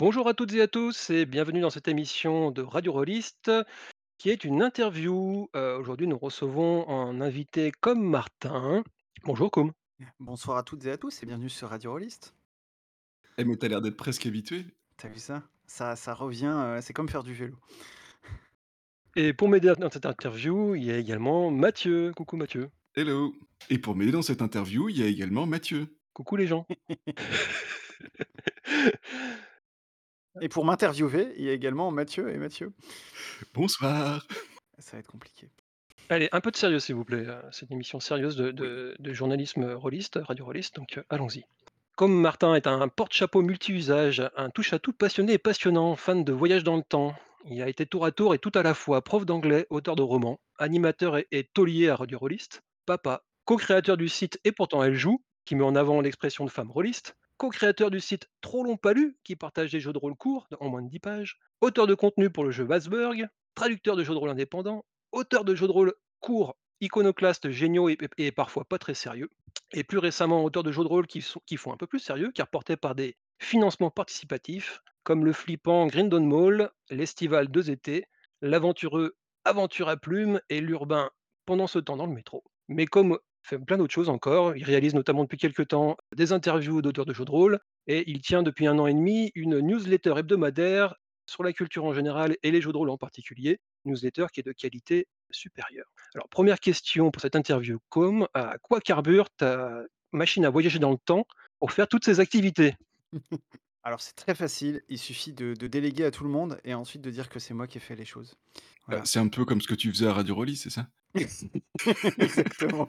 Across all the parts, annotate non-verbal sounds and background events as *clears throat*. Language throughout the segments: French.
Bonjour à toutes et à tous et bienvenue dans cette émission de Radio Rollist qui est une interview. Heu, aujourd'hui nous recevons un invité comme Martin. Bonjour Com. Bonsoir à toutes et à tous et bienvenue sur Radio Rollist. Eh mais tu as l'air d'être presque habitué. Tu vu ça? Ça ça revient, heu, c'est comme faire du vélo. Et pour m'aider dans cette interview, il y a également Mathieu. Coucou Mathieu. Hello. Et pour m'aider dans cette interview, il y a également Mathieu. Coucou les gens. *laughs* *laughs* Et pour m'interviewer, il y a également Mathieu et Mathieu. Bonsoir. Ça va être compliqué. Allez, un peu de sérieux s'il vous plaît, heu, c'est une émission sérieuse de Oui. de de journalisme, rôliste, radio rôliste, donc heu, allons-y. Comme Martin est un porte-chapeau multi-usage, un touche-à-tout passionné et passionnant, fan de voyage dans le temps, il a été tour à tour et tout à la fois prof d'anglais, auteur de romans, animateur et, et taulier à Radio Rollist, papa, co-créateur du site Et pourtant elle joue, qui met en avant l'expression de femme rôliste, co-créateur du site Trop long pas lu, qui partage des jeux de rôle courts en moins de 10 pages, auteur de contenu pour le jeu Wasberg, traducteur de jeux de rôle indépendants, auteur de jeux de rôle courts, iconoclastes, géniaux et, parfois pas très sérieux, et plus récemment auteur de jeux de rôle qui, font un peu plus sérieux, car portés par des financements participatifs, comme le flippant Grindon Mall, l'estival Deux Étés, l'aventureux Aventure à Plume et l'urbain Pendant ce temps dans le métro. Mais comme fait plein d'autres choses encore, il réalise notamment depuis quelques temps des interviews d'auteurs de jeux de rôle, et il tient depuis un an et demi une newsletter hebdomadaire sur la culture en général et les jeux de rôle en particulier, newsletter qui est de qualité supérieure. Alors, première question pour cette interview, Com, à quoi carbure ta machine à voyager dans le temps pour faire toutes ces activités? *laughs* Alors c'est très facile, il suffit de de déléguer à tout le monde et ensuite de dire que c'est moi qui ai fait les choses. Heu, Voilà. c'est un peu comme ce que tu faisais à Radio Rollis, c'est ça? *laughs* Exactement.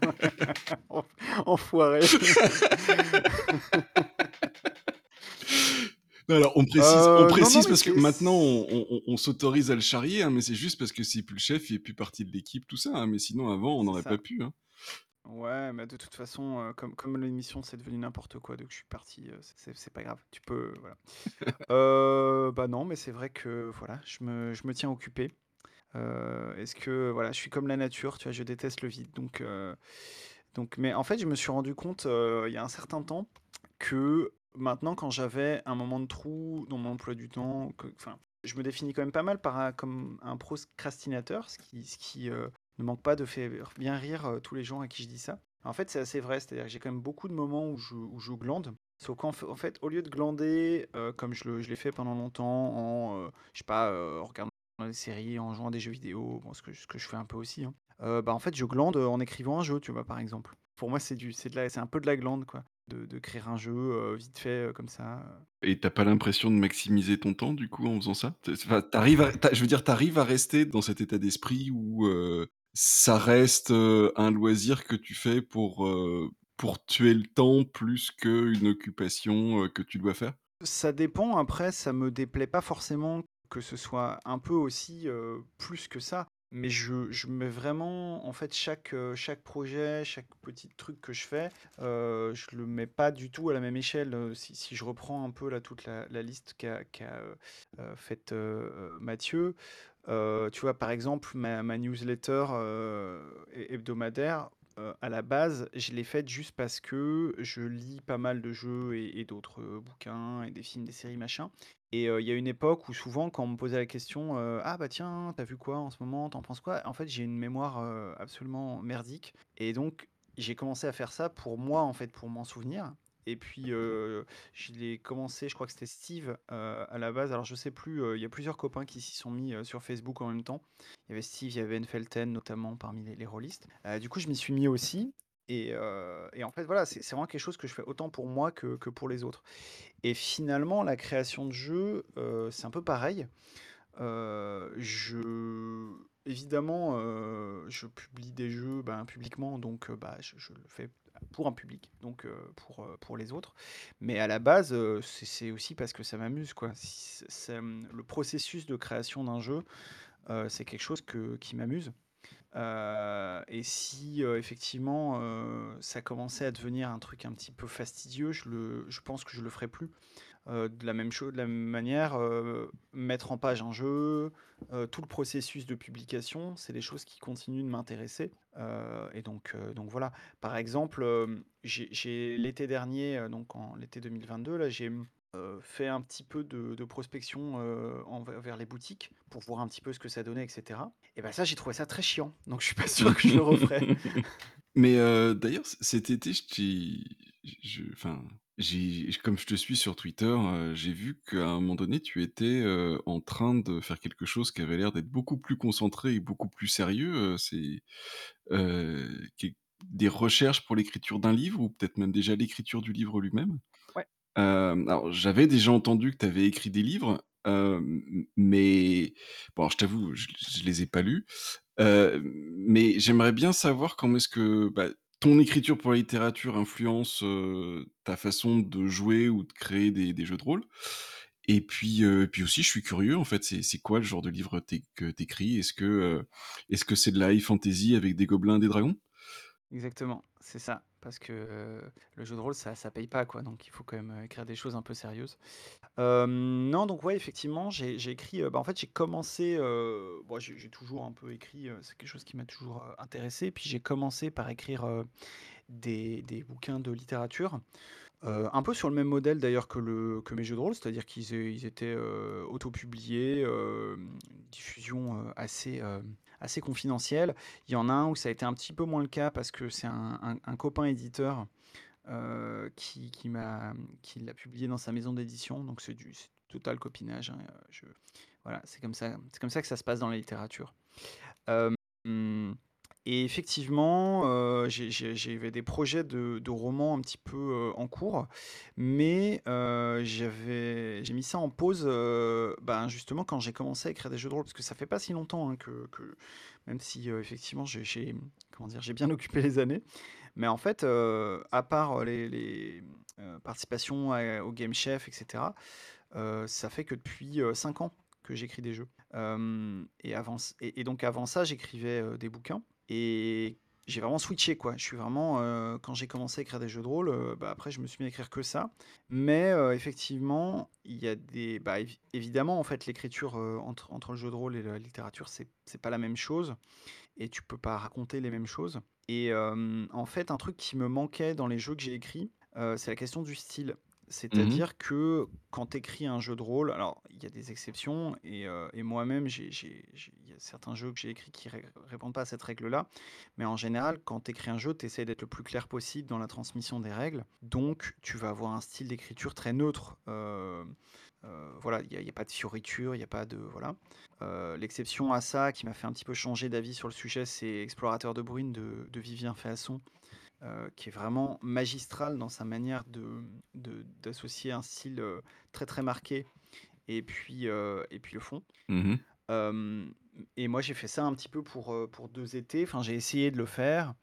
En *laughs* enfoiré. *laughs* Non, alors on précise on Heu, non, non, précise mais parce que c'est maintenant on on on on s'autorise à le charrier, hein, mais c'est juste parce que c'est plus le chef, il fait plus partie de l'équipe, tout ça, hein, mais sinon avant on c'est n'aurait pas ça. pu, hein. Ouais, mais de toute façon, heu, comme comme l'émission c'est devenu n'importe quoi donc je suis parti, heu, c'est c'est pas grave. Tu peux voilà. Heu, *laughs* bah, non, mais c'est vrai que voilà, je me je me tiens occupé. Est-ce que voilà, je suis comme la nature, tu vois? Je déteste le vide donc donc mais en fait, je me suis rendu compte, il y a un certain temps que maintenant quand j'avais un moment de trou dans mon emploi du temps, que enfin, je me définis quand même pas mal par un comme un procrastinateur, ce qui ce qui, ne manque pas de faire bien rire, heu, tous les gens à qui je dis ça. En fait, c'est assez vrai, c'est-à-dire que j'ai quand même beaucoup de moments où je glande, sauf qu'en fait, au lieu de glander, heu, comme je l'ai fait pendant longtemps en, heu, je sais pas, en regardant des séries, en jouant à des jeux vidéo, bon ce que je fais un peu aussi, hein. Bah, en fait, je glande, en écrivant un jeu, tu vois, par exemple. Pour moi, c'est un peu de la glande, quoi, de créer un jeu, vite fait, comme ça. Et tu as pas l'impression de maximiser ton temps du coup en faisant ça? Enfin, arrives je veux dire, tu arrives à rester dans cet état d'esprit où, ça reste, un loisir que tu fais pour, pour tuer le temps plus qu'une occupation, que tu dois faire? Ça dépend, après ça me déplaît pas forcément que ce soit un peu aussi, plus que ça. Mais je je mets vraiment en fait chaque, chaque projet, chaque petit truc que je fais, je le mets pas du tout à la même échelle, si si je reprends un peu là toute la liste qu'a heu, faite, Mathieu, heu, tu vois? Par exemple ma newsletter, heu, hé hebdomadaire, heu, à la base, je l'ai faite juste parce que je lis pas mal de jeux et et d'autres, bouquins et des films, des séries, machin et il y a une époque où souvent quand on me posait la question, «Ah bah tiens, tu as vu quoi en ce moment? Tu en penses quoi?» en fait, j'ai une mémoire, absolument merdique et donc j'ai commencé à faire ça pour moi, en fait, pour m'en souvenir et puis, heu, je l'ai commencé, je crois que c'était Steve, à la base. Alors je sais plus, il y a plusieurs copains qui s'y sont mis, sur Facebook en même temps. Il y avait Steve, il y avait Enfelten notamment parmi les les rôlistes. Du coup, je m'y suis mis aussi et en fait, voilà, c'est vraiment quelque chose que je fais autant pour moi que que pour les autres et finalement, la création de jeux, c'est un peu pareil. Je évidemment, je publie des jeux, ben, publiquement donc bah, je je le fais pour un public, donc heu, pour, heu, pour les autres. Mais à la base, heu, c'est aussi parce que ça m'amuse, quoi. Le processus de création d'un jeu, c'est quelque chose que qui m'amuse. Et si, effectivement, ça commençait à devenir un truc un petit peu fastidieux, je le je pense que je le ferais plus. Heu, de la même chose, de la manière, heu, mettre en page un jeu, heu, tout le processus de publication, c'est des choses qui continuent de m'intéresser, et donc donc voilà. Par exemple, j'ai l'été dernier, donc en l'été 2022 là, j'ai, fait un petit peu de, prospection vers les boutiques pour voir un petit peu ce que ça donnait, etc. Et ben ça, j'ai trouvé ça très chiant. Donc je suis pas sûr que je le referai. *laughs* Mais d'ailleurs, cet été, je enfin, comme je te suis sur Twitter, j'ai vu qu'à un moment donné, tu étais en train de faire quelque chose qui avait l'air d'être beaucoup plus concentré et beaucoup plus sérieux. c'est des recherches pour l'écriture d'un livre ou peut-être même déjà l'écriture du livre lui-même? Ouais. alors, j'avais déjà entendu que tu avais écrit des livres, mais bon, je t'avoue, je, ne les ai pas lus. mais j'aimerais bien savoir comment est-ce que bah, ton écriture pour la littérature influence ta façon de jouer ou de créer des, jeux de rôle. Et puis, puis aussi, je suis curieux, en fait, c'est quoi le genre de livre que tu écris Est-ce que est-ce que c'est de la high fantasy avec des gobelins et des dragons? Exactement, c'est ça. Parce que le jeu de rôle, ça, ça paye pas, quoi. Donc, il faut quand même écrire des choses un peu sérieuses. non, donc ouais, effectivement, j'ai écrit. bah, en fait, j'ai commencé. j'ai toujours un peu écrit. c'est quelque chose qui m'a toujours intéressé. Puis j'ai commencé par écrire des, bouquins de littérature. un peu sur le même modèle d'ailleurs que, mes jeux de rôle, c'est-à-dire qu'ils ils étaient autopubliés, diffusion assez assez confidentiel. Il y en a un où ça a été un petit peu moins le cas parce que c'est un, copain éditeur euh, qui, m'a qui l'a publié dans sa maison d'édition. Donc c'est du total copinage. Hein. Je, voilà, c'est comme ça, comme ça que ça se passe dans la littérature. Euh, et effectivement, euh, j'avais des projets de, romans un petit peu euh, en cours, mais euh, j'ai mis ça en pause ben justement quand j'ai commencé à écrire des jeux de rôle, parce que ça fait pas si longtemps hein, que, même si effectivement j'ai, bien *laughs* occupé les années, mais en fait, à part les, participations au Game Chef, etc., ça fait que depuis 5 ans que j'écris des jeux. et, avant, et donc avant ça, j'écrivais des bouquins. Et j'ai vraiment switché, quoi. Je suis vraiment, euh, quand j'ai commencé à écrire des jeux de rôle, euh, bah, après, je me suis mis à écrire que ça. Mais euh, effectivement, il y a des. Bah, évidemment, en fait, l'écriture entre, entre le jeu de rôle et la littérature, c'est, pas la même chose. Et tu peux pas raconter les mêmes choses. Et en fait, un truc qui me manquait dans les jeux que j'ai écrits, c'est la question du style. Mmh C'est-à-dire que quand tu écris un jeu de rôle, alors il y a des exceptions, et, moi-même, il y a certains jeux que j'ai écrits qui ne répondent pas à cette règle-là, mais en général, quand tu écris un jeu, tu essaies d'être le plus clair possible dans la transmission des règles, donc tu vas avoir un style d'écriture très neutre. voilà, il n'y a, pas de fioriture, il n'y a pas de... Voilà. L'exception à ça, qui m'a fait un petit peu changer d'avis sur le sujet, c'est Explorateur de Bruine de, de Vivien Féasson, euh, qui est vraiment magistral dans sa manière de, d'associer un style euh, très très marqué et puis, euh, et puis le fond. Mmh et moi j'ai fait ça un petit peu pour, pour deux étés, enfin j'ai essayé de le faire.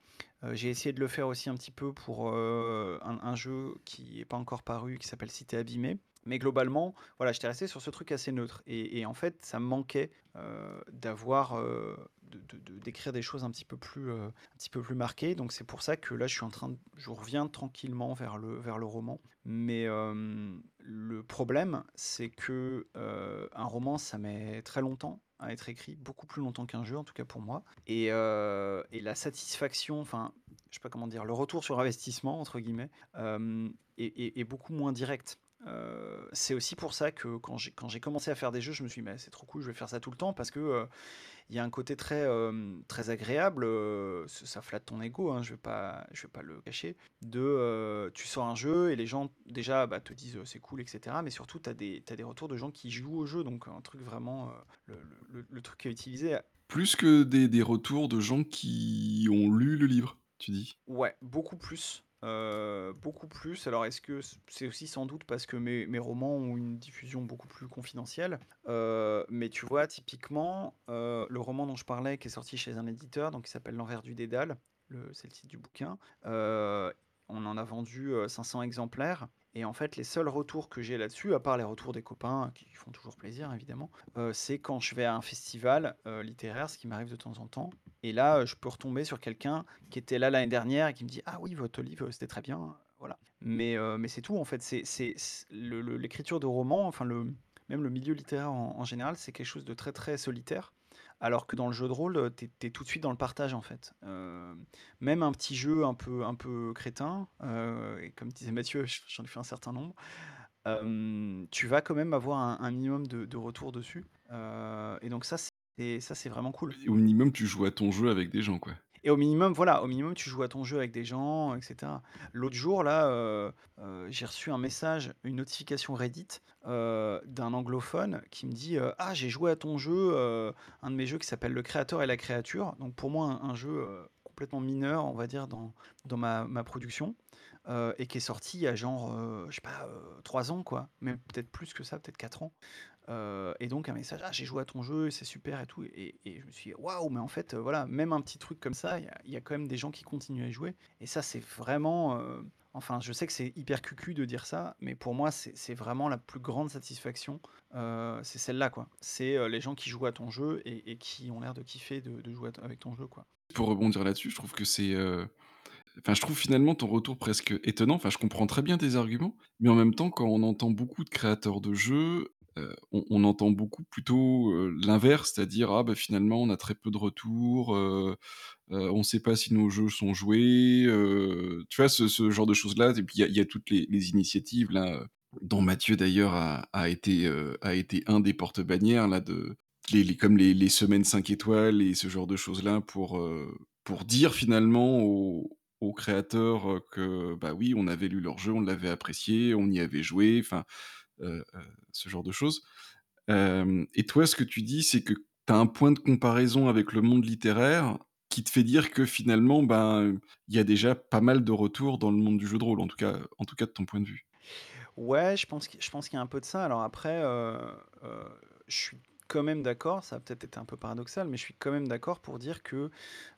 j'ai essayé de le faire aussi un petit peu pour un, un, jeu qui n'est pas encore paru, qui s'appelle Cité abîmée. Mais globalement, voilà, j'étais resté sur ce truc assez neutre. Et, en fait, ça me manquait euh, euh, d'écrire des choses un petit peu plus, euh, un petit peu plus marquées. Donc c'est pour ça que là, je suis en train, de, je reviens tranquillement vers le, vers le roman. Mais le problème, c'est que un roman, ça met très longtemps à être écrit, beaucoup plus longtemps qu'un jeu, en tout cas pour moi. Et, et la satisfaction, enfin, je sais pas comment dire, le retour sur investissement entre guillemets, est, est beaucoup moins direct. Euh, c'est aussi pour ça que quand j'ai, commencé à faire des jeux, je me suis dit, mais c'est trop cool, je vais faire ça tout le temps parce que euh, il y a un côté très, euh, très agréable, ça flatte ton ego, hein, je vais pas, je vais pas le cacher, de tu sors un jeu et les gens déjà bah, te disent c'est cool, etc. Mais surtout, tu as des retours de gens qui jouent au jeu, donc un truc vraiment, le, le, le, truc qui est utilisé. Plus que des, des retours de gens qui ont lu le livre, tu dis? Ouais, beaucoup plus. Euh, beaucoup plus. Alors, est-ce que c'est aussi sans doute parce que mes, romans ont une diffusion beaucoup plus confidentielle euh, Mais tu vois, typiquement, euh, le roman dont je parlais, qui est sorti chez un éditeur, donc qui s'appelle L'envers du dédale, c'est le titre du bouquin, on en a vendu 500 exemplaires. Et en fait, les seuls retours que j'ai là-dessus, à part les retours des copains, qui font toujours plaisir évidemment, euh, c'est quand je vais à un festival euh, littéraire, ce qui m'arrive de temps en temps. Et là, je peux retomber sur quelqu'un qui était là l'année dernière et qui me dit Ah oui, votre livre, c'était très bien. Voilà. Mais, euh, mais c'est tout, en fait. C'est l'écriture de romans, enfin, le, même le milieu littéraire en général, c'est quelque chose de très très solitaire. Alors que dans le jeu de rôle, tu es, tout de suite dans le partage en fait. Euh, même un petit jeu un peu, un peu crétin, euh, et comme disait Mathieu, *laughs* j'en ai fait un certain nombre, hem, tu vas quand même avoir un minimum de de retours dessus, et donc ça, c'est vraiment cool. Au minimum, tu joues à ton jeu avec des gens, quoi. Et au minimum, voilà, au minimum, tu joues à ton jeu avec des gens, et cetera. L'autre jour, là, heu heu, j'ai reçu un message, une notification Reddit, heu, d'un anglophone qui me dit, «Ah, j'ai joué à ton jeu, un de mes jeux qui s'appelle Le Créateur et la Créature». Donc pour moi, un jeu, complètement mineur, on va dire, dans dans ma ma production, et qui est sorti il y a genre, je sais pas, heu, 3 ans, quoi, même peut-être plus que ça, peut-être 4 ans. Heu et donc un message: «Ah j'ai joué à ton jeu, c'est super et tout» et et je me suis dit: «Waouh, mais en fait, heu, voilà, même un petit truc comme ça, il y a quand même des gens qui continuent à jouer» et ça, c'est vraiment, heu, enfin, je sais que c'est hyper cucu de dire ça, mais pour moi, c'est vraiment la plus grande satisfaction, c'est celle-là, quoi. C'est, les gens qui jouent à ton jeu et qui ont l'air de kiffer de jouer avec ton jeu, quoi. Pour rebondir là-dessus, je trouve que c'est, enfin, je trouve finalement ton retour presque étonnant. Enfin, je comprends très bien tes arguments, mais en même temps, quand on entend beaucoup de créateurs de jeux, heu, on entend beaucoup plutôt, heu, l'inverse, c'est-à-dire: «Ah bah, finalement, on a très peu de retours, heu, on sait pas si nos jeux sont joués», tu vois? Ce genre de choses-là et puis il y a toutes les initiatives là, dont Mathieu d'ailleurs a été, un des porte-bannières de comme les semaines 5 étoiles et ce genre de choses-là pour, pour dire finalement aux créateurs, que, bah, oui, on avait lu leur jeu, on l'avait apprécié, on y avait joué, ce genre de choses. Hem et toi, ce que tu dis, c'est que tu as un point de comparaison avec le monde littéraire qui te fait dire que finalement, ben, il y a déjà pas mal de retours dans le monde du jeu de rôle, en tout cas en tout cas de ton point de vue. Ouais, je pense je pense qu'il y a un peu de ça. Alors après, je suis quand même d'accord, ça va peut-être être un peu paradoxal, mais je suis quand même d'accord pour dire que,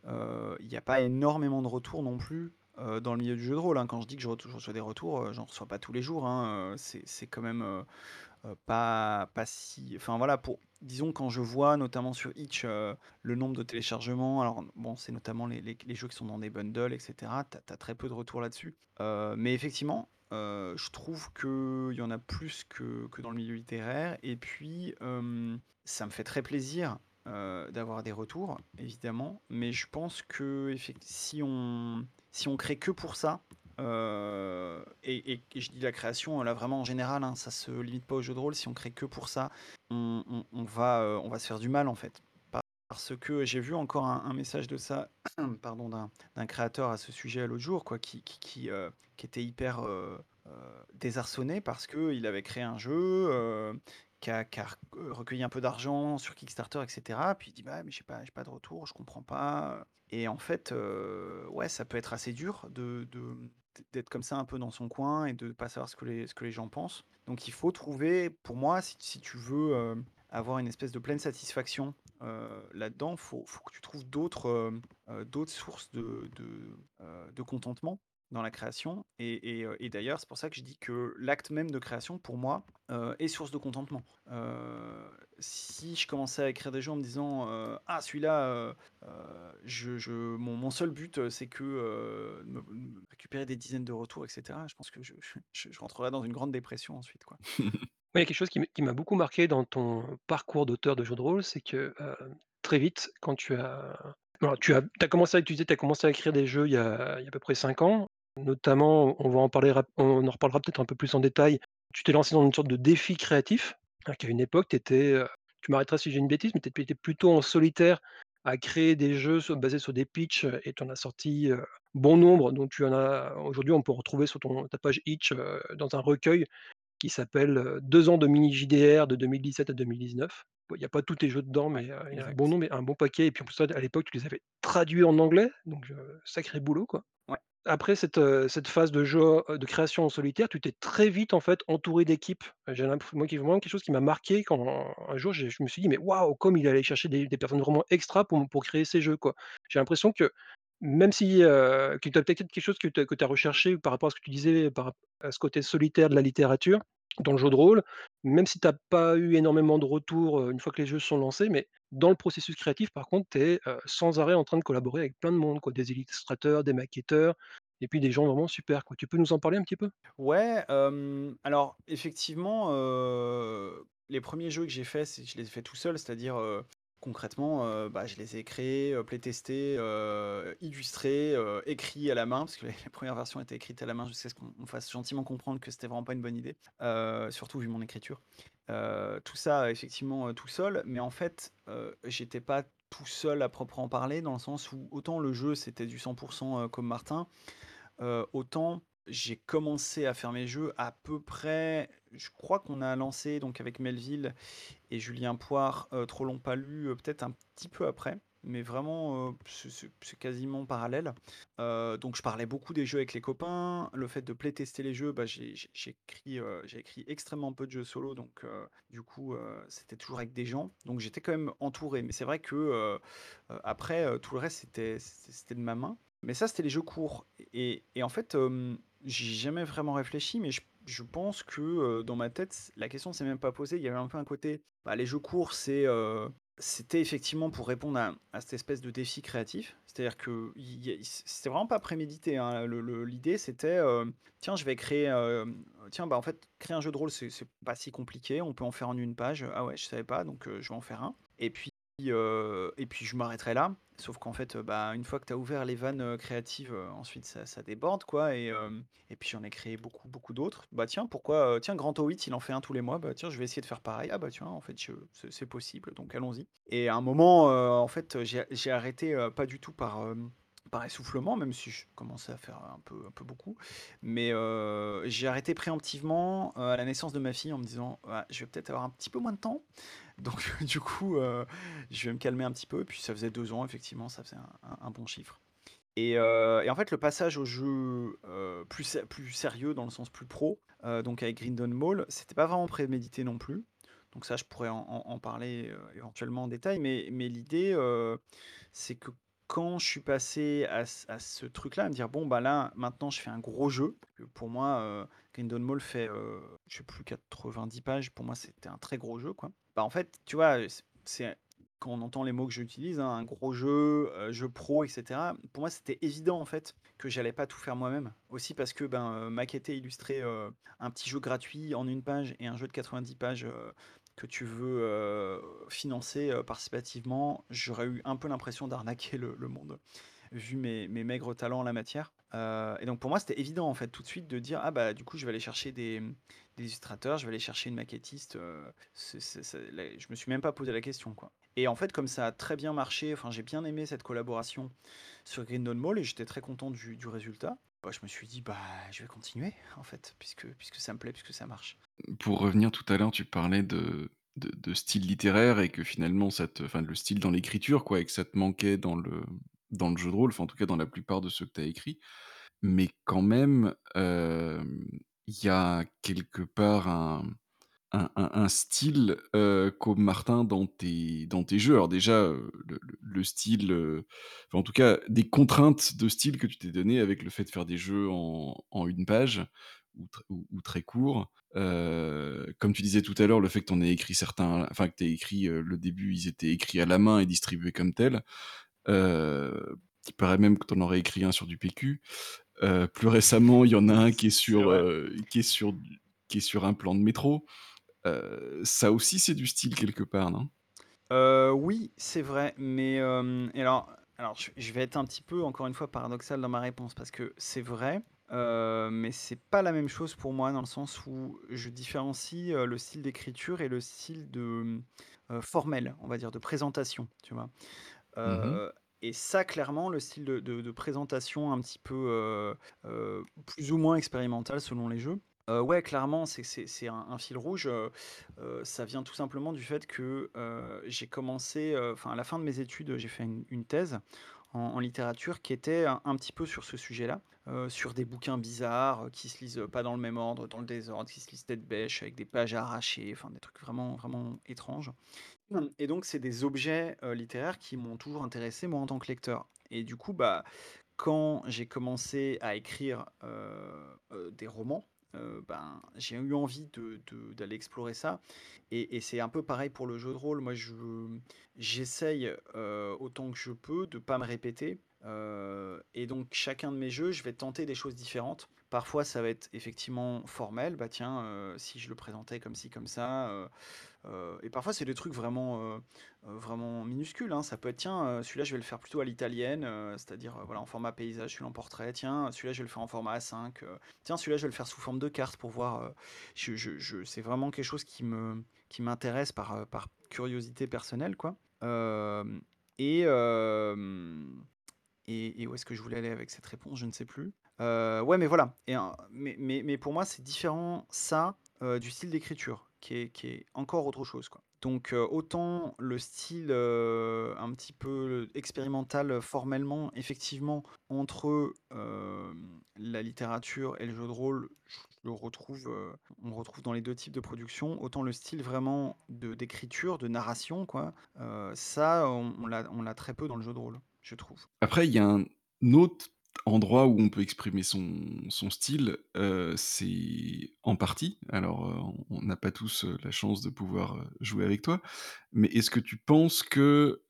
il y a pas énormément de retours non plus, heu, dans le milieu du jeu de rôle, hein. Quand je dis que je re je reçois des retours, heu, j'en reçois pas tous les jours, hein, heu, c'est quand même, pas pas si enfin voilà, pour disons quand je vois notamment sur Itch, le nombre de téléchargements, alors bon, c'est notamment les jeux qui sont dans des bundles et cetera, tu as très peu de retours là-dessus. Mais effectivement, je trouve qu'il y en a plus que que dans le milieu littéraire et puis, ça me fait très plaisir, d'avoir des retours, évidemment, mais je pense qu'effect si on si on crée que pour ça, Heu et je dis la création, là, vraiment en général, hein, ça se limite pas aux jeux de rôle. Si on crée que pour ça, on va, heu, on va se faire du mal, en fait. Parce que j'ai vu encore un message de ça, *clears throat* pardon, d'un créateur à ce sujet l'autre jour, quoi, qui qui qui, heu, qui était hyper, désarçonné parce qu'il avait créé un jeu, qui a rec recueilli un peu d'argent sur Kickstarter et cetera. Puis il dit: «Bah, mais j'ai pas pas de retour, je comprends pas», et en fait, heu, ouais, ça peut être assez dur de d'être comme ça un peu dans son coin et de pas savoir ce que les ce que les gens pensent. Donc il faut trouver pour moi, si si tu veux, heu, avoir une espèce de pleine satisfaction, là-dedans, faut faut que tu trouves d'autres, sources de de contentement dans la création et et d'ailleurs, c'est pour ça que je dis que l'acte même de création, pour moi, heu, est source de contentement. Heu, si je commençais à écrire des jeux en me disant, «Ah celui-là, je mon seul but, c'est que, me récupérer des dizaines de retours et cetera», je pense que je je rentrerais dans une grande dépression ensuite, *laughs* il y a quelque chose qui m'a beaucoup marqué dans ton parcours d'auteur de jeux de rôle, c'est que, très vite, quand tu as alors tu as tu as commencé à utiliser tu as commencé à écrire des jeux il y a il y a à peu près 5 ans. Notamment, on va en parler on en reparlera peut-être un peu plus en détail. Tu t'es lancé dans une sorte de défi créatif, alors qu'à une époque, tu étais, tu m'arrêteras si j'ai une bêtise, mais tu étais plutôt en solitaire à créer des jeux basés sur des pitchs, et tu en as sorti, bon nombre, dont tu en as aujourd'hui, on peut retrouver sur ton ta page Itch, dans un recueil qui s'appelle, heu, 2 ans de mini JDR de 2017 à 2019. Bon, il y a pas tous tes jeux dedans, mais, il y a un bon nombre un bon paquet et puis en plus, à l'époque, tu les avais traduits en anglais, donc sacré boulot, quoi. Ouais. Après cette, phase de jeu, de création en solitaire, tu t'es très vite, en fait, entouré d'équipes. J'ai l'impr moi qui vraiment quelque chose qui m'a marqué quand un jour je me suis dit: «Mais waouh, comme il allait chercher des personnes vraiment extra pour créer ces jeux, quoi». J'ai l'impression que même si, tu as peut-être quelque chose que tu as recherché par rapport à ce que tu disais, par à ce côté solitaire de la littérature, dans le jeu de rôle, même si tu as pas eu énormément de retours, une fois que les jeux sont lancés, mais dans le processus créatif, par contre, tu es, sans arrêt en train de collaborer avec plein de monde, quoi, des illustrateurs, des maquetteurs et puis des gens vraiment super, quoi. Tu peux nous en parler un petit peu? Ouais, alors effectivement, les premiers jeux que j'ai faits, je les ai faits tout seul, c'est-à-dire, concrètement, euh, bah, je les ai créés, euh, playtestés, euh, illustrés, écrits à la main, parce que les, *laughs* les premières versions étaient écrites à la main jusqu'à ce qu'on fasse gentiment comprendre que c'était vraiment pas une bonne idée, surtout vu mon écriture. Tout ça, effectivement, tout seul, mais en fait, euh, j'étais pas tout seul à proprement parler, dans le sens où autant le jeu c'était du 100% euh, comme Martin, autant j'ai commencé à faire mes jeux à peu près, je crois qu'on a lancé donc avec Melville et Julien Poire, euh, Trop long pas lu, euh, peut-être un petit peu après, mais vraiment euh, c'est quasiment parallèle. Donc je parlais beaucoup des jeux avec les copains, le fait de playtester les jeux, bah, j'ai écrit, écrit extrêmement peu de jeux solo, donc du coup c'était toujours avec des gens, donc j'étais quand même entouré. Mais c'est vrai que après tout le reste c'était de ma main. Mais ça c'était les jeux courts. Et, en fait j'ai jamais vraiment réfléchi, mais je, je pense que euh, dans ma tête la question s'est même pas posée. Il y avait un peu un côté, bah, les jeux courts c'est euh, c'était effectivement pour répondre à, à cette espèce de défi créatif. C'est-à-dire que y c'était vraiment pas prémédité. hein. Le- L'idée, c'était, euh, tiens, je vais créer, euh, tiens, bah en fait, créer un jeu de rôle, c'est c'est pas si compliqué. On peut en faire en une page. Ah ouais, je savais pas, donc je vais en faire un. Et puis, euh, et puis je m'arrêterai là. Sauf qu'en fait, euh, bah, une fois que tu as ouvert les vannes euh, créatives, ensuite ça, déborde, quoi. Et, puis j'en ai créé beaucoup, beaucoup d'autres. Bah tiens, pourquoi, tiens, Grand O8, il en fait un tous les mois. Bah tiens, je vais essayer de faire pareil. Ah bah tiens, en fait, c'est possible, donc allons-y. Et à un moment, en fait, j'ai arrêté, pas du tout par, essoufflement, même si je commençais à faire un peu, un peu beaucoup. Mais j'ai arrêté préemptivement à la naissance de ma fille en me disant, je vais peut-être avoir un petit peu moins de temps. Donc *laughs* du coup, euh, je vais me calmer un petit peu. Puis ça faisait deux ans, effectivement, ça faisait un, bon chiffre. Et, euh, et en fait, le passage au jeu euh, plus, plus sérieux, dans le sens plus pro, donc avec Grindon Mall, c'était pas vraiment prémédité non plus. Donc ça, je pourrais en, parler éventuellement en détail. Mais, mais l'idée, c'est que quand je suis passé à, ce- truc-là, à me dire, bon, bah là, maintenant, je fais un gros jeu. Pour moi, euh, Grindon Mall fait, euh, je sais plus, 90 pages. Pour moi, c'était un très gros jeu, quoi. Bah, en fait, tu vois, c'est quand on entend les mots que j'utilise, hein, un gros jeu, euh, jeu pro, etc. Pour moi, c'était évident en fait que j'allais pas tout faire moi-même. Aussi parce que ben euh, maqueter, illustrer un petit jeu gratuit en une page et un jeu de 90 pages que tu veux financer participativement, j'aurais eu un peu l'impression d'arnaquer le, monde vu mes, mes maigres talents en la matière. Et donc pour moi, c'était évident en fait tout de suite de dire ah bah du coup je vais aller chercher des, des illustrateurs, je vais aller chercher une maquettiste. euh, c'est- là, je me suis même pas posé la question quoi. Et en fait, comme ça a très bien marché, enfin j'ai bien aimé cette collaboration sur Grindon Mall et j'étais très content du, du résultat. Bah, je me suis dit bah je vais continuer en fait puisque puisque ça me plaît puisque ça marche. Pour revenir tout à l'heure, tu parlais de de style littéraire et que finalement ça enfin le style dans l'écriture quoi et que ça te manquait dans le dans le jeu de rôle, enfin en tout cas dans la plupart de ceux que tu as écrits. Mais quand même, hem, il y a quelque part un style, heu, comme Martin dans tes dans tes jeux. Alors déjà, heu, le le le style, enfin en tout cas des contraintes de style que tu t'es donné avec le fait de faire des jeux en 1 page ou tr ou ou très courts. Heu, comme tu disais tout à l'heure, le fait que tu aies écrit certains enfin que tu écrit, le début, ils étaient écrits à la main et distribués comme tels. Il paraît même que tu en aurais écrit un sur du PQ. Heu, plus récemment, il y en a un qui est sur, heu, qui est sur qui est sur un plan de métro. Heu, ça aussi, c'est du style quelque part, non? Euh, oui, c'est vrai, mais euh, et alors, alors je, vais être un petit peu, encore une fois, paradoxal dans ma réponse, parce que c'est vrai, euh, mais c'est pas la même chose pour moi, dans le sens où je différencie euh, le style d'écriture et le style de euh, formel, on va dire, de présentation, tu vois? Mmh Euh, et ça, clairement, le style de, présentation un petit peu euh, euh, plus ou moins expérimental selon les jeux. euh, ouais, clairement, c'est un, fil rouge. ça vient tout simplement du fait que j'ai commencé, enfin, à la fin de mes études, j'ai fait une, thèse en, littérature qui était un, un petit peu sur ce sujet-là, sur des bouquins bizarres qui se lisent pas dans le même ordre, dans le désordre, qui se lisent tête bêche, avec des pages arrachées, enfin, des trucs vraiment, vraiment étranges. Mmh et donc c'est des objets, littéraires qui m'ont toujours intéressé, moi, en tant que lecteur et du coup, bah, quand j'ai commencé à écrire, des romans, ben, j'ai eu envie de de d'aller explorer ça et c'est un peu pareil pour le jeu de rôle. Moi, je j'essaye, autant que je peux de pas me répéter, et donc chacun de mes jeux, je vais tenter des choses différentes. Parfois, ça va être effectivement formel, bah tiens, si je le présentais comme ci, comme ça, et parfois c'est des trucs vraiment, vraiment minuscules, hein. Ça peut être: «Tiens, celui-là je vais le faire plutôt à l'italienne», c'est-à-dire, voilà, en format paysage, celui-là en portrait. «Tiens, celui-là je vais le faire en format A5», «Tiens, celui-là je vais le faire sous forme de carte pour voir», c'est vraiment quelque chose qui me qui m'intéresse par, par curiosité personnelle, quoi. et et où est-ce que je voulais aller avec cette réponse? Je ne sais plus. ouais, mais voilà et mais mais mais pour moi, c'est différent ça, du style d'écriture qui est encore autre chose, quoi. Donc autant le style, un petit peu expérimental, formellement, effectivement, entre, la littérature et le jeu de rôle, je le retrouve, on retrouve dans les deux types de production. Autant le style vraiment d'écriture, de narration, quoi, ça, on on on l'a très peu dans le jeu de rôle, je trouve. Après, il y a un autre endroit où on peut exprimer son style, heu, c'est en partie. Alors, heu, on n'a pas tous, heu, la chance de pouvoir, jouer avec toi, mais est-ce que tu penses que,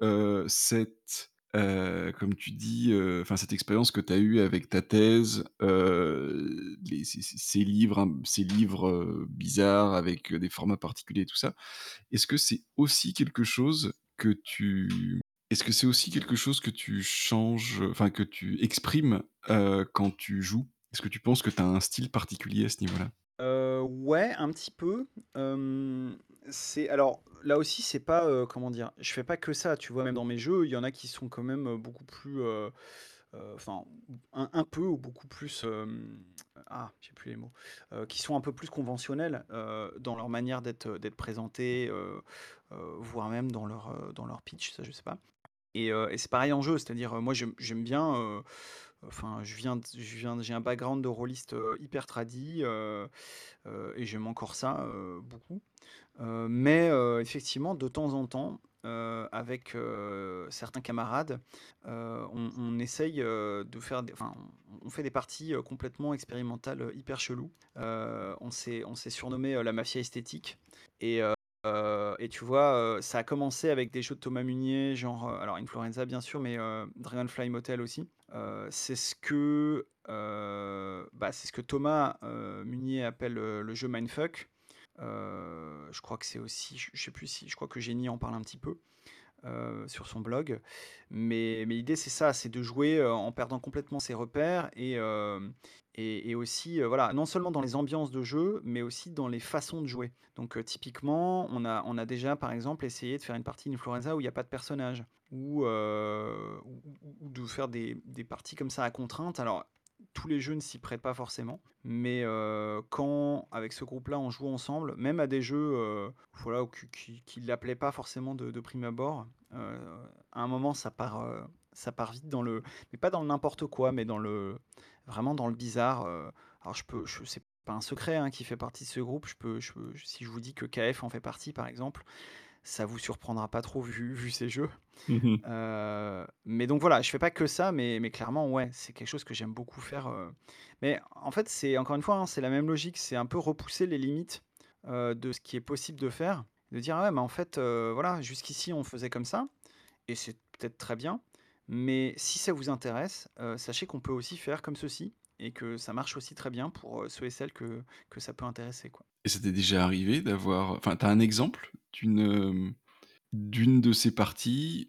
cette, comme tu dis, enfin cette expérience que tu as eue avec ta thèse, les ces livres ces livres, heu, bizarres avec, des formats particuliers et tout ça, est-ce que c'est aussi quelque chose que tu est-ce que c'est aussi quelque chose que tu changes, enfin que tu exprimes, heu, quand tu joues? Est-ce que tu penses que tu as un style particulier à ce niveau-là? Heu, ouais, un petit peu. C'est alors là aussi, c'est pas, comment dire? Je fais pas que ça, tu vois? Même dans mes jeux, il y en a qui sont quand même, beaucoup plus, enfin, un peu ou beaucoup plus, ah, j'ai plus les mots, qui sont un peu plus conventionnels, dans leur manière d'être, d'être présentés, voire même dans leur, dans leur pitch, ça je sais pas. Et c'est pareil en jeu, c'est-à-dire, moi j'aime bien, enfin je viens j'ai un background de rôliste, hyper tradi, heu heu et j'aime encore ça, beaucoup. Mais effectivement de temps en temps, avec, certains camarades, on essaye, de faire des enfin, on fait des parties, complètement expérimentales, hyper cheloues. On s'est on s'est surnommé, la mafia esthétique et et tu vois, ça a commencé avec des jeux de Thomas Munier, genre, heu, alors Influenza bien sûr, mais Dragonfly Motel aussi. C'est ce que, bah, c'est ce que Thomas, Munier appelle, le jeu mindfuck. Je crois que c'est aussi je je sais plus si je crois que Génie en parle un petit peu euh, sur son blog. Mais, mais l'idée, c'est ça, c'est de jouer euh, en perdant complètement ses repères et, euh, et, aussi, euh, voilà, non seulement dans les ambiances de jeu, mais aussi dans les façons de jouer. Donc, euh, typiquement, on a, on a déjà, par exemple, essayé de faire une partie Influenza où il n'y a pas de personnage, ou, euh, de faire des, parties comme ça à contrainte. Alors, tous les jeux ne s'y prêtent pas forcément, mais quand, avec ce groupe-là, on joue ensemble, même à des jeux voilà, qui, qui, l'appelaient pas forcément de, prime abord, à un moment, ça part, ça part vite dans le, mais pas dans n'importe quoi, mais dans le, vraiment dans le bizarre. euh. alors je peux, je c'est pas un secret hein, qui fait partie de ce groupe. Je peux, je si je vous dis que KF en fait partie, par exemple, ça vous surprendra pas trop vu, vu ces jeux. Mmh Euh, mais donc voilà, je fais pas que ça, mais, mais clairement, ouais, c'est quelque chose que j'aime beaucoup faire. euh. Mais en fait, c'est encore une fois, hein, c'est la même logique, c'est un peu repousser les limites euh, de ce qui est possible de faire, de dire ah ouais, mais en fait, voilà, jusqu'ici on faisait comme ça, et c'est peut-être très bien, mais si ça vous intéresse, euh, sachez qu'on peut aussi faire comme ceci, et que ça marche aussi très bien pour euh, ceux et celles que, que ça peut intéresser, quoi. Et ça t'est déjà arrivé d'avoir enfin, tu as un exemple d'une, hem, d'une de ces parties,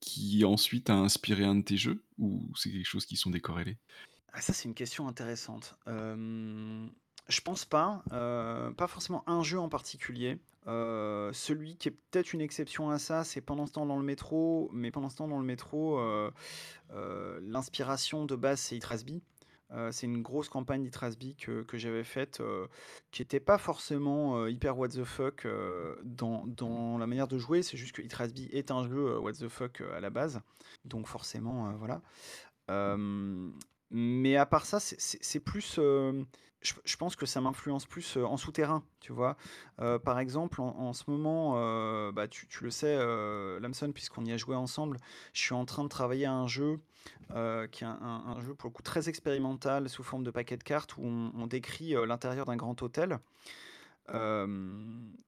qui ensuite a inspiré un de tes jeux? Ou c'est quelque chose qui sont décorrélés? Ah ça, c'est une question intéressante. Hem, je pense pas, heu, pas forcément un jeu en particulier. Heu, celui qui est peut-être une exception à ça, c'est Pendant ce temps dans le métro, mais Pendant ce temps dans le métro, heu, l'inspiration de base, c'est. Heu, c'est une grosse campagne d'Itrasby que que j'avais faite, qui était pas forcément, hyper what the fuck, dans dans la manière de jouer. C'est juste que Itrasby est un jeu, what the fuck, à la base. Donc forcément, voilà. Mais à part ça, c'est plus, je pense que ça m'influence plus, heu, en souterrain, tu vois? Heu, par exemple, en ce moment, heu, bah, tu le sais, Lamson, puisqu'on y a joué ensemble, je suis en train de travailler à un jeu, qui est un jeu pour le coup très expérimental sous forme de paquet de cartes où on on décrit, l'intérieur d'un grand hôtel.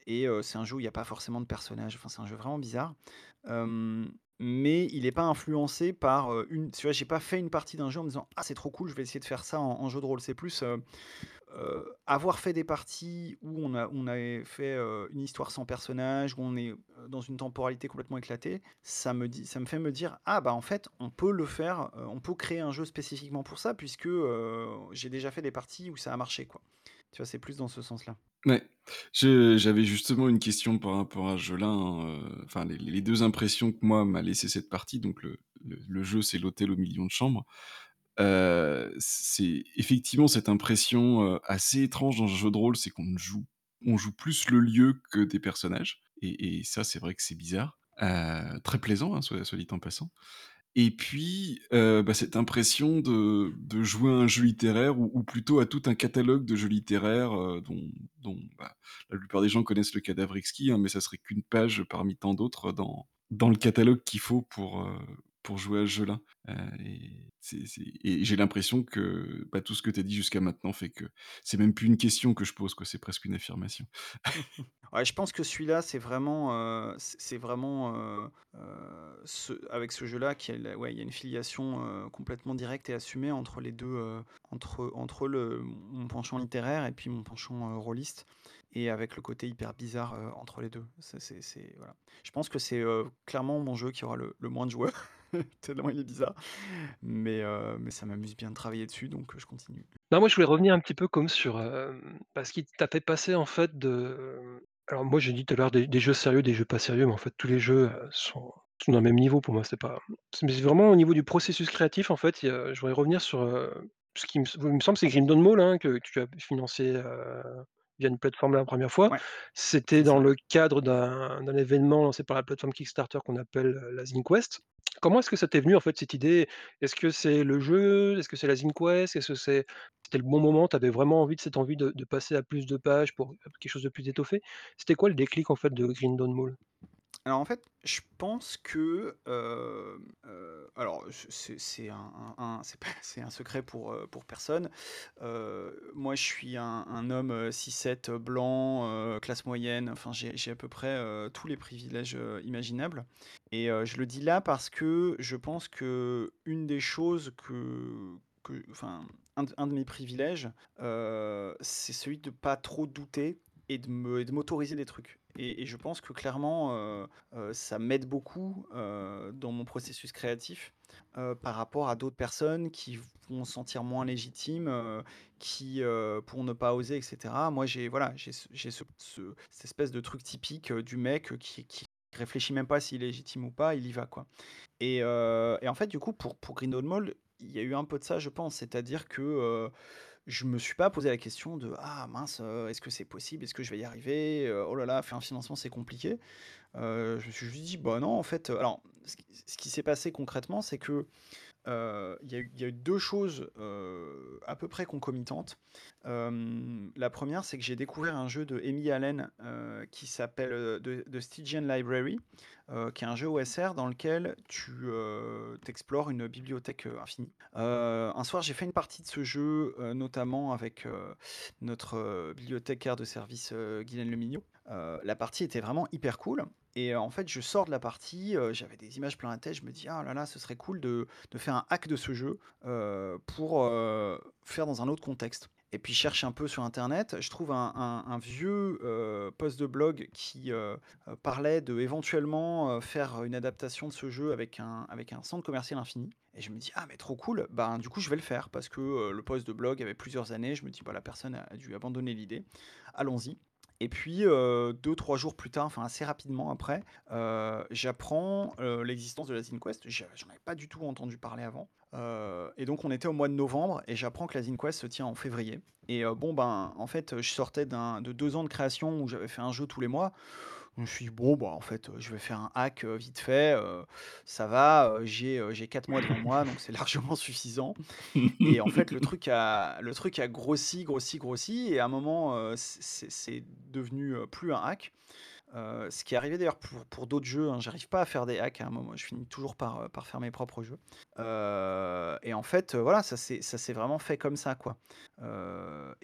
Et c'est un jeu où il y a pas forcément de personnages, enfin, c'est un jeu vraiment bizarre. Mais il est pas influencé par, heu, une tu vois, j'ai pas fait une partie d'un jeu en me disant: «Ah, c'est trop cool, je vais essayer de faire ça en jeu de rôle». C'est plus, heu heu, avoir fait des parties où on a on avait fait, une histoire sans personnage, où on est, dans une temporalité complètement éclatée, ça me dit ça me fait me dire: «Ah, bah, en fait, on peut le faire, on peut créer un jeu spécifiquement pour ça puisque, j'ai déjà fait des parties où ça a marché, quoi». Tu vois, c'est plus dans ce sens-là. Ouais, j'avais justement une question par rapport à ce jeu-là, hein, enfin les 2 impressions que moi m'a laissé cette partie, donc le jeu, c'est l'hôtel aux millions de chambres. Heu, c'est effectivement cette impression, heu, assez étrange dans un jeu de rôle, c'est qu'on joue on joue plus le lieu que des personnages et ça, c'est vrai que c'est bizarre. Très plaisant, hein, soit dit en passant. Et puis, heu, bah, cette impression de jouer à un jeu littéraire ou plutôt à tout un catalogue de jeux littéraires, heu, dont bah, la plupart des gens connaissent le Cadavre exquis, hein, mais ça serait qu'une page parmi tant d'autres dans le catalogue qu'il faut pour, pour jouer à ce jeu-là. Et j'ai l'impression que, bah, tout ce que tu as dit jusqu'à maintenant fait que c'est même plus une question que je pose, c'est presque une affirmation. *laughs* Ouais, je pense que celui-là, c'est vraiment, heu, c'est vraiment, heu, ce avec ce jeu-là qu'il y a une filiation, complètement directe et assumée entre les 2, heu, entre entre le mon penchant littéraire et puis mon penchant, rôliste et avec le côté hyper bizarre, entre les 2. Ça, c'est c'est voilà. Je pense que c'est, clairement mon jeu qui aura le moins de joueurs, *laughs* tellement il est bizarre, mais mais ça m'amuse bien de travailler dessus, donc je continue. Non, moi, je voulais revenir un petit peu comme sur, hem, bah, ce qui t'a fait passer, en fait, de alors moi, j'ai dit tout à l'heure des des jeux sérieux, des jeux pas sérieux, mais en fait, tous les jeux, heu, sont sont dans le même niveau pour moi. C'est pas mais c'est vraiment au niveau du processus créatif, en fait, a je voudrais revenir sur, heu, ce qui me il me semble, c'est Grim Dawn Mall, hein, que que tu as financé, heu, via une plateforme la première fois. Ouais, C'était dans le cadre d'un d'un événement lancé par la plateforme Kickstarter qu'on appelle, la ZinQuest. Comment est-ce que ça t'est venu, en fait, cette idée? Est-ce que c'est le jeu? Est-ce que c'est la ZinQuest? Est-ce que c'est c'était le bon moment, tu avais vraiment envie de cette envie de de passer à plus de pages pour quelque chose de plus étoffé? C'était quoi le déclic en fait de Green Dawn Mall? Alors en fait, je pense que, alors c'est un secret pour, pour personne. Heu, moi je suis un homme, heu, 6-7, heu, blanc, classe moyenne, enfin j'ai à peu près, heu, tous les privilèges, imaginables. Et je le dis là parce que je pense que une des choses que enfin, un de mes privilèges, c'est celui de pas trop douter et de m'autoriser des trucs et je pense que clairement, heu heu, ça m'aide beaucoup, heu, dans mon processus créatif, par rapport à d'autres personnes qui vont se sentir moins légitimes, qui, pour ne pas oser et cetera. Moi, j'ai voilà, j'ai ce j'ai ce ce cette espèce de truc typique, du mec, qui qui réfléchit même pas s'il est légitime ou pas, il y va, quoi et en fait, du coup, pour pour Mall, il y a eu un peu de ça, je pense. C'est-à-dire que, je me suis pas posé la question de: «Ah mince, heu, est-ce que c'est possible? Est-ce que je vais y arriver? Heu, oh là là, faire un financement, c'est compliqué». Heu, je me suis juste dit: «Bah non, en fait», alors ce qui s'est passé concrètement, c'est que, heu, il y a eu 2 choses, heu, à peu près concomitantes. Hem, la première, c'est que j'ai découvert un jeu de Amy Allen, qui s'appelle, The Stygian Library, qui est un jeu OSR dans lequel tu, heu, tu explores une bibliothèque, infinie. Un soir, j'ai fait une partie de ce jeu, notamment avec, notre, bibliothécaire de service, Guylaine Lemignot. La partie était vraiment hyper cool et en fait, je sors de la partie, heu, j'avais des images plein la tête, je me dis: «Ah là là, ce serait cool de faire un hack de ce jeu, heu, pour, heu, faire dans un autre contexte» et puis je cherche un peu sur internet, je trouve un vieux, heu, post de blog qui, heu, parlait de éventuellement, faire une adaptation de ce jeu avec un centre commercial infini et je me dis: «Ah mais trop cool!» ben, du coup, je vais le faire parce que, le post de blog avait plusieurs années. Je me dis: «Bah, la personne a dû abandonner l'idée. Allons-y» et puis, heu, 2-3 jours plus tard, enfin assez rapidement après, heu, j'apprends, heu, l'existence de la ZinQuest. Je j'en avais pas du tout entendu parler avant, heu et donc on était au mois de novembre et j'apprends que la ZinQuest se tient en février et bon, ben, en fait, je sortais de 2 ans de création où j'avais fait un jeu tous les mois. Je me suis dit: «Bon, bah, en fait, heu, je vais faire un hack, heu, vite fait, heu, ça va, j'ai, j'ai 4 mois devant moi, donc c'est *laughs* largement suffisant» et en fait, le truc a le truc a grossi, grossi, grossi et à un moment, c'est devenu, plus un hack. Heu, ce qui est arrivé d'ailleurs pour pour d'autres jeux, hein. J'arrive pas à faire des hacks à un moment, je finis toujours par, heu, par faire mes propres jeux. Heu et en fait, voilà, ça s'est vraiment fait comme ça, quoi.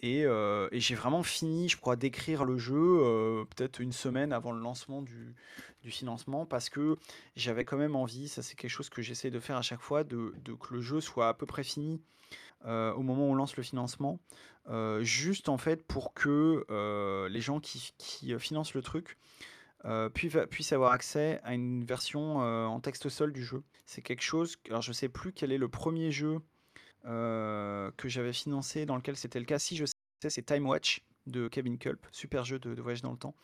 Et et j'ai vraiment fini, je crois, d'écrire le jeu, peut-être une semaine avant le lancement du du financement parce que j'avais quand même envie, ça c'est quelque chose que j'essaie de faire à chaque fois, de de que le jeu soit à peu près fini, au moment où on lance le financement. Heu, juste en fait pour que, heu, les gens qui heu, financent le truc, puissent avoir accès à une version, en texte seul du jeu. C'est quelque chose alors je sais plus quel est le premier jeu, que j'avais financé dans lequel c'était le cas. Si je sais, c'est Time Watch de Kevin Kulp, super jeu de voyage dans le temps,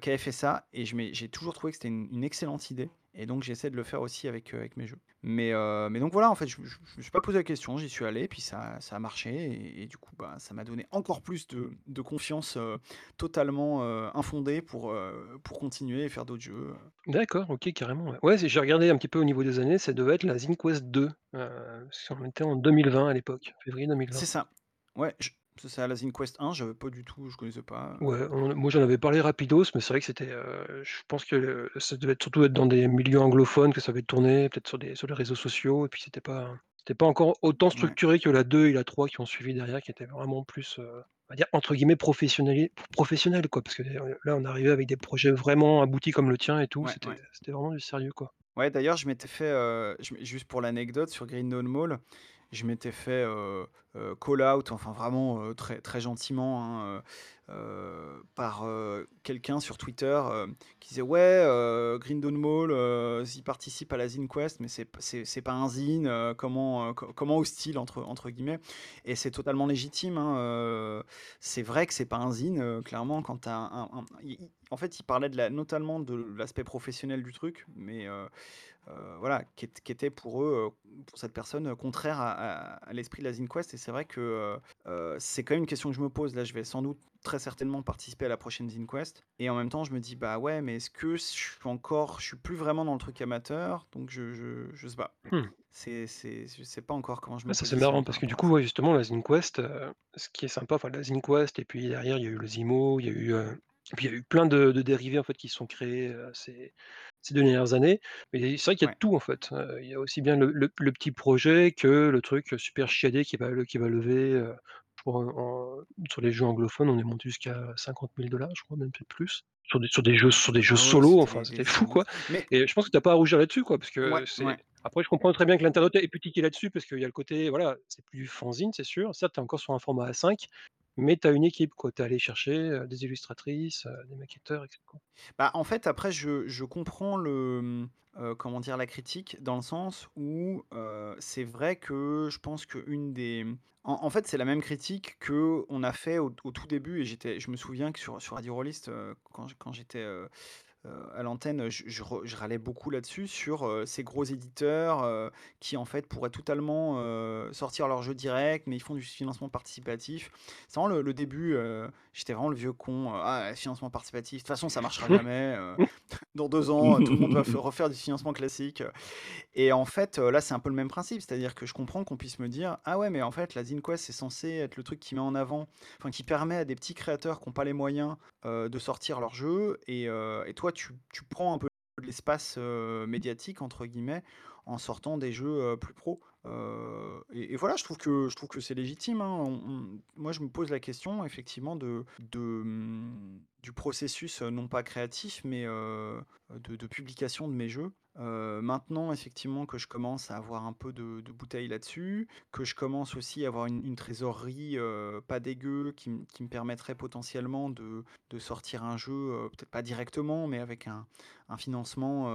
qui avait fait ça et j'ai toujours trouvé que c'était une excellente idée et donc j'essaie de le faire aussi avec, heu, avec mes jeux. Mais heu, mais donc voilà, en fait, je je me suis pas posé la question, j'y suis allé, puis ça ça a marché et et du coup, bah, ça m'a donné encore plus de de confiance, heu, totalement, infondée pour, pour continuer et faire d'autres jeux. D'accord, OK, carrément, ouais. J'ai regardé un petit peu au niveau des années, ça devait être la Zine Quest 2, heu, parce qu'on était en 2020 à l'époque, février 2020. C'est ça. Ouais, je ça, la Zine Quest 1, j'avais pas du tout je connaissais pas, Ouais, on moi j'en avais parlé rapidos, mais c'est vrai que c'était, heu, je pense que ça devait être surtout être dans des milieux anglophones que ça avait tourné, peut-être sur des sur les réseaux sociaux et puis c'était pas c'était pas encore autant Ouais. structuré que la 2 et la 3 qui ont suivi derrière, qui étaient vraiment plus, heu, on va dire entre guillemets «professionnali professionnels» quoi, parce que là là on arrivait avec des projets vraiment aboutis comme le tien et tout, Ouais, c'était ouais. c'était vraiment du sérieux, quoi. Ouais, d'ailleurs, je m'étais fait, je m'é juste pour l'anecdote sur Grindon Mall, je m'étais fait, heu heu, call out, enfin vraiment, heu, très très gentiment, hein, par, quelqu'un sur Twitter, qui disait: «Ouais, heu, Grindon Mall, il participe à la Zine Quest, mais c'est pas un zine, comment, comment ose-t-il?» entre entre guillemets et c'est totalement légitime, hein, c'est vrai que c'est pas un zine, clairement quand en fait, il parlait de notamment de l'aspect professionnel du truc, mais heu, voilà, qui ét qui était pour eux, heu, pour cette personne, heu, contraire à à à l'esprit de la Zine Quest et c'est vrai que, c'est quand même une question que je me pose. Là, je vais sans doute, très certainement participer à la prochaine Zine Quest et en même temps, je me dis: «Bah, ouais, mais est-ce que je suis encore je suis plus vraiment dans le truc amateur?» donc je je je sais pas. Mmh. C'est c'est je sais pas encore comment je me ça c'est marrant par parce que du coup, ouais, justement la Zine Quest, heu, ce qui est sympa, enfin la Zine Quest et puis derrière il y a eu le Zimo, il y a eu, et puis il y a eu plein de de dérivés en fait qui se sont créés, heu, ces ces dernières années. Mais c'est vrai qu'il y a de Ouais. tout en fait, il y a aussi bien le le le petit projet que le truc super chiadé qui va le qui va lever, pour en sur les jeux anglophones, on est monté jusqu'à 50 000 $ je crois, même peut-être plus. Sur des sur des jeux sur des jeux Ah ouais, solo, enfin c'était fou quoi mais et je pense que tu as pas à rougir là-dessus quoi, parce que Ouais, c'est ouais. après je comprends très bien que l'internaute ait pu tiquer là-dessus parce qu'il y a le côté, voilà, c'est plus fanzine, c'est sûr. Certes, tu es encore sur un format A5, mais tu as une équipe quoi, tu es allé chercher, des illustratrices, des maquetteurs et cetera. Bah, en fait, après je je comprends le, mmh, comment dire? La critique dans le sens où, c'est vrai que je pense qu'une des, mmh en fait, c'est la même critique qu'on a fait au tout début et je me souviens que sur sur Radio Rollist, quand quand j'étais, heu, à l'antenne, je je je râlais beaucoup là-dessus sur, heu, ces gros éditeurs, heu, qui en fait pourraient totalement, sortir leurs jeux direct, mais ils font du financement participatif. C'est vraiment le le début, j'étais vraiment le vieux con, «Ah, financement participatif, de toute façon ça marchera *laughs* jamais, dans 2 ans, tout le monde va refaire du financement classique», et en fait, là, c'est un peu le même principe. C'est-à-dire que je comprends qu'on puisse me dire: «Ah ouais, mais en fait, la Zine Quest, c'est censé être le truc qui met en avant enfin qui permet à des petits créateurs qui ont pas les moyens, de sortir leurs jeux et et toi tu tu prends un peu l'espace, «médiatique» entre guillemets, en sortant des jeux, plus pro». Et voilà, je trouve que je trouve que c'est légitime, hein. Moi, je me pose la question effectivement de de, mmh, du processus, non pas créatif, mais de publication de mes jeux. Maintenant effectivement que je commence à avoir un peu de bouteilles là-dessus, que je commence aussi à avoir une trésorerie, pas dégueu qui qui me permettrait potentiellement de sortir un jeu, peut-être pas directement, mais avec un un financement,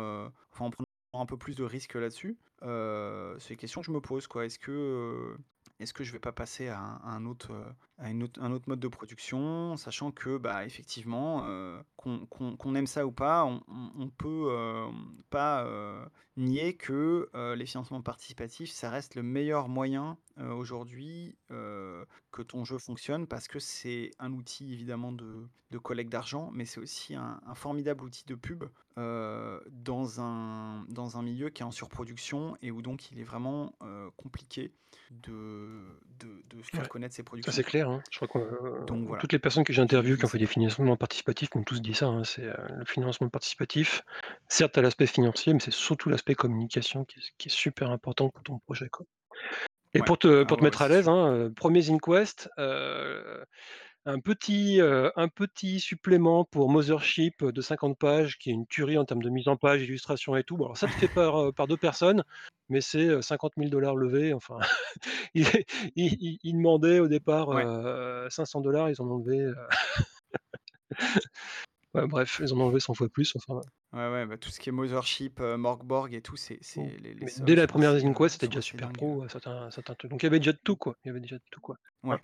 en prenant un peu plus de risques là-dessus. Heu, c'est une question que je me pose quoi. Est-ce que, heu, est-ce que je vais pas passer à un autre, à une autre un autre mode de production? Sachant que, bah, effectivement, qu'on aime ça ou pas, on on peut, pas, nier que, les financements participatifs, ça reste le meilleur moyen, heu, aujourd'hui, heu, que ton jeu fonctionne parce que c'est un outil évidemment de de collecte d'argent, mais c'est aussi un un formidable outil de pub, heu, dans un dans un milieu qui est en surproduction et où donc il est vraiment, compliqué de de, de faire Ouais. connaître ses productions. c'est clair, hein. Je crois que, heu, Donc voilà. toutes les personnes que j'ai interviewées qui ont fait des financements participatifs m'ont tous dit ça, hein. C'est, le financement participatif, certes, as l'aspect financier, mais c'est surtout l'aspect communication qui est qui est super important pour ton projet, quoi. Et Ouais. pour te Ah pour te ouais, ouais, mettre à c'est l'aise, hein, heu, 1er ZineQuest, heu, un petit, heu, un petit supplément pour Mothership de 50 pages qui est une tuerie en termes de mise en page, illustration et tout. Bon alors ça, fait par, par 2 personnes, mais c'est, heu, 50 000 levés, enfin, *laughs* ils demandaient au départ, Ouais. heu, 500 ils en ont levé, heu *laughs* ouais, bref, ils en ont levé 100 fois plus, enfin Ouais, ouais, bah, tout ce qui est Mothership, heu, Morkborg et tout, c'est les les dès la 1re assez, heu, ZineQuest, c'était déjà super pro, heu, certains certains trucs. Donc il y avait déjà de tout, quoi. Il y avait déjà de tout, quoi. Ouais.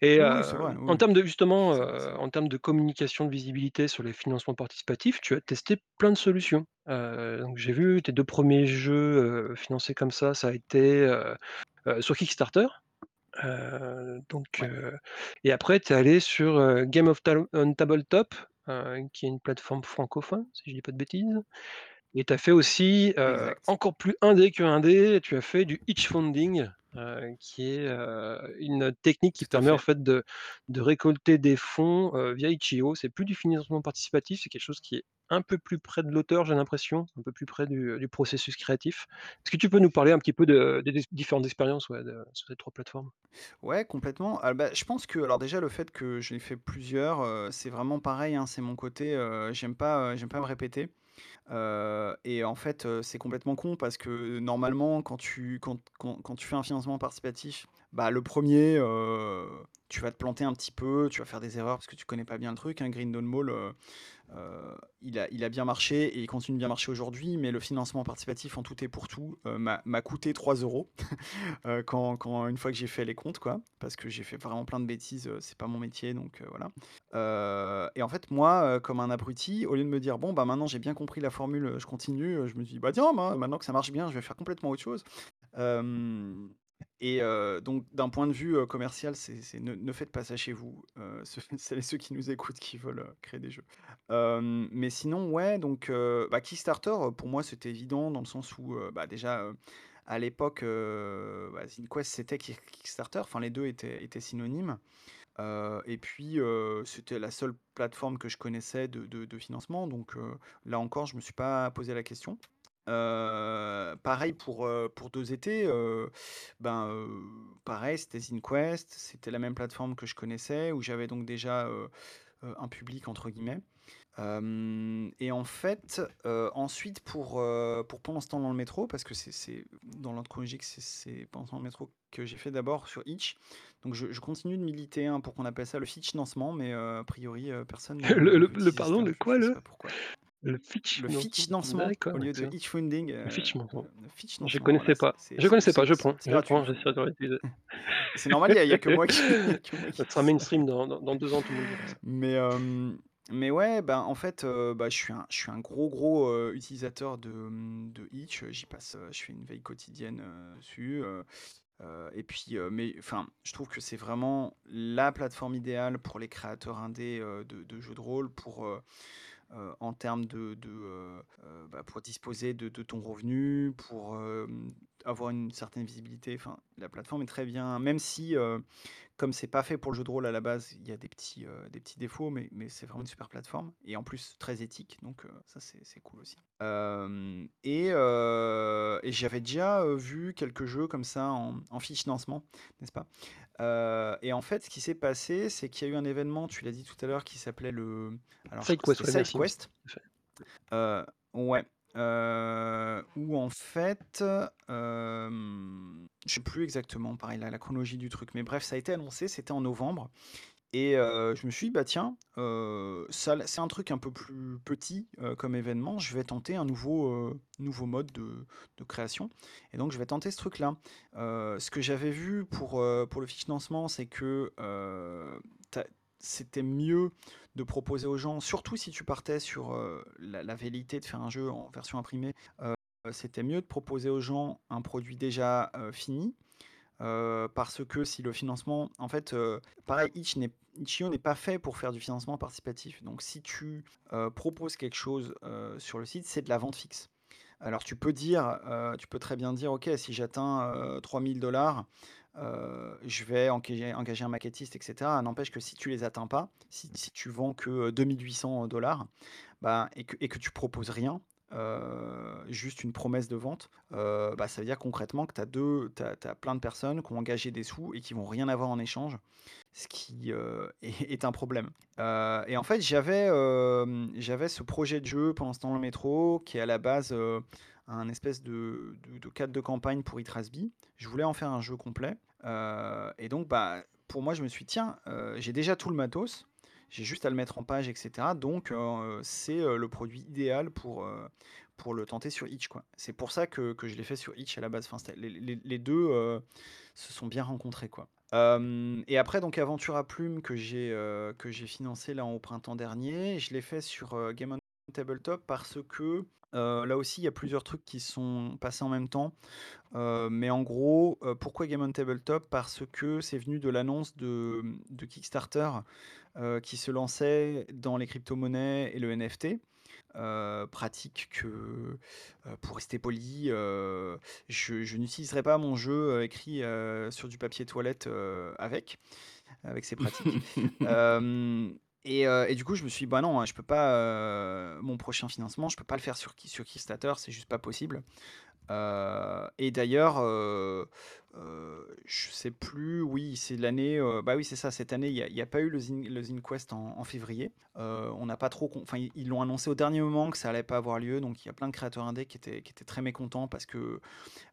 Et Oui, vrai, oui, en termes de justement, en termes de communication, de visibilité sur les financements participatifs, tu as testé plein de solutions. Donc j'ai vu tes 2 premiers jeux, financés comme ça, ça a été, sur Kickstarter. Donc Ouais. et après tu es allé sur, Game of Tal on Tabletop, qui est une plateforme francophone, si je dis pas de bêtises et tu as fait aussi, Exact. encore plus indé que indé, tu as fait du Itch.funding, heu, qui est, heu, une technique qui permet en fait. de de récolter des fonds, via Itch.io. C'est plus du financement participatif, c'est quelque chose qui est un peu plus près de l'auteur, j'ai l'impression, un peu plus près du du processus créatif. Est-ce que tu peux nous parler un petit peu de des différentes expériences, ouais, de sur ces 3 plateformes? Ouais, complètement. Ah bah, je pense que alors déjà le fait que j'ai fait plusieurs, c'est vraiment pareil, hein, c'est mon côté, heu, j'aime pas, j'aime pas me répéter. Et en fait, c'est complètement con parce que normalement quand tu quand quand tu fais un financement participatif, bah, le 1er, heu, tu vas te planter un petit peu, tu vas faire des erreurs parce que tu connais pas bien le truc, hein. Green Dawn Mall, il a il a bien marché et il continue de bien marcher aujourd'hui, mais le financement participatif en tout et pour tout, m'a coûté 3 €, *laughs* heu, quand quand une fois que j'ai fait les comptes, quoi. Parce que j'ai fait vraiment plein de bêtises, heu, c'est pas mon métier donc voilà. Heu et en fait, moi, heu, comme un abruti, au lieu de me dire: «Bon, bah, maintenant j'ai bien compris la formule, heu, je continue», je me dis: «Bah, tiens, moi, maintenant que ça marche bien, je vais faire complètement autre chose». Et donc d'un point de vue, commercial, ne faites pas ça chez vous, heu, *laughs* ceux ceux qui nous écoutent qui veulent, créer des jeux. Mais sinon, ouais, donc bah, Kickstarter, pour moi, c'était évident dans le sens où, bah, déjà, à l'époque, heu, bah, c'était Kick Kickstarter, enfin les 2 étaient étaient synonymes. Et puis, c'était la seule plateforme que je connaissais de financement donc là encore, je me suis pas posé la question. Pareil pour, pour 2ET, heu, ben, pareil, c'était ZineQuest, c'était la même plateforme que je connaissais, où j'avais donc déjà, «un public» entre guillemets. Hem et en fait, heu, ensuite pour, heu, pour Pendant ce temps dans le métro, parce que c'est dans l'ordre chronologique, c'est Pendant ce temps dans le métro que j'ai fait d'abord sur Itch. Donc je je continue de militer, hein, pour qu'on appelle ça le Fitchnancement, mais heu, a priori, personne ne *laughs* Le ne le le pardon, le je quoi je le? Le Fitch Le Fitchnancement au lieu de excellent. Itch.funding, Le heu, Fitchnancement. le Je Fitchnancement, voilà, connaissais pas. Je c'est connaissais pas, je prends, c'est je gratuit, prends, faut j'essaie de *laughs* réutiliser. c'est normal, *laughs* il y a que moi qui Ça sera mainstream dans dans dans 2 ans, tout le monde. Mais mais ouais, ben, en fait, bah, je suis un je suis un gros, gros, utilisateur de, mmh, de Itch, j'y passe, je fais une veille quotidienne, dessus, et puis, mais je trouve que c'est vraiment la plateforme idéale pour les créateurs indés, de jeux de rôle pour, en termes de bah, pour disposer de ton revenu, pour, avoir une certaine visibilité. Enfin, la plateforme est très bien, même si, heu, comme c'est pas fait pour le jeu de rôle à la base, il y a des petits, heu, des petits défauts, mais mais c'est vraiment une super plateforme et en plus très éthique, donc heu, ça c'est cool aussi. Hem et j'avais déjà, vu quelques jeux comme ça en en Fitchnancement, n'est-ce pas? Et en fait, ce qui s'est passé, c'est qu'il y a eu un événement, tu l'as dit tout à l'heure, qui s'appelait le alors crois SideQuest, c'était ouais, heu, où en fait, hem, je sais plus exactement, pareil, la la chronologie du truc, mais bref, ça a été annoncé, c'était en novembre et heu, je me suis dit: «Bah, tiens, l c'est un truc un peu plus petit, heu, comme événement, je vais tenter un nouveau, heu, nouveau mode de de création» et donc je vais tenter ce truc-là. Ce que j'avais vu pour, pour le Fitchnancement, c'est que, c'était mieux de proposer aux gens, surtout si tu partais sur, heu, la la velléité de faire un jeu en version imprimée, heu, c'était mieux de proposer aux gens un produit déjà, heu, fini. Parce que si le financement en fait, pareil, Itch n'est Itch.io n'est pas fait pour faire du financement participatif. Donc si tu, proposes quelque chose, sur le site, c'est de la vente fixe. Alors tu peux dire, tu peux très bien dire: «OK, si j'atteins, heu, 3 000 $, heu, je vais engager un maquettiste et cetera. N'empêche que si tu les atteins pas, si si tu vends que, heu, 2 800 bah, et que et que tu proposes rien, heu, juste une promesse de vente, bah, ça veut dire concrètement que tu as 2 tu as plein de personnes qui ont engagé des sous et qui vont rien avoir en échange, ce qui, *laughs* est un problème. Et en fait, j'avais, ce projet de jeu pendant ce temps le métro qui est à la base, un espèce de cadre de campagne pour Itrasby. Je voulais en faire un jeu complet, heu et donc bah, pour moi, je me suis dit: «Tiens, heu, j'ai déjà tout le matos, j'ai juste à le mettre en page et cetera, donc heu, c'est, le produit idéal pour, pour le tenter sur Itch. C'est pour ça que que je l'ai fait sur Itch à la base. Enfin, les les les 2, heu, se sont bien rencontrés, quoi. Et après donc Aventure à Plume que j'ai, que financé là au printemps dernier, je l'ai fait sur, Game Tabletop parce que, heu, là aussi il y a plusieurs trucs qui sont passés en même temps. Heu, mais en gros, heu, pourquoi Game on Tabletop? Parce que c'est venu de l'annonce de, de Kickstarter, qui se lançait dans les cryptomonnaies et le NFT. Pratique que, pour rester poli, je je n'utiliserai pas mon jeu, écrit, sur du papier toilette, avec, avec ces pratiques. *laughs* Hem et du coup, je me suis dit: «Bah non, hein, je peux pas, heu, mon prochain financement, je peux pas le faire sur sur Kickstarter, c'est juste pas possible». Heu et d'ailleurs, je sais plus, oui, c'est l'année, bah, oui, c'est ça, cette année, il y a pas eu le Zine le ZineQuest en février. On n'a pas trop enfin, ils l'ont annoncé au dernier moment que ça allait pas avoir lieu, donc il y a plein de créateurs indés qui étaient qui étaient très mécontents parce que,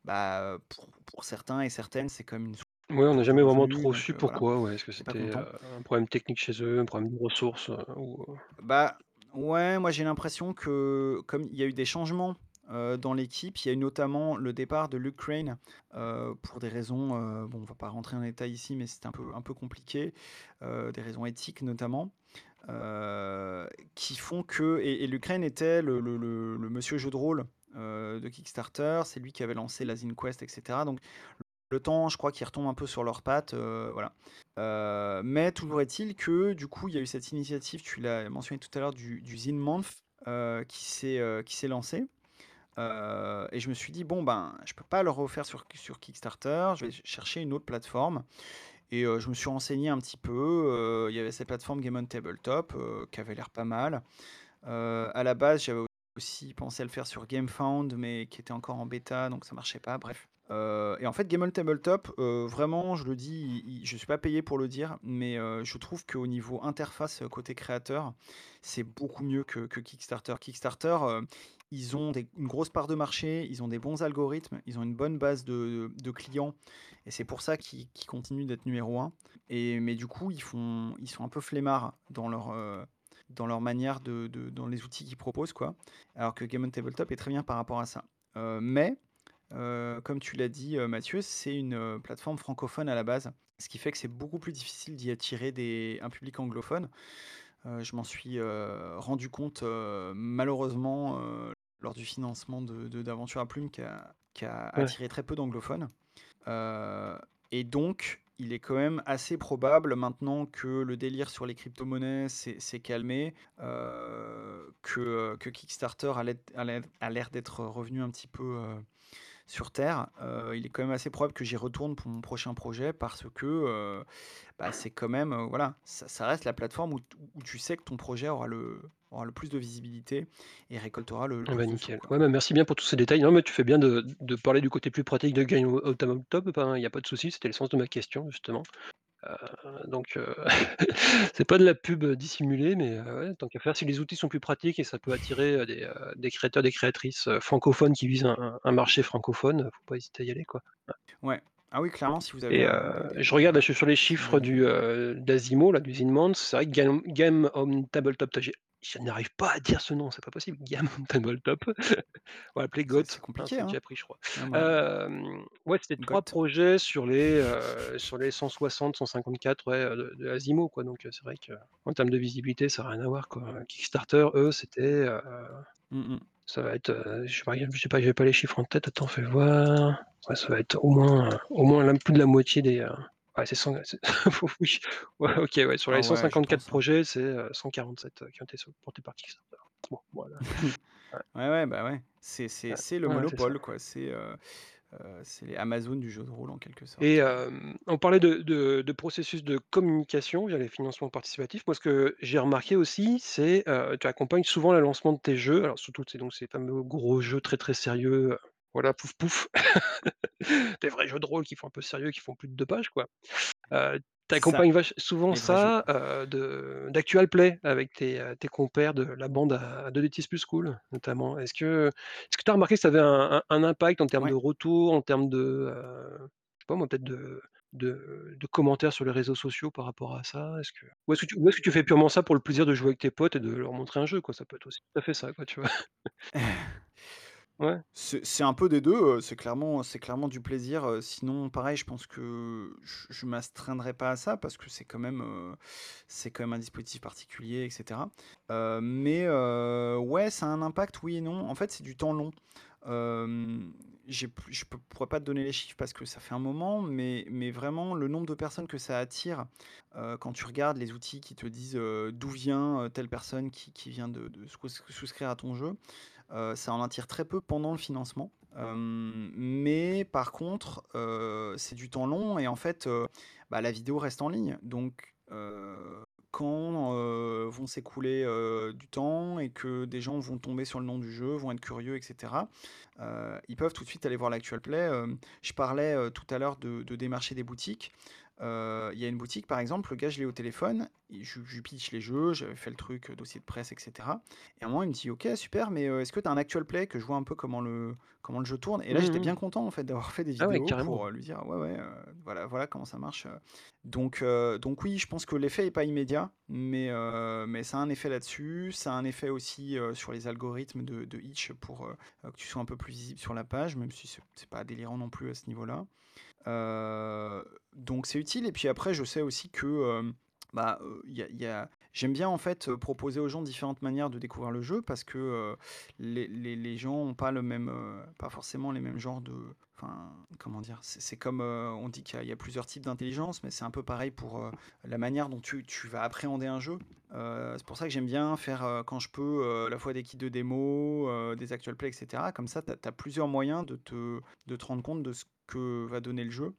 bah, pour pour certains et certaines, c'est comme une Ouais, on n'a jamais vraiment trop donc su heu, voilà, pourquoi, ouais. Est-ce que pas c'était, heu, content. un problème technique chez eux, un problème de ressources, heu, ou, heu? Bah, ouais, moi j'ai l'impression que comme il y a eu des changements, heu, dans l'équipe, il y a eu notamment le départ de Luke Crane, heu, pour des raisons, heu, bon, on va pas rentrer en détail ici, mais c'était un peu un peu compliqué, heu, des raisons éthiques notamment, heu, qui font que et et Luke Crane était le le le le monsieur jeu de rôle, heu, de Kickstarter. C'est lui qui avait lancé la ZineQuest et cetera, donc le temps, je crois qu'ils retombent un peu sur leurs pattes, heu, voilà. Heu, mais toujours est-il que, du coup, il y a eu cette initiative, tu l'as mentionné tout à l'heure, du du Zine Month, heu, qui s'est, heu, qui s'est lancé. Heu et je me suis dit: «Bon, ben, je peux pas le refaire sur sur Kickstarter, je vais chercher une autre plateforme» et je me suis renseigné un petit peu, il y avait cette plateforme Game on Tabletop, qui avait l'air pas mal. À la base, j'avais aussi pensé à le faire sur GameFound, mais qui était encore en bêta, donc ça marchait pas, bref. Heu et en fait, Game on Tabletop, heu, vraiment, je le dis, je suis pas payé pour le dire, mais heu, je trouve qu'au niveau interface, heu, côté créateur, c'est beaucoup mieux que Kickstarter. Kickstarter, ils ont une grosse part de marché, ils ont des bons algorithmes, ils ont une bonne base de clients et c'est pour ça qu'ils continuent d'être numéro un. et mais du coup, ils sont un peu flemmards dans leur, manière de dans les outils qu'ils proposent, quoi. Alors que Game on Tabletop est très bien par rapport à ça. Mais Heu, comme tu l'as dit, heu, Mathieu, c'est une, heu, plateforme francophone à la base, ce qui fait que c'est beaucoup plus difficile d'y attirer des un public anglophone. Je m'en suis, rendu compte, heu, malheureusement, heu, lors du financement de de d'Aventure à Plume qui a qui a Ouais. attiré très peu d'anglophones. Et donc il est quand même assez probable maintenant que le délire sur les cryptomonnaies s'est calmé, que, Kickstarter a l'air d'être revenu un petit peu, sur terre, heu, il est quand même assez probable que j'y retourne pour mon prochain projet parce que, heu, bah, c'est quand même, heu, voilà, ça ça reste la plateforme où tu sais que ton projet aura le aura le plus de visibilité et récoltera le le bah, de sous, nickel. Ouais, bah, merci bien pour tous ces détails. Non, mais tu fais bien de de parler du côté plus pratique de Game au Tabletop, ben, il y a pas de souci, c'était le sens de ma question justement. Heu, donc heu, *laughs* c'est pas de la pub, heu, dissimulée, mais heu, ouais, tant qu'à faire, si les outils sont plus pratiques et ça peut attirer, heu, des, heu, des créateurs, des créatrices, heu, francophones qui visent un un un marché francophone, faut pas hésiter à y aller, quoi. Ouais. Ah oui, clairement, si vous avez Et un des heu, des je regarde là, je suis sur les chiffres du, heu, d'Asimo là, du c'est vrai que Game Game on Tabletop, je n'arrive pas à dire ce nom, c'est pas possible. Game on *laughs* Tabletop, on va l'appeler c'est GOT, c'est compliqué, hein? déjà pris, je crois. Ouais, c'était 3 GOT. projets sur les, sur les 160-154, ouais, heu, de de Asimo, quoi, donc c'est vrai qu'en termes de visibilité, ça a rien à voir, quoi. Kickstarter, eux, c'était, Mmh mh. ça va être, je sais pas, je pas, pas les chiffres en tête, attends, fais voir. Ouais, ça va être au moins, au moins plus de la moitié des, ouais, c'est 100 c'est *laughs* oui, ouais, OK, ouais, sur Ah les ouais, je 154 pense, hein. projets, c'est, heu, 147, heu, qui ont été supportés par Kickstarter. Bon, voilà. *laughs* Ouais, Ouais, ouais, bah, ouais. C'est c'est ouais, c'est le voilà, c'est ça. monopole, quoi. C'est, heu c'est les Amazon du jeu de rôle en quelque sorte. Et hem, on parlait de de de processus de communication via les financements participatifs. Moi, ce que j'ai remarqué aussi, c'est, heu, tu accompagnes souvent le lancement de tes jeux, alors surtout, c'est donc ces fameux gros jeux très, très sérieux, heu, voilà, pouf pouf, *laughs* des vrais jeux de rôle qui font un peu sérieux, qui font plus de 2 pages, quoi. Heu, tu Ça, accompagnes vache souvent ça, de d'actual play avec tes, tes compères de la bande à 2D Plus Cool, notamment. Est-ce que tu as remarqué que ça avait un un un impact en termes de retour, en termes de, je sais pas moi, peut-être de de de commentaires sur les réseaux sociaux par rapport à ça? Est-ce que ou est-ce que est-ce que tu fais purement ça pour le plaisir de jouer avec tes potes et de leur montrer un jeu, quoi? Ça peut être aussi tout à fait ça, quoi, tu vois? *laughs* C'est un peu des 2, heu, c'est clairement clairement du plaisir, sinon pareil, je pense que je je m'astreindrais pas à ça parce que c'est quand même, c'est quand même un dispositif particulier et cetera. Heu, mais ouais, ça a un impact, oui et non. En fait, c'est du temps long. P je peux pourrais pas te donner les chiffres parce que ça fait un moment, mais vraiment le nombre de personnes que ça attire, heu, quand tu regardes les outils qui te disent, heu, d'où vient, telle personne qui vient de de sous souscrire à ton jeu, ça en attire très peu pendant le financement. Mais par contre, c'est du temps long et en fait, bah, la vidéo reste en ligne. Donc, quand, vont s'écouler, du temps et que des gens vont tomber sur le nom du jeu, vont être curieux et cetera, heu, ils peuvent tout de suite aller voir l'actual play. Je parlais, tout à l'heure de démarcher des boutiques. Heu, il y a une boutique par exemple, le gars je l'ai au téléphone, et je je lui pitch les jeux, j'avais fait le truc, heu, dossier de presse et cetera et à un moment il me dit: «OK super, mais, heu, est-ce que tu as un actual play que je vois un peu comment le comment le jeu tourne?» et là Mmh j'étais mh. bien content en fait d'avoir fait des Ah ouais, vidéos carrément. pour, heu, lui dire: «Ouais, ouais, heu, voilà voilà comment ça marche», heu, donc heu, donc oui, je pense que l'effet est pas immédiat, mais heu, mais ça a un effet là-dessus. Ça a un effet aussi, heu, sur les algorithmes de de Itch pour, heu, que tu sois un peu plus visible sur la page, même si c'est c'est pas délirant non plus à ce niveau-là. Heu, donc c'est utile et puis après je sais aussi que, hem, bah, il y a j'aime bien en fait, proposer aux gens différentes manières de découvrir le jeu parce que, les les gens ont pas le pas forcément les mêmes genres de enfin, comment dire? C'est comme, on dit qu'il y a plusieurs types d'intelligence, mais c'est un peu pareil pour, la manière dont tu tu vas appréhender un jeu. C'est pour ça que j'aime bien faire, quand je peux, la fois des kits de démo, des actual play et cetera. Comme ça, tu as plusieurs moyens de te de te rendre compte de ce que va donner le jeu.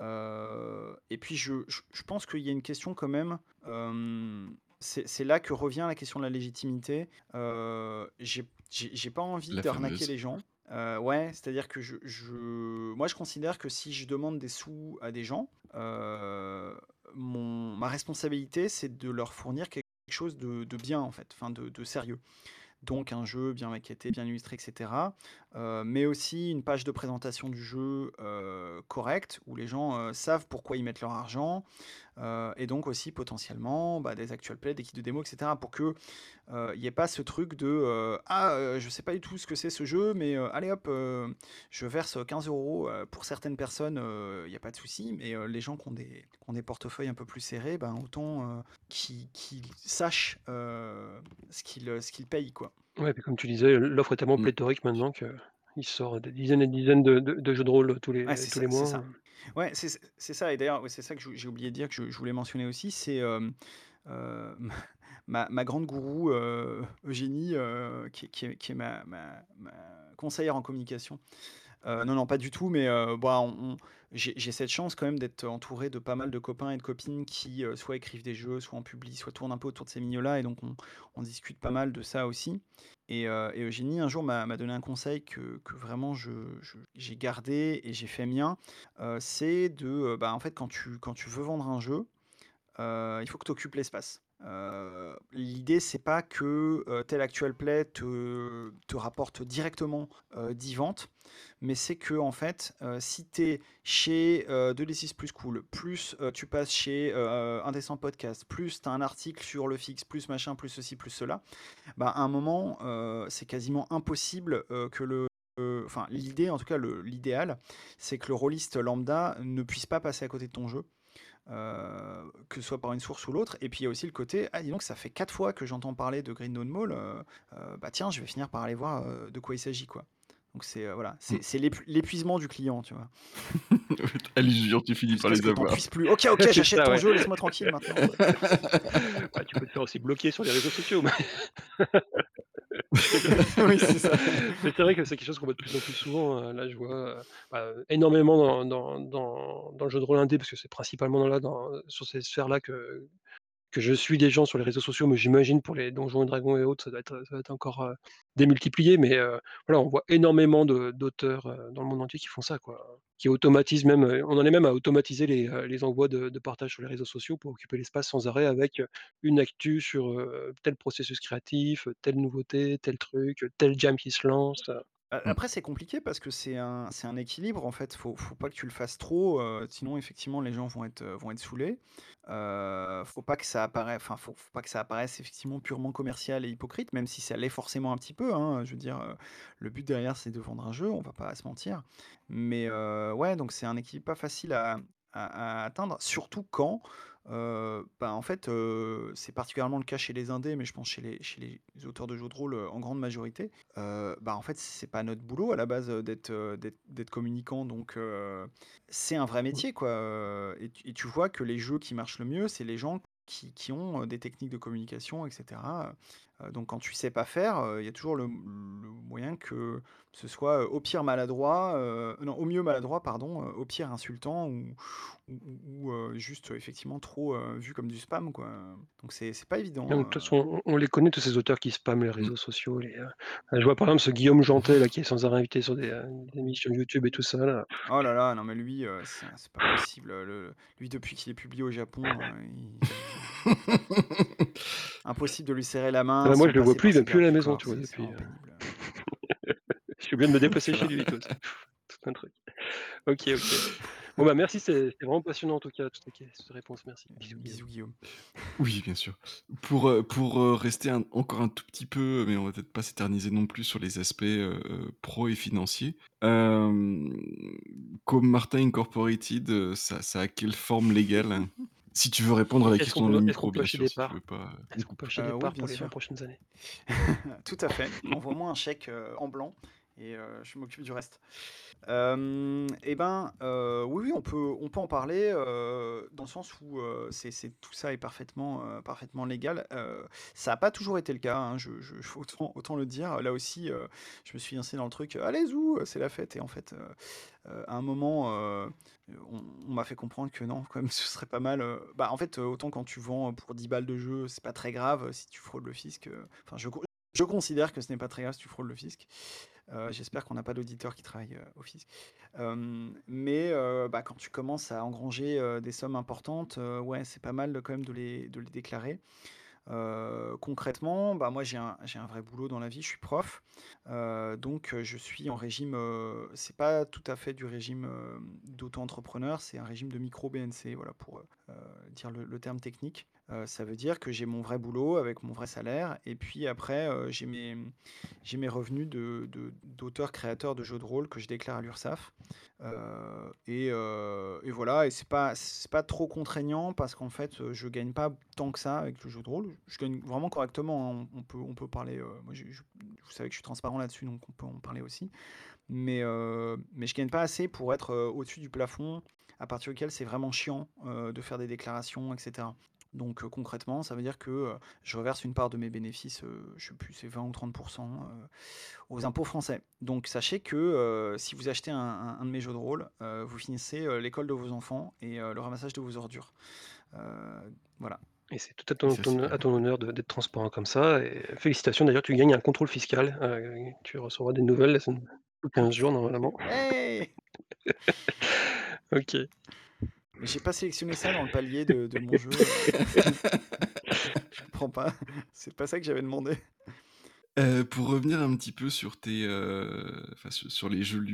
Heu et puis je je je pense qu'il y a une question quand même, hem, c'est là que revient la question de la légitimité. Heu, j'ai pas envie d'arnaquer les gens. Heu, ouais, c'est-à-dire que je je moi je considère que si je demande des sous à des gens, heu, mon ma responsabilité, c'est de leur fournir quelque chose de de bien en fait, enfin de de sérieux donc un jeu bien maquetté, bien illustré, etc. Euh, mais aussi une page de présentation du jeu euh, correcte, où les gens euh, savent pourquoi ils mettent leur argent, euh, et donc aussi potentiellement bah, des actual play, des kits de démo, etc. pour que il n'y ait pas ce truc de euh, ah euh, je sais pas du tout ce que c'est ce jeu, mais euh, allez hop, euh, je verse 15 euros euh, pour certaines personnes, il n'y a pas de souci, mais euh, les gens qui ont des, qui ont des portefeuilles un peu plus serrés, ben autant euh, qu'ils qu'ils sachent euh, ce qu'ils qu'ils payent quoi. Ouais, puis comme tu disais, l'offre est tellement Mmh. pléthorique maintenant qu'il sort des dizaines et des dizaines de de de jeux de rôle tous les c'est tous ça, les c'est mois, ça. Ouais, c'est ça et d'ailleurs, c'est ça que j'ai oublié de dire que je voulais mentionner aussi, c'est, heu, ma ma grande gourou, heu, Eugénie, heu, qui est qui est ma ma conseillère en communication. Non, non, pas du tout, mais, heu, bah, j'ai cette chance quand même d'être entouré de pas mal de copains et de copines qui, soit écrivent des jeux, soit en publient, soit tournent un peu autour de ces milieux-là et donc on on discute pas mal de ça aussi et heu et Eugénie un jour m'a donné un conseil que que vraiment je je j'ai gardé et j'ai fait mien, heu, c'est de, heu, bah, en fait, quand tu quand tu veux vendre un jeu, il faut que tu occupes l'espace. Heu, l'idée, c'est pas que, heu, tel actual play te te rapporte directement, heu, 10 ventes, mais c'est que en fait, si tu es chez, heu, 2D6 Plus Cool, plus, tu passes chez, Indécent Podcast, plus tu as un article sur le fixe, plus machin, plus ceci, plus cela, bah, à un moment, c'est quasiment impossible, que le enfin l'idée, en tout cas l'idéal, c'est que le rôliste lambda ne puisse pas passer à côté de ton jeu. Euh, que ce soit par une source ou l'autre. Et puis il y a aussi le côté, ah dis donc, ça fait quatre fois que j'entends parler de Green Dawn Mall, euh, euh, bah tiens, je vais finir par aller voir euh, de quoi il s'agit, quoi. Donc c'est voilà, c'est l'épu- l'épuisement du client, tu vois. À l'usure, tu finis par les avoir. plus. Ok, ok, *laughs* j'achète ton ouais. jeu, laisse-moi tranquille maintenant. *laughs* Ouais, tu peux te faire aussi bloquer sur les réseaux sociaux, mais *laughs* *laughs* Oui, c'est ça. C'est vrai que c'est quelque chose qu'on voit de plus en plus souvent, heu, là je vois, heu, bah, énormément dans dans dans le jeu de rôle indé parce que c'est principalement là sur ces sphères-là que que je suis des gens sur les réseaux sociaux, mais j'imagine pour les Donjons& et Dragons et autres, ça doit être, encore, démultiplié, mais voilà, on voit énormément d'auteurs, dans le monde entier qui font ça, quoi. Qui automatisent même, on en est même à automatiser les, les envois de partage sur les réseaux sociaux pour occuper l'espace sans arrêt avec, une actu sur, tel processus créatif, telle nouveauté, tel truc, tel jam qui se lance, Mmh. après c'est compliqué parce que c'est un c'est un équilibre en fait, faut faut pas que tu le fasses trop, heu, sinon effectivement les gens vont être, heu, vont être saoulés. Heu, faut pas que ça apparaît enfin faut faut pas que ça apparaisse effectivement purement commercial et hypocrite, même si ça l'est forcément un petit peu, hein. Je veux dire, heu, le but derrière c'est de vendre un jeu, on va pas se mentir. Mais heu, ouais, donc c'est un équilibre pas facile à à à atteindre, surtout quand, heu, bah, en fait, heu, c'est particulièrement le cas chez les indés, mais je pense chez les chez les auteurs de jeux de rôle, heu, en grande majorité. Heu, bah, en fait, c'est pas notre boulot à la base, heu, d'être, heu, d'être d'être communicant donc heu, c'est un vrai métier quoi, heu et tu et tu vois que les jeux qui marchent le mieux, c'est les gens qui qui ont, heu, des techniques de communication et cetera, heu donc quand tu sais pas faire, heu, il y a toujours le le moyen que ce soit, heu, au pire maladroit, non, au mieux maladroit pardon, au pire insultant ou juste, effectivement trop, vu comme du spam quoi, donc c'est c'est pas Non, de évident, toute façon, on on les connaît tous ces auteurs qui spamment les Mmh. réseaux sociaux, les, heu, je vois par exemple ce Guillaume Janté là qui est sans arrêt invité sur des, émissions YouTube et tout ça là. Oh là là, non mais lui, heu, c'est c'est pas possible, le lui depuis qu'il est publié au Japon, il *laughs* impossible de lui serrer la Ah main bah, moi je le vois plus, il vient ses plus à la maison, tu vois? Depuis, heu *laughs* je suis obligé de me déplacer chez lui, tout un truc. OK, OK. Bon bah merci, c'est c'était vraiment passionnant en tout cas toutes tes ques réponses, merci. Bisous Guillaume. Bisous Guillaume. *laughs* Oui, bien sûr. Pour, heu, pour, heu, rester un encore un tout petit peu, mais on va peut-être pas s'éterniser non plus sur les aspects, pro et financiers. Hem, comme Martin Incorporated, ça ça a quelle forme légale? Si tu veux répondre à la Est-ce qu'on question peut est-ce qu'on micro, peut bien acheter sûr, des si tu parts? veux pas, Est-ce qu'on peut acheter des Heu, oui, parts bien pour les 20 sûr. prochaines années? *laughs* Tout à fait. Envoie-moi un chèque, heu, en blanc et heu, je m'occupe du reste. Hem et ben, heu, oui, oui, on peut on peut en parler, dans le sens où, c'est tout ça est parfaitement, parfaitement légal. Ça a pas toujours été le cas, hein, je je autant le dire. Là aussi, je me suis lancé dans le truc: «Allez zou, c'est la fête» et en fait, à un moment, on m'a fait comprendre que non, quand même, *laughs* ce serait pas mal, bah, en fait, autant quand tu vends pour 10 balles de jeu, c'est pas très grave si tu fraudes le fisc, enfin je je considère que ce n'est pas très grave si tu fraudes le fisc. Heu, j'espère qu'on n'a pas d'auditeurs qui travaillent, heu, au fisc. Hem, mais bah, quand tu commences à engranger, des sommes importantes, ouais, c'est pas mal quand même de les de les déclarer. Concrètement, bah, moi j'ai un un vrai boulot dans la vie, je suis prof, donc je suis en régime, heu, c'est pas tout à fait du régime, d'auto-entrepreneur, c'est un régime de micro-BNC, voilà pour, dire le terme technique. Heu, ça veut dire que j'ai mon vrai boulot avec mon vrai salaire et puis après, heu, j'ai mes revenus de de d'auteur créateur de jeux de rôle que je déclare à l'Urssaf. Heu et heu et voilà et c'est pas pas trop contraignant parce qu'en fait, heu, je gagne pas tant que ça avec le jeu de rôle. Je gagne vraiment correctement, hein, on peut on parler, vous savez que je suis transparent là-dessus, donc on peut en parler aussi. Mais heu, mais je gagne pas assez pour être, au-dessus du plafond, à partir duquel c'est vraiment chiant, de faire des déclarations et cetera. Donc heu, concrètement, ça veut dire que, heu, je reverse une part de mes bénéfices, heu, je sais plus, c'est 20 ou 30 heu, aux impôts français. Donc sachez que, si vous achetez un un un de mes jeux de rôle, vous finissez, l'école de vos enfants et le ramassage de vos ordures. Voilà. Et c'est tout à ton à honneur de d'être transparent comme ça et félicitations d'ailleurs, tu gagnes un contrôle fiscal, tu recevras des nouvelles la semaine sous 15 jours normalement. Hey! *laughs* OK. Mais j'ai pas sélectionné ça dans le palier de de mon jeu, *laughs* je comprends pas, c'est pas ça que j'avais demandé. Heu, pour revenir un petit peu sur tes, enfin su sur les jeux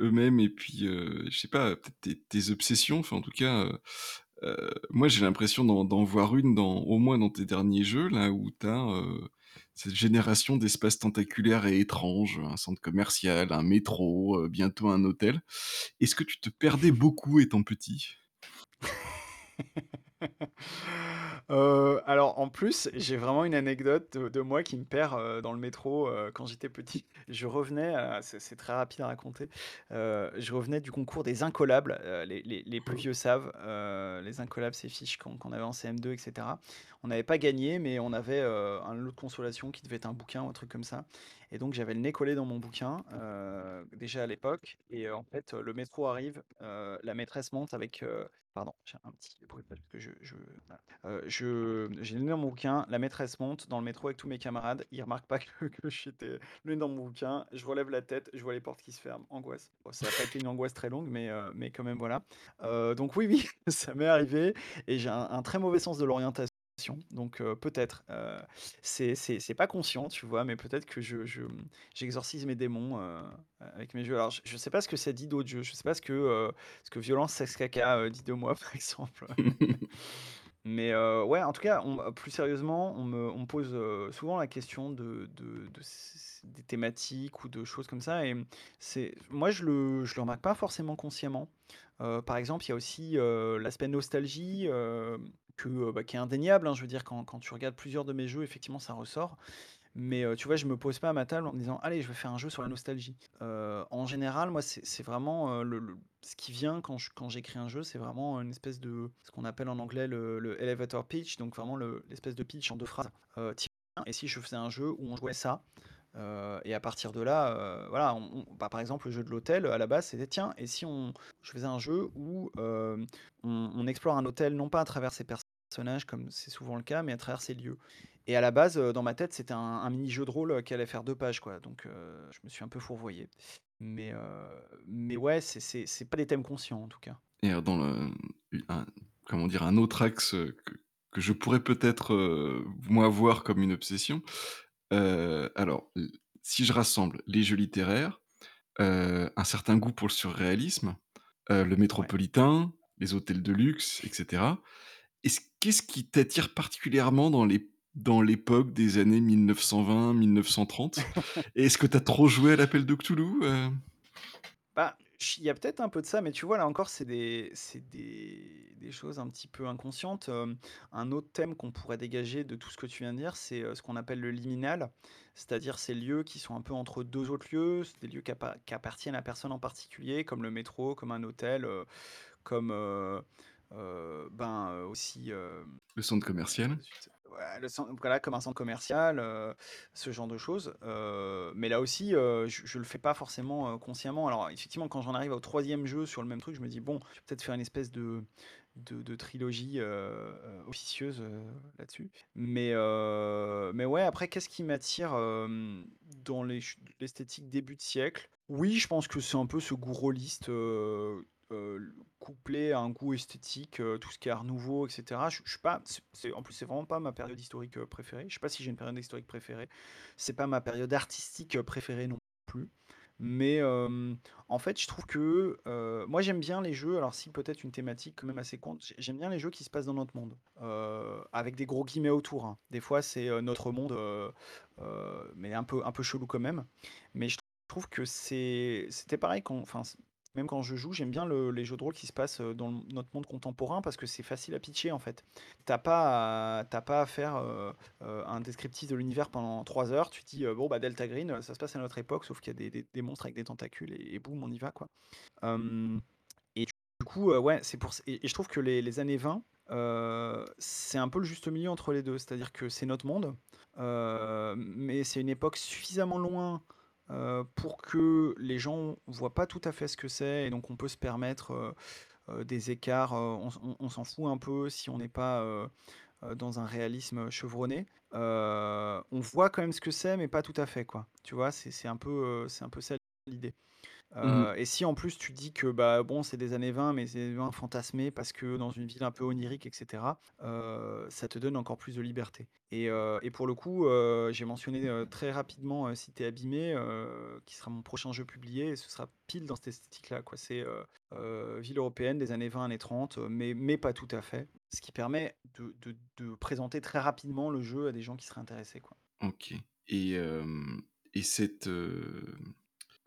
eux-mêmes et puis, heu, je sais pas, peut-être tes tes obsessions, enfin en tout cas, heu, moi j'ai l'impression d'en voir une dans au moins dans tes derniers jeux là où tu as, heu, cette génération d'espaces tentaculaires et étranges, un centre commercial, un métro, bientôt un hôtel. Est-ce que tu te perdais beaucoup étant petit? Heu, *laughs* alors en plus, j'ai vraiment une anecdote de de moi qui me perd, heu, dans le métro, heu, quand j'étais petit. Je revenais, c'est c'est très rapide à raconter, heu, je revenais du concours des incollables, heu, les les les plus vieux savent, heu, les incollables, ces fiches qu'on qu'on avait en CM2 et cetera. On n'avait pas gagné, mais on avait, heu, un lot de consolation qui devait être un bouquin ou un truc comme ça et donc j'avais le nez collé dans mon bouquin, heu, déjà à l'époque. Et heu, en fait, le métro arrive, la maîtresse monte avec, pardon, j'ai un petit bruit parce que je je voilà, heu, je j'ai le nez dans mon bouquin, la maîtresse monte dans le métro avec tous mes camarades, ils remarquent pas que que j'étais le nez dans mon bouquin, je relève la tête, je vois les portes qui se ferment, angoisse. Bon, ça a pas été une angoisse très longue, mais mais quand même, voilà. Donc oui, oui, *laughs* ça m'est arrivé. Et j'ai un un très mauvais sens de l'orientation, donc heu, peut-être, heu, c'est c'est c'est pas conscient, tu vois? Mais peut-être que je je, j'exorcise mes démons, heu, avec mes jeux. Alors je je sais pas ce que ça dit d'autres jeux, je sais pas ce que, ce que violence, sexe, caca, dit de moi, *laughs* par exemple. *laughs* Mais ouais, en tout cas, on plus sérieusement, on me on me pose, souvent la question de de des thématiques ou de choses comme ça et c'est moi je le je le remarque pas forcément consciemment. Par exemple, il y a aussi, heu, l'aspect nostalgie, que, bah, qui est indéniable, hein. Je veux dire quand tu regardes plusieurs de mes jeux, effectivement, ça ressort. Mais tu vois, je me pose pas à ma table en me disant: «Allez, je vais faire un jeu sur la nostalgie». En général, moi, c'est vraiment, ce qui vient quand j'écris un jeu, c'est vraiment une espèce de ce qu'on appelle en anglais le le elevator pitch, donc vraiment le l'espèce de pitch en 2 phrases. Et si je faisais un jeu où on jouait ça? Et à partir de là, voilà, bah, par exemple, le jeu de l'hôtel, à la base, c'était: «Tiens, et si on je faisais un jeu où, on on explore un hôtel non pas à travers ses personnages comme c'est souvent le cas, mais à travers ses lieux?» et à la base, heu, dans ma tête, c'était un un mini jeu de rôle qui allait faire 2 pages, quoi, donc heu, je me suis un peu fourvoyé. Mais heu, mais ouais, c'est c'est c'est pas des thèmes conscients, en tout cas. Et dans le un comment dire? Un autre axe, que que je pourrais peut-être, moi voir comme une obsession, alors si je rassemble les jeux littéraires, un certain goût pour le surréalisme, le Ouais. métropolitain, les hôtels de luxe et cetera. Est-ce qu'est-ce qui t'attire particulièrement dans l'ép dans l'époque des années 1920-1930? *laughs* Et est-ce que tu as trop joué à l'appel de Cthulhu, heu? Bah, il y a peut-être un peu de ça, mais tu vois, là encore, c'est des des des choses un petit peu inconscientes, un autre thème qu'on pourrait dégager de tout ce que tu viens de dire, c'est, ce qu'on appelle le liminal. C'est-à-dire ces lieux qui sont un peu entre 2 autres lieux, des lieux qui appa qui appartiennent à personne en particulier, comme le métro, comme un hôtel, comme, ben, heu, aussi, hem, Le centre commercial? ouais, le voilà, comme un centre commercial, ce genre de choses. Mais là aussi, je je le fais pas forcément, consciemment. Alors effectivement, quand j'en arrive au 3e jeu sur le même truc, je me dis: «Bon, je vais peut-être faire une espèce de de de trilogie, officieuse, là-dessus». Mais mais ouais, après, qu'est-ce qui m'attire, dans l'esthétique début de siècle? Oui, je pense que c'est un peu ce goût rôliste, l couplé à un goût esthétique, heu, tout ce qui est art nouveau et cetera. Je suis pas en plus, c'est vraiment pas ma période historique, heu, préférée. Je sais pas si j'ai une période historique préférée. C'est pas ma période artistique, préférée non plus. Mais en fait, je trouve que, moi, j'aime bien les jeux alors si peut-être une thématique quand même assez j'ai j'aime bien les jeux qui se passent dans notre monde, avec des gros guillemets autour, hein. Des fois, c'est, «notre monde», mais un peu un peu chelou quand même. Mais je trouve que c'est c'était pareil quand même quand je joue, j'aime bien le les jeux de rôle qui se passent, heu, dans notre monde contemporain parce que c'est facile à pitcher, en fait. Tu as pas à pas à faire, heu heu, un descriptif de l'univers pendant 3 heures. Tu dis, «Bon, bah, Delta Green, ça se passe à notre époque, sauf qu'il y a des des monstres avec des tentacules et boum, on y va, quoi». Et du coup, ouais, c'est pour et et je trouve que les années 20, heu, c'est un peu le juste milieu entre les 2. C'est-à-dire que c'est notre monde, mais c'est une époque suffisamment loin, heu, pour que les gens voient pas tout à fait ce que c'est et donc on peut se permettre, heu heu, des écarts, on s'en fout un peu si on n'est pas, dans un réalisme chevronné. On voit quand même ce que c'est, mais pas tout à fait, quoi. Tu vois? C'est un peu, c'est un peu ça l'idée. Mmh mh. Heu, et si en plus tu dis que, bah, bon, c'est des années 20, mais c'est des 20 fantasmées parce que dans une ville un peu onirique et cetera, heu, ça te donne encore plus de liberté. Et heu, et pour le coup, j'ai mentionné, très rapidement, Cité abîmée, qui sera mon prochain jeu publié et ce sera pile dans cette esthétique-là, quoi. C'est, ville européenne des années 20, années 30, mais mais pas tout à fait. Ce qui permet de de de présenter très rapidement le jeu à des gens qui seraient intéressés, quoi. OK. Et et cette,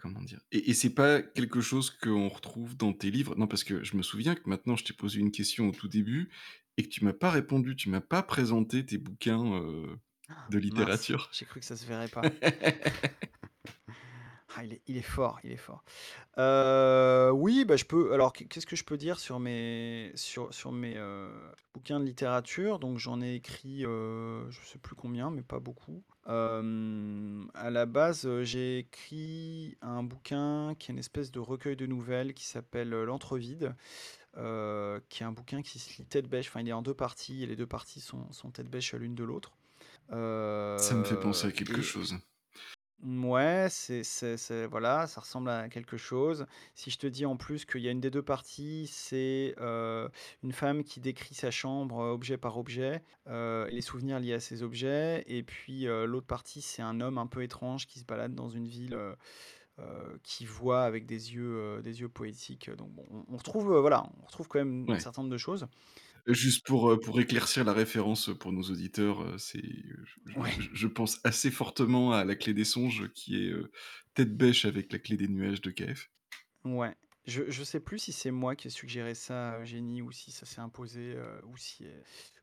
comment dire? Et et c'est pas quelque chose qu'on retrouve dans tes livres? Non, parce que je me souviens que maintenant je t'ai posé une question au tout début et que tu m'as pas répondu, tu m'as pas présenté tes bouquins, heu, de Mince, littérature. j'ai cru que ça se verrait pas. *laughs* Ah, il est il est fort, il est fort. Heu, oui, bah, je peux alors qu'est qu'est-ce que je peux dire sur mes sur sur mes, heu, bouquins de littérature? Donc j'en ai écrit, heu, je sais plus combien, mais pas beaucoup. Hem, à la base, heu, j'ai écrit un bouquin qui est une espèce de recueil de nouvelles qui s'appelle, heu, L'Antre vide, heu, qui est un bouquin qui se lit tête bêche, enfin il est en 2 parties et les 2 parties sont sont tête bêche l'une de l'autre. Ça me fait penser Heu à quelque et chose. Mouais, c'est c'est c'est voilà, ça ressemble à quelque chose. Si je te dis en plus qu'il y a une des 2 parties, c'est, une femme qui décrit sa chambre, objet par objet, et les souvenirs liés à ces objets et puis, l'autre partie, c'est un homme un peu étrange qui se balade dans une ville, qui voit avec des yeux, des yeux poétiques, donc bon, on on retrouve, voilà, on retrouve quand même un Ouais. certain nombre de choses. Juste pour, pour éclaircir la référence, pour nos auditeurs, c'est, je je Ouais. je je pense assez fortement à La Clé des songes qui est, tête bêche avec La Clé des nuages de K.F. Ouais, je je sais plus si c'est moi qui ai suggéré ça à Eugénie ou si ça s'est imposé, ou si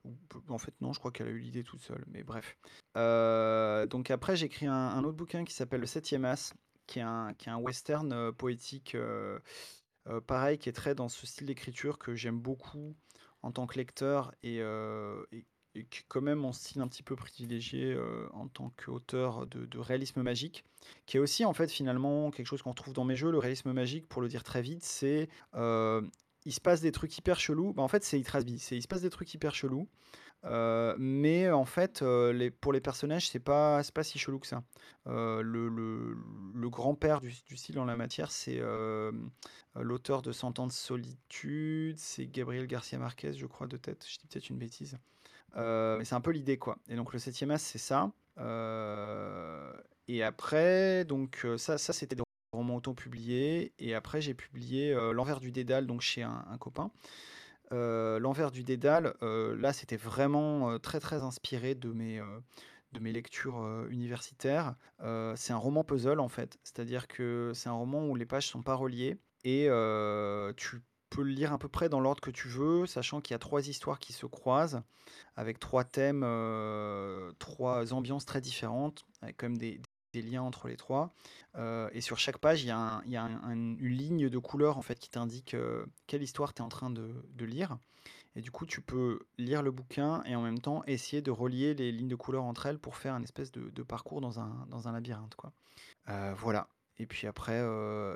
ou en fait non, je crois qu'elle a eu l'idée toute seule, mais bref. Donc après j'ai écrit un un autre bouquin qui s'appelle Le 7e As, qui est un qui est un western, poétique, pareil qui est très dans ce style d'écriture que j'aime beaucoup en tant que lecteur et heu, et quand même mon style un petit peu privilégié, heu, en tant qu'auteur de de réalisme magique. Qui est aussi en fait finalement quelque chose qu'on retrouve dans mes jeux. Le réalisme magique pour le dire très vite, c'est, heu, il se passe des trucs hyper chelous, bah, en fait c'est Yggdrasil, c'est il se passe des trucs hyper chelous, heu, mais en fait, les pour les personnages, c'est pas pas si chelou que ça. Heu, le grand-père du style en la matière, c'est, l'auteur de Cent ans de solitude, c'est Gabriel Garcia Marquez, je crois de tête, je dis peut-être une bêtise. Mais c'est un peu l'idée quoi et donc Le 7e As, c'est ça. Et après donc ça ça c'était des romans auto-publiés et après j'ai publié, L'Envers du Dédale donc chez un copain. Heu, L'Envers du Dédale, heu, là c'était vraiment, heu, très, très inspiré de mes, de mes lectures, universitaires. C'est un roman puzzle en fait, c'est-à-dire que c'est un roman où les pages sont pas reliées et tu peux le lire à peu près dans l'ordre que tu veux, sachant qu'il y a 3 histoires qui se croisent avec 3 thèmes, 3 ambiances très différentes, avec quand même des des liens entre les 3. Heu et sur chaque page, il y a un il y a un un une ligne de couleur en fait qui t'indique, heu, quelle histoire tu es en train de de lire et du coup, tu peux lire le bouquin et en même temps essayer de relier les lignes de couleurs entre elles pour faire un espèce de de parcours dans un dans un labyrinthe quoi. Heu, voilà et puis après,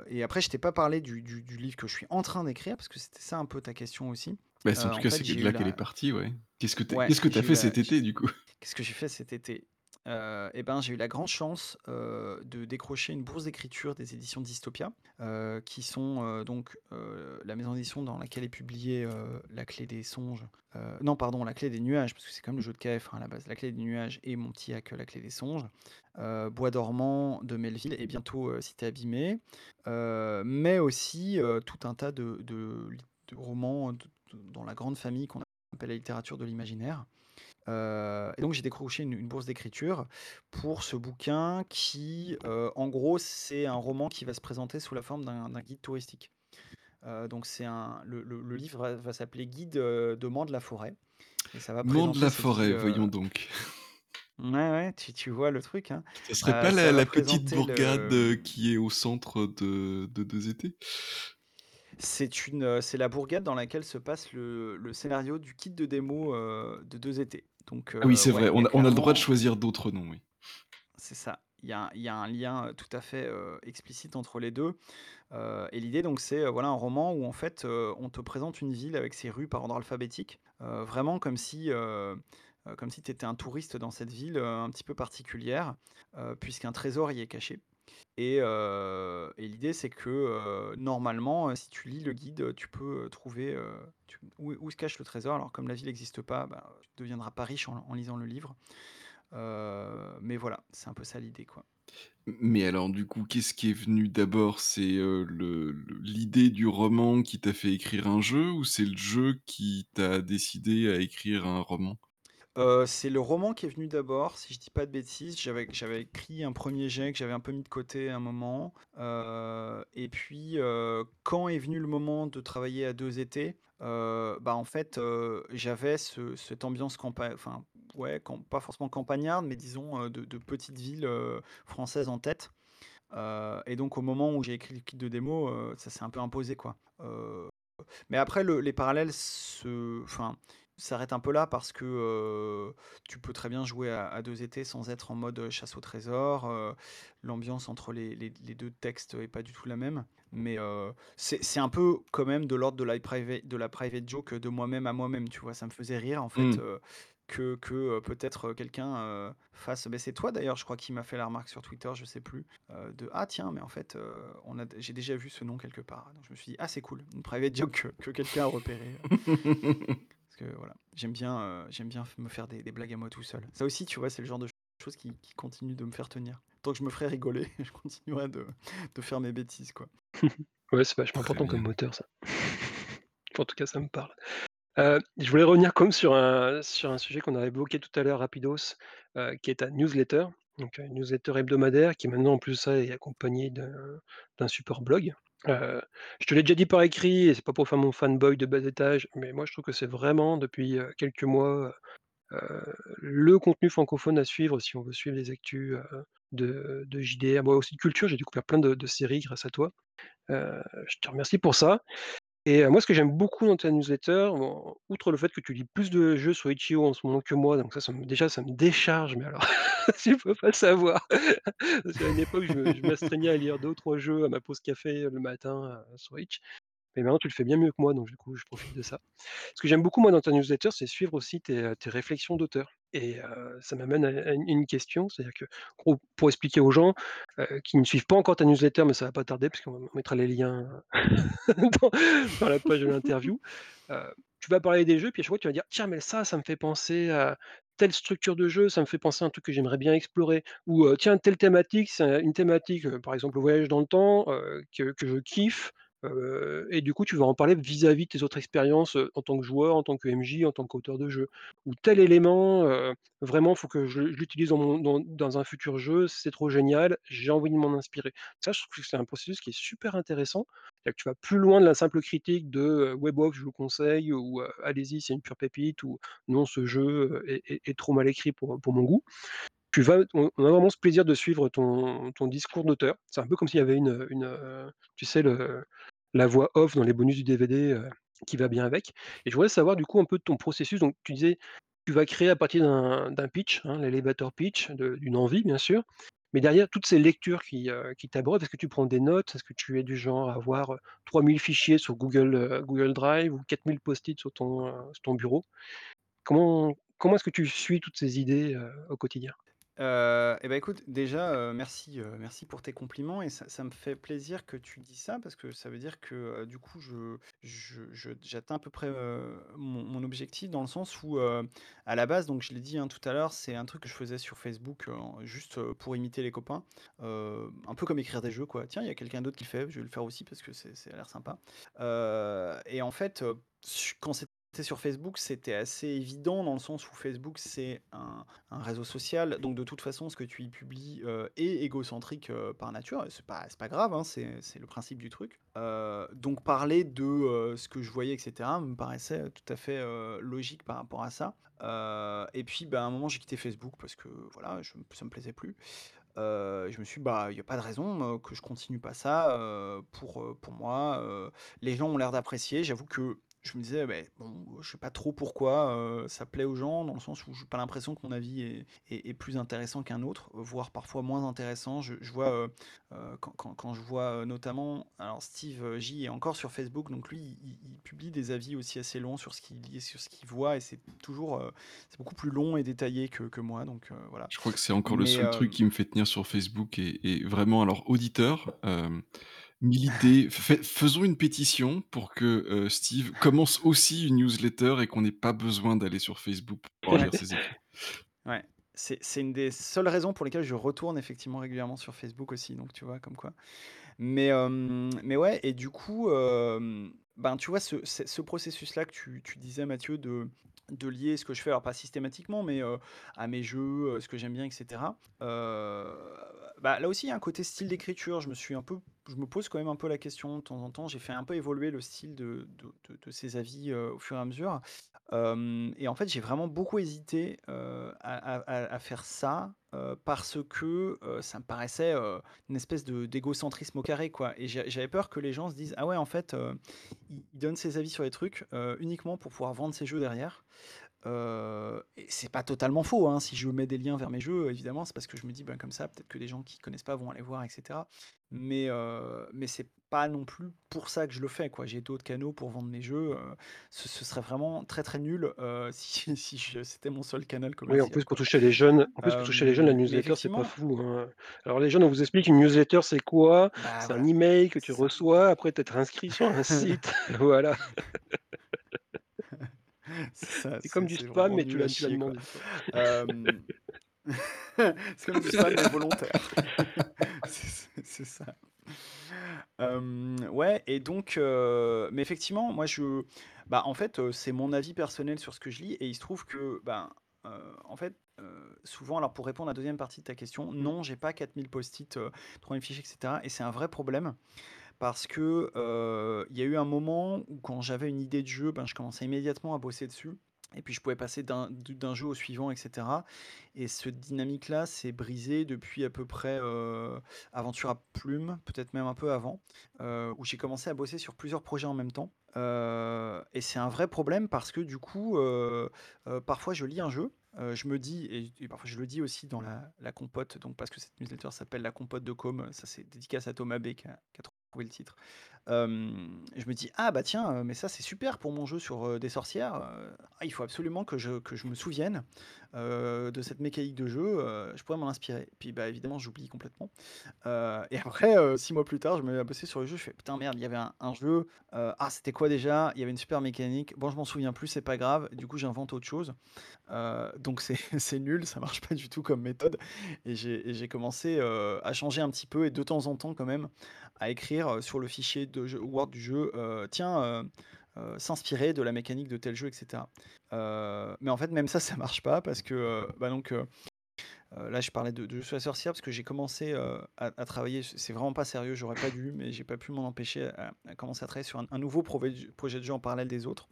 et après je t'ai pas parlé du du du livre que je suis en train d'écrire parce que c'était ça un peu ta question aussi. Bah, en tout cas, c'est de là qu'elle est partie, ouais. Qu'est-ce que tu ouais, que as eu fait cet été du coup? qu'est-ce que j'ai fait cet été? Heu et ben, j'ai eu la grande chance, heu, de décrocher une bourse d'écriture des éditions Dystopia, heu, qui sont, donc, la maison d'édition dans laquelle est publiée, La Clé des songes, non pardon, La Clé des nuages, parce que c'est même le jeu de KF, hein, à la base. La Clé des nuages et mon petit La Clé des songes, Bois dormant de Melville et bientôt, Cité abîmée, mais aussi, tout un tas de romans dans la grande famille qu'on appelle la littérature de l'imaginaire. Et donc j'ai décroché une une bourse d'écriture pour ce bouquin qui, heu, en gros, c'est un roman qui va se présenter sous la forme d'un guide touristique. Heu, donc c'est un le le le livre va va s'appeler Guide, de Mans de la Forêt et ça va Mans de la Forêt, voyons donc. *laughs* Ouais, ouais, tu tu vois le truc, hein? Ça serait pas la petite bourgade, le, qui est au centre de de 2 C'est une, c'est la bourgade dans laquelle se passe le le scénario du kit de démo, de 2 étés. Donc Ah oui, heu, c'est ouais, vrai, on a on a le droit de choisir d'autres noms, oui. C'est ça. Il y a il y a un lien, heu, tout à fait, heu, explicite entre les 2. Heu et l'idée donc c'est, voilà un roman où en fait, on te présente une ville avec ses rues par ordre alphabétique, vraiment comme si, comme si tu étais un touriste dans cette ville, un petit peu particulière, puisqu'un trésor y est caché et heu et l'idée c'est que, heu, normalement, heu, si tu lis le guide, tu peux, trouver, où se cache le trésor. Alors comme la ville existe pas, bah, tu deviendras pas riche en en lisant le livre. Mais voilà, c'est un peu ça l'idée, quoi. Mais alors du coup, qu'est-ce qui est venu d'abord? C'est, l'idée du roman qui t'a fait écrire un jeu ou c'est le jeu qui t'a décidé à écrire un roman? Heu, c'est le roman qui est venu d'abord, si je dis pas de bêtises. J'avais écrit un premier jet que j'avais un peu mis de côté à un moment, heu et puis, heu, quand est venu le moment de travailler à 2 étés, bah, en fait, j'avais ce cette ambiance campa enfin, ouais, pas forcément campagnarde, mais disons, de de petite ville, française en tête, et donc au moment où j'ai écrit le kit de démo, ça s'est un peu imposé, quoi, mais après le les parallèles se enfin, s'arrêtent un peu là parce que, tu peux très bien jouer à à 2 étés sans être en mode, chasse au trésor, l'ambiance entre les les les 2 textes est pas du tout la même. Mais, c'est un peu quand même de l'ordre de la priva de la private joke de moi-même à moi-même, tu vois? Ça me faisait rire en fait, Mmh. que peut-être, quelqu'un, fasse mais c'est toi d'ailleurs je crois qui m'a fait la remarque sur Twitter, je sais plus, de: «Ah tiens, mais en fait, heu, on a j'ai déjà vu ce nom quelque part». Donc je me suis dit: «Ah c'est cool, une private joke que que quelqu'un a repéré». *laughs* Parce que voilà, j'aime bien, j'aime bien me faire des des blagues à moi tout seul. Ça aussi, tu vois, c'est le genre de choses qui qui continuent de me faire tenir. Tant que je me ferai rigoler, *laughs* je continuerai de de faire mes bêtises, quoi. *laughs* Ouais, c'est vachement important comme moteur ça. *laughs* En tout cas, ça me parle. Heu, je voulais revenir comme sur un sur un sujet qu'on avait évoqué tout à l'heure rapidos, heu, qui est ta newsletter. Donc, une newsletter hebdomadaire qui maintenant en plus de ça est accompagnée d'un support blog. Heu, je te l'ai déjà dit par écrit et c'est pas pour faire mon fanboy de bas étage, mais moi je trouve que c'est vraiment depuis, heu, quelques mois, heu, le contenu francophone à suivre si on veut suivre les actus, de JDR, moi aussi de culture, j'ai découvert plein de séries grâce à toi. Je te remercie pour ça et moi ce que j'aime beaucoup dans ta newsletter, outre le fait que tu lis plus de jeux sur Itch.io en ce moment que moi, donc ça me déjà ça me décharge, mais alors *laughs* tu peux pas savoir. Parce qu'à une époque je m'astreignais à lire 2 ou 3 jeux à ma pause café le matin, sur Itch. Mais maintenant tu le fais bien mieux que moi, donc du coup je profite de ça. Ce que j'aime beaucoup moi dans ta newsletter, c'est suivre aussi tes réflexions d'auteur et ça m'amène à une question, c'est-à-dire que, gros, pour expliquer aux gens, qui ne suivent pas encore ta newsletter, mais ça va pas tarder parce qu'on on mettra les liens *laughs* dans dans la page de l'interview. Tu vas parler des jeux, puis à chaque fois tu vas dire: «Tiens, mais ça, ça me fait penser à telle structure de jeu, ça me fait penser à un truc que j'aimerais bien explorer» ou «Tiens, telle thématique, c'est une thématique», heu, par exemple le voyage dans le temps, que que je kiffe, heu et du coup tu vas en parler vis-à-vis de tes autres expériences, heu, en tant que joueur, en tant que MJ, en tant qu'auteur de jeu. Ou tel élément, heu, vraiment faut que je l'utilise dans un futur jeu, c'est trop génial, j'ai envie de m'en inspirer. Ça, je trouve que c'est un processus qui est super intéressant. Tu vas plus loin de la simple critique de, bof, je vous conseille ou allez-y, c'est une pure pépite ou non, ce jeu, est trop mal écrit pour mon goût. Tu vas on a vraiment ce plaisir de suivre ton discours d'auteur. C'est un peu comme s'il y avait une, tu sais le la voix off dans les bonus du DVD, heu, qui va bien avec et je voudrais savoir du coup un peu de ton processus. Donc tu disais, tu vas créer à partir d'un pitch, hein, l'elevator pitch, d'une envie bien sûr, mais derrière toutes ces lectures qui, qui t'abreuvent, est-ce que tu prends des notes? Est-ce que tu es du genre à avoir, heu, 3000 fichiers sur Google, Google Drive ou 4000 post-it sur ton, heu, sur ton bureau? Comment est-ce que tu suis toutes ces idées, au quotidien? Heu et bah, écoute, déjà, heu, merci, heu, merci pour tes compliments et ça me fait plaisir que tu dis ça parce que ça veut dire que, heu, du coup, j'atteins à peu près, mon objectif dans le sens où, à la base, donc je l'ai dit, hein, tout à l'heure, c'est un truc que je faisais sur Facebook, juste, pour imiter les copains, un peu comme écrire des jeux, quoi. Tiens, il y a quelqu'un d'autre qui le fait, je vais le faire aussi parce que c'est ça a l'air sympa, et en fait, quand sur Facebook, c'était assez évident dans le sens où Facebook, c'est un réseau social, donc de toute façon, ce que tu y publies, heu, est égocentrique, heu, par nature c'est pas pas grave, hein, c'est le principe du truc. Heu, donc parler de, ce que je voyais et cetera me paraissait tout à fait, logique par rapport à ça. Et puis, bah, à un moment, j'ai quitté Facebook parce que voilà, ça me plaisait plus. Je me suis dit: «Bah, il y a pas de raison, que je continue pas ça, pour, pour moi, les gens ont l'air d'apprécier». J'avoue que je me disais: «Beh, bon, je sais pas trop pourquoi, heu, ça plaît aux gens», dans le sens où j'ai pas l'impression que mon avis est est est plus intéressant qu'un autre, voire parfois moins intéressant. Je je vois, heu heu, quand quand quand je vois, notamment alors Steve J est encore sur Facebook, donc lui, il il publie des avis aussi assez longs sur ce qu'il lit sur ce qu'il voit et c'est toujours, c'est beaucoup plus long et détaillé que que moi, donc voilà. Je crois que c'est encore le seul truc qui me fait tenir sur Facebook et et vraiment alors auditeurs, fai faisons une pétition pour que, heu, Steve commence aussi une newsletter et qu'on n'ait pas besoin d'aller sur Facebook pour Ouais. lire ses écrits. Ouais, c'est c'est une des seules raisons pour lesquelles je retourne effectivement régulièrement sur Facebook aussi, donc tu vois, comme quoi. Mais hem, mais ouais et du coup, ben, tu vois ce ce ce processus-là que tu tu disais Mathieu de de lier ce que je fais, alors pas systématiquement, mais à mes jeux, ce que j'aime bien, etc. bah, là aussi, il y a un côté style d'écriture. Je me suis un peu, je me pose quand même un peu la question de temps en temps. J'ai fait un peu évoluer le style de, de, de, ces avis au fur et à mesure. Et en fait, j'ai vraiment beaucoup hésité à, faire ça parce que ça me paraissait une espèce d'égocentrisme au carré, quoi. Et j'avais peur que les gens se disent, ah ouais, en fait, il donne ses avis sur les trucs uniquement pour pouvoir vendre ses jeux derrière. Euh, et c'est pas totalement faux, hein. Si je mets des liens vers mes jeux, évidemment, c'est parce que je me dis: «Ben, comme ça, peut-être que des gens qui connaissent pas vont aller voir» etc. Mais, euh, mais c'est pas non plus pour ça que je le fais, quoi. J'ai d'autres canaux pour vendre mes jeux, euh, ce ce serait vraiment très, très nul, *laughs* si si c'était mon seul canal Oui, en plus pour toucher les jeunes en plus pour toucher les jeunes, la newsletter, c'est pas fou, hein. Alors les jeunes, on vous explique une newsletter, c'est quoi? Bah, C'est un voilà, email que tu reçois, après es inscrit sur un *laughs* site, voilà. *laughs* C'est comme du spam, mais tu l'as demandé. Hem, c'est comme du spam, mais volontaire. *laughs* C'est ça. Hem, ouais et donc heu, mais effectivement, moi je bah, en fait, heu, c'est mon avis personnel sur ce que je lis et il se trouve que, heu, en fait, souvent alors pour répondre à la 2 partie de ta question, Mmh. non, j'ai pas 4000 post-it, heu, 3000 fichiers et cetera et c'est un vrai problème parce que, il y a eu un moment où quand j'avais une idée de jeu, ben, je commençais immédiatement à bosser dessus et puis je pouvais passer d'un jeu au suivant et cetera. Et ce dynamique-là s'est brisé depuis à peu près, Aventure à Plume, peut-être même un peu avant, où j'ai commencé à bosser sur plusieurs projets en même temps, et c'est un vrai problème parce que du coup, parfois je lis un jeu, je me dis et parfois je le dis aussi dans la compote, donc parce que cette newsletter s'appelle La Compote de Com, ça c'est dédicace à Thomas B le titre. Hem, je me dis: «Ah bah tiens, heu, mais ça c'est super pour mon jeu sur, heu, des sorcières, il faut absolument que je que je me souvienne, de cette mécanique de jeu, je pourrais m'en inspirer». Puis bah évidemment j'oublie complètement, et après, 6 mois plus tard, je me mets à bosser sur le jeu, je fais: «Putain merde, il y avait un un jeu, ah c'était quoi déjà? Il y avait une super mécanique, bon je m'en souviens plus, c'est pas grave». Du coup j'invente autre chose, donc *laughs* c'est nul, ça marche pas du tout comme méthode et j'ai commencé, à changer un petit peu et de temps en temps quand même à écrire, heu, sur le fichier de jeu Word du jeu, heu, tiens, heu, s'inspirer de la mécanique de tel jeu et cetera. Heu, mais en fait même ça, ça marche pas parce que, bah, donc, là je parlais de de Jeux la sorcière parce que j'ai commencé, à travailler c'est vraiment pas sérieux, j'aurais pas dû, mais j'ai pas pu m'en empêcher à commencer à travailler sur un nouveau projet de jeu en parallèle des autres,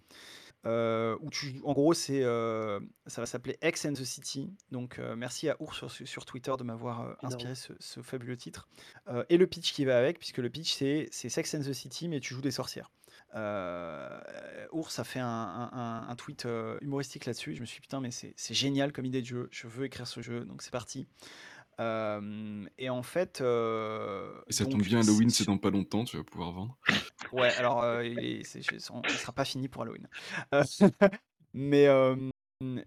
heu, où tu en gros c'est, heu, ça va s'appeler X and the City, donc heu, merci à Ours sur sur Twitter de m'avoir, inspiré ce ce fabuleux titre, et le pitch qui va avec puisque le pitch c'est c'est Sex and the City mais tu joues des sorcières. Ours a fait un un un un tweet, humoristique là-dessus, je me suis dit: «Putain mais c'est c'est génial comme idée de jeu, je veux écrire ce jeu», donc c'est parti. Hem et en fait, heu, Et ça tombe donc bien, Halloween, c'est dans pas longtemps, tu vas pouvoir vendre. Ouais, alors, *laughs* heu, il est c'est je son il sera pas fini pour Halloween. Heu, *laughs* mais, hem,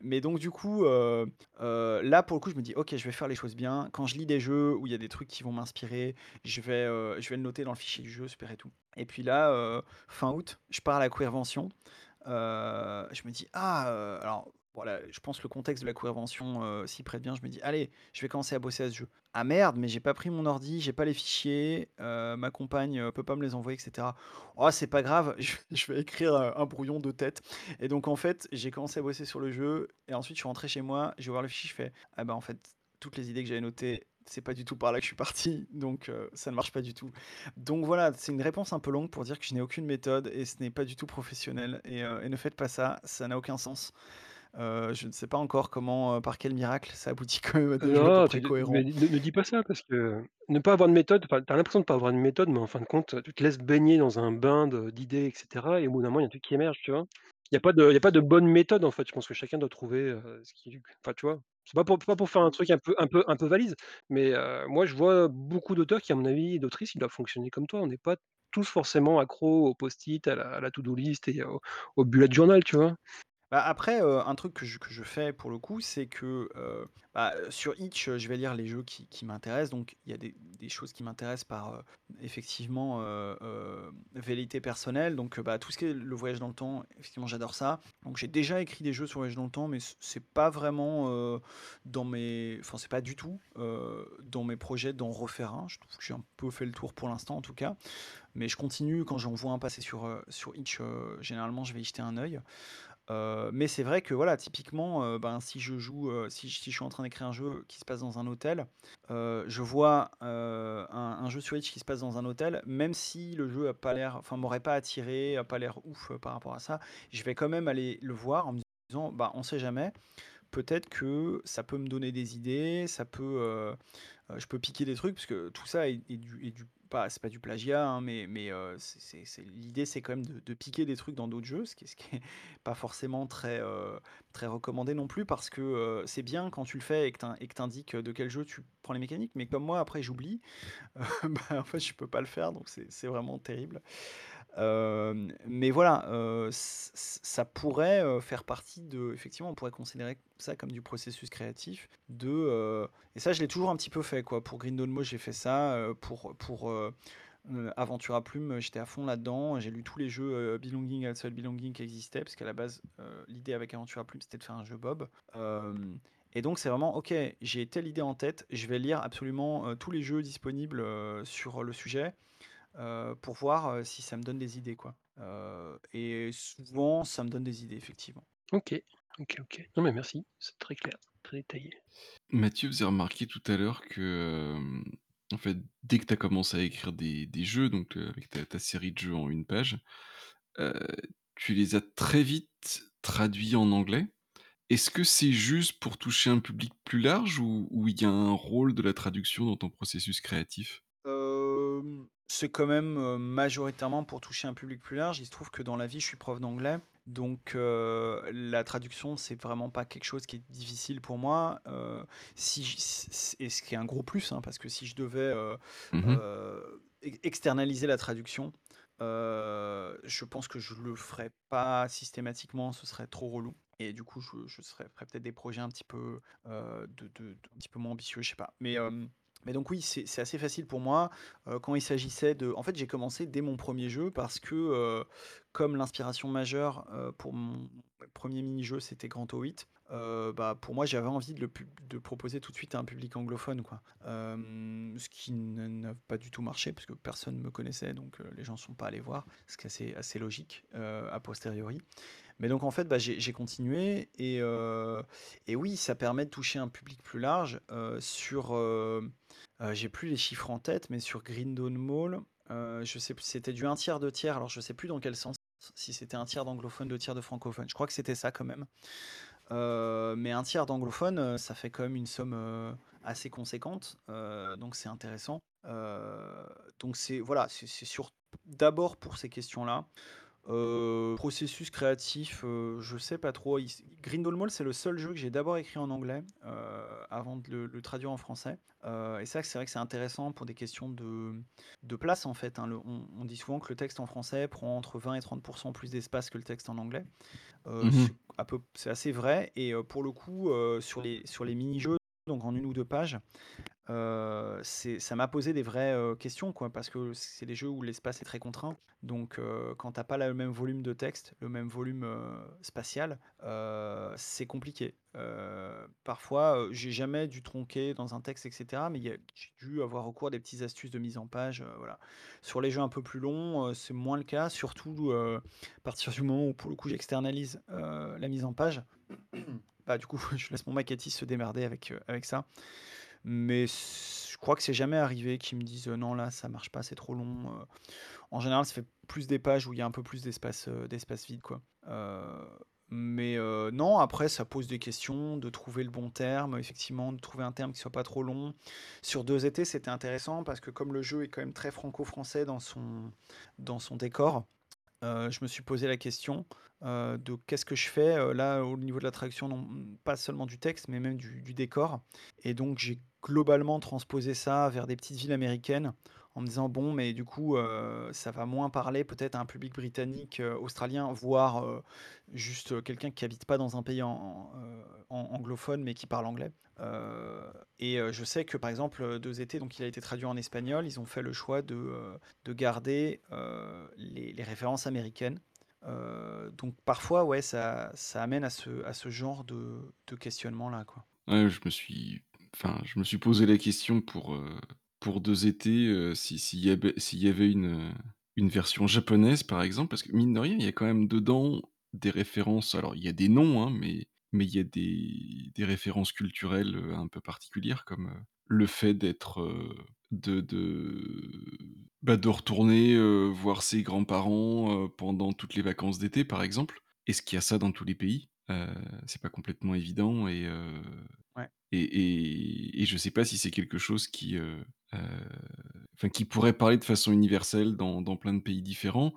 mais donc du coup, heu heu, là pour le coup, je me dis: «OK, je vais faire les choses bien». Quand je lis des jeux où il y a des trucs qui vont m'inspirer, je vais, heu, je vais le noter dans le fichier du jeu, super et tout. Et puis là, heu, fin août, je pars à la Queervention. Heu, je me dis: «Ah, heu» alors voilà, je pense que le contexte de la Queervention, heu, s'y prête bien. Je me dis: «Allez, je vais commencer à bosser à ce jeu». Ah merde, mais j'ai pas pris mon ordi, j'ai pas les fichiers, heu, ma compagne, heu, peut pas me les envoyer et cetera. Oh, c'est pas grave, *laughs* je vais écrire, heu, un brouillon de tête et donc en fait, j'ai commencé à bosser sur le jeu et ensuite je suis rentré chez moi, j'ai ouvert le fichier, je fais: «Ah bah, en fait, toutes les idées que j'avais notées, c'est pas du tout par là que je suis parti, *laughs* donc heu, ça ne marche pas du tout». Donc voilà, c'est une réponse un peu longue pour dire que je n'ai aucune méthode et ce n'est pas du tout professionnel et ne faites pas ça, ça n'a aucun sens. Heu, je ne sais pas encore comment, heu, par quel miracle ça aboutit quand même à des jeux à peu Non, près tu mais cohérents. ne ne dis pas ça parce que ne pas avoir de méthode, enfin, tu as l'impression de pas avoir de méthode, mais en fin de compte, tu te laisses baigner dans un bain de d'idées et cetera et au bout d'un moment, il y a un truc qui émerge, tu vois? Il y a pas de il y a pas de bonne méthode, en fait. Je pense que chacun doit trouver, heu, ce qui lui enfin, tu vois? C'est pas pour pas pour faire un truc un peu un peu un peu valise, mais heu, moi, je vois beaucoup d'auteurs qui, à mon avis d'autrices, qui doivent fonctionner comme toi. On n'est pas tous forcément accros aux post-it, à la à la to do list et au au bullet journal, tu vois? Bah, après, un truc que je que je fais pour le coup, c'est que, bah, sur Itch, je vais lire les jeux qui qui m'intéressent, donc il y a des des choses qui m'intéressent par, effectivement, heu heu, velléité personnelle, donc bah, tout ce qui est le voyage dans le temps, effectivement, j'adore ça. Donc j'ai déjà écrit des jeux sur le voyage dans le temps, mais c'est pas vraiment, dans mes enfin, c'est pas du tout, dans mes projets d'en refaire un. Je trouve que j'ai un peu fait le tour pour l'instant, en tout cas, mais je continue quand j'en vois un passer sur, sur Itch, généralement, je vais y jeter un œil. Mais c'est vrai que voilà, typiquement, ben, si je joue, si si je suis en train d'écrire un jeu qui se passe dans un hôtel, je vois, un jeu Switch qui se passe dans un hôtel, même si le jeu a pas l'air enfin m'aurait pas attiré, a pas l'air ouf, par rapport à ça, je vais quand même aller le voir en me disant: «Bah, on sait jamais, peut-être que ça peut me donner des idées, ça peut, je peux piquer des trucs», parce que tout ça est est du pas c'est pas du plagiat, hein, mais c'est l'idée, c'est quand même de piquer des trucs dans d'autres jeux, ce qui est ce qui est *laughs* pas forcément très, heu, très recommandé non plus parce que, heu, c'est bien quand tu le fais et que tu et que tu indiques, de quel jeu tu prends les mécaniques, mais comme moi après j'oublie, *laughs* bah, en fait je peux pas le faire donc c'est vraiment terrible. Mais voilà, ça pourrait, faire partie de effectivement, on pourrait considérer ça comme du processus créatif de, et ça je l'ai toujours un petit peu fait quoi. Pour Green Dawn Mode, j'ai fait ça, pour pour, à Plumes, j'étais à fond là-dedans. J'ai lu tous les jeux, Belonging, Outside Belonging qui existaient, parce qu'à la base, l'idée avec Aventure à Plumes, c'était de faire un jeu Bob. Et donc c'est vraiment: «OK, j'ai telle idée en tête, je vais lire absolument, tous les jeux disponibles, sur le sujet» heu, pour voir, heu, si ça me donne des idées, quoi. Heu et souvent, ça me donne des idées, effectivement. OK, OK, OK. Non mais merci, c'est très clair, très détaillé. Mathieu faisait remarquer tout à l'heure que, en fait, dès que tu as commencé à écrire des des jeux, donc avec ta ta série de jeux en une page, tu les as très vite traduits en anglais. Est-ce que c'est juste pour toucher un public plus large ou ou il y a un rôle de la traduction dans ton processus créatif? Hem, c'est quand même, heu, majoritairement pour toucher un public plus large. Il se trouve que dans la vie, je suis prof d'anglais, donc heu, la traduction, c'est vraiment pas quelque chose qui est difficile pour moi. Heu, si j c c et ce qui est un gros plus, hein, parce que si je devais, heu Mmh mh. heu, ex externaliser la traduction, heu, je pense que je le ferais pas systématiquement, ce serait trop relou et du coup, je je serais ferais peut-être des projets un petit peu, heu, de de de un petit peu moins ambitieux, je sais pas. Mais hem, mais donc oui, c'est assez facile pour moi, heu, quand il s'agissait de en fait, j'ai commencé dès mon premier jeu parce que, heu, comme l'inspiration majeure, heu, pour mon premier mini-jeu, c'était Grand O8, heu, bah, pour moi, j'avais envie de le pub de proposer tout de suite à un public anglophone, quoi. Ce qui ne n'a pas du tout marché parce que personne me connaissait, donc les gens sont pas allés voir, ce qui est assez assez logique, a posteriori. Mais donc en fait, bah, j'ai continué et et oui, ça permet de toucher un public plus large, sur, heu, j'ai plus les chiffres en tête, mais sur Green Dawn Mall, heu, je sais c'était du un tiers, 2 tiers, alors je sais plus dans quel sens, si c'était un tiers d'anglophones, 2 tiers de francophones. Je crois que c'était ça quand même. Heu, mais un tiers d'anglophones, heu, ça fait quand même une somme, assez conséquente, donc c'est intéressant. Donc c'est voilà, c'est sur d'abord pour ces questions-là. Heu, processus créatif, heu, je sais pas trop. Il Mall, c'est le seul jeu que j'ai d'abord écrit en anglais, heu, avant de le le traduire en français. Et ça, c'est vrai que c'est intéressant pour des questions de de place, en fait, hein. Le on on dit souvent que le texte en français prend entre 20 et 30 plus d'espace que le texte en anglais. Heu, Mmh mh. c'est à peu c'est assez vrai et pour le coup, sur les sur les mini-jeux, donc en 1 ou 2 pages, C'est ça m'a posé des vraies, heu, questions, quoi, parce que c'est des jeux où l'espace est très contraint. Donc, heu, quand tu as pas le même volume de texte, le même volume, heu, spatial, c'est compliqué. Parfois, heu, j'ai jamais dû tronquer dans un texte et cetera, mais j'ai dû avoir recours à des petites astuces de mise en page, voilà. Sur les jeux un peu plus longs, c'est moins le cas, surtout, à partir du moment où, pour le coup, j'externalise, la mise en page. Bah, du coup, *laughs* je laisse mon maquettiste se démerder avec, avec ça. Mais je crois que c'est jamais arrivé qu'ils me disent: «Heu, non, là, ça marche pas, c'est trop long», heu. En général, ça fait plus des pages où il y a un peu plus d'espace, heu, d'espace vide, quoi. Mais non, après, ça pose des questions, de trouver le bon terme, effectivement, de trouver un terme qui soit pas trop long. Sur 2 étés, c'était intéressant parce que comme le jeu est quand même très franco-français dans son dans son décor, je me suis posé la question, de qu'est-ce que je fais, là, au niveau de la traduction, non pas seulement du texte, mais même du du décor et donc j'ai globalement transposé ça vers des petites villes américaines en me disant: «Bon, mais du coup, heu, ça va moins parler peut-être à un public britannique, heu, australien, voire, heu, juste, quelqu'un qui habite pas dans un pays en anglophone, mais qui parle anglais». Et je sais que, par exemple, heu, 2 étés, donc il a été traduit en espagnol, ils ont fait le choix de, de garder, les références américaines. Donc parfois, ouais, ça ça amène à ce à ce genre de de questionnement-là, quoi. Ouais, je me suis enfin, je me suis posé la question pour, heu, pour 2 étés, heu, si s'il y avait une, une version japonaise, par exemple, parce que mine de rien, il y a quand même dedans des références alors il y a des noms, hein, mais mais il y a des des références culturelles, heu, un peu particulières comme, le fait d'être, de de bah, de retourner, voir ses grands-parents, pendant toutes les vacances d'été, par exemple. Est-ce qu'il y a ça dans tous les pays? Heu, c'est pas complètement évident et heu Ouais. et et et je sais pas si c'est quelque chose qui, heu heu, enfin qui pourrait parler de façon universelle dans dans plein de pays différents?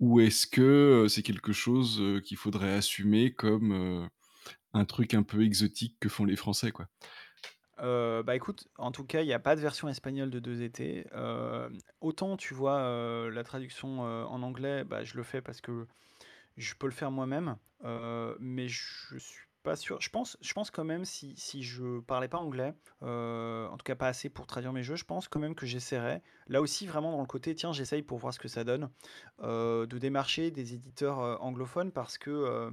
Ou est-ce que, heu, c'est quelque chose, heu, qu'il faudrait assumer comme, heu, un truc un peu exotique que font les Français, quoi? Heu, bah, écoute, en tout cas, il y a pas de version espagnole de Deux étés. Hem, autant tu vois, heu, la traduction, heu, en anglais, bah, je le fais parce que je peux le faire moi-même, heu, mais je suis pas sûr. Je pense je pense quand même si si je parlais pas anglais, heu, en tout cas pas assez pour traduire mes jeux, je pense quand même que j'essaierais. Là aussi, vraiment dans le côté: «Tiens, j'essaye pour voir ce que ça donne», heu, de démarcher des éditeurs, anglophones parce que,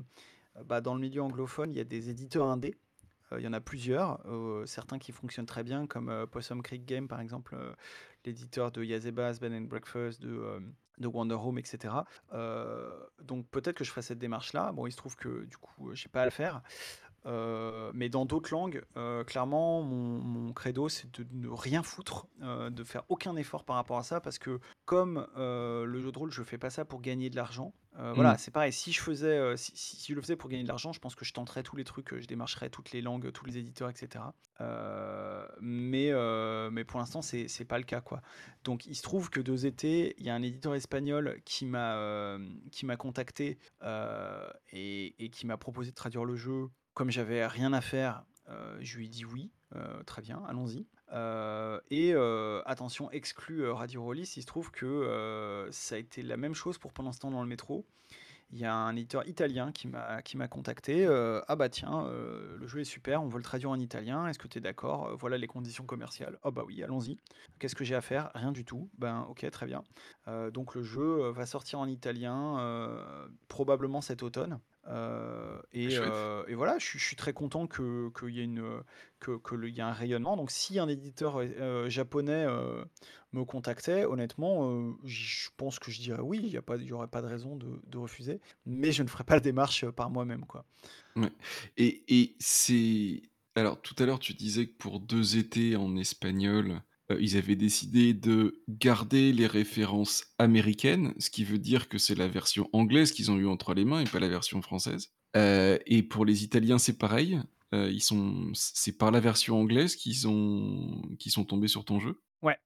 bah, dans le milieu anglophone, il y a des éditeurs indés. Il y en a plusieurs, certains qui fonctionnent très bien comme, Possum Creek Games par exemple, l'éditeur de Yazebas, Bed and Breakfast, de, hem, de Wonder Home et cetera. Heu, donc peut-être que je ferai cette démarche-là. Bon, il se trouve que du coup, heu, j'ai pas à le faire. Heu, mais dans d'autres langues, clairement, mon credo, c'est de ne rien foutre, heu, de faire aucun effort par rapport à ça parce que comme, le jeu de rôle, je fais pas ça pour gagner de l'argent, heu, voilà, Mmh. c'est pareil, si je faisais, heu, si si si je le faisais pour gagner de l'argent, je pense que je tenterais tous les trucs, heu, je démarcherais toutes les langues, tous les éditeurs et cetera. Heu, mais mais pour l'instant, c'est c'est pas le cas, quoi. Donc il se trouve que 2 étés, il y a un éditeur espagnol qui m'a, qui m'a contacté, et et qui m'a proposé de traduire le jeu comme j'avais rien à faire, je lui ai dit: «Oui, très bien, allons-y». Heu et heu, attention exclu, heu, Radio Rollist, il se trouve que, ça a été la même chose pour Pendant ce temps dans le métro. Il y a un éditeur italien qui m'a contacté, «Ah bah tiens, le jeu est super, on veut le traduire en italien, est-ce que tu es d'accord? Voilà les conditions commerciales». «Ah bah oui, allons-y». Qu'est-ce que j'ai à faire? Rien du tout. Ben OK, très bien. Donc le jeu, va sortir en italien, probablement cet automne. Et chouette. heu et voilà, je suis je suis très content que qu'il y ait une, que que le y a un rayonnement. Donc si un éditeur, heu, japonais, me contactait, honnêtement, je pense que je dirais oui, il y a pas il y aurait pas de raison de de refuser, mais je ne ferai pas la démarche, par moi-même, quoi. Ouais et et c'est alors tout à l'heure, tu disais que pour 2 étés en espagnol, heu, ils avaient décidé de garder les références américaines, ce qui veut dire que c'est la version anglaise qu'ils ont eu entre les mains et pas la version française. Heu et pour les Italiens, c'est pareil? Heu, ils sont c c'est par la version anglaise qu'ils ont qu'ils sont tombés sur ton jeu? Ouais,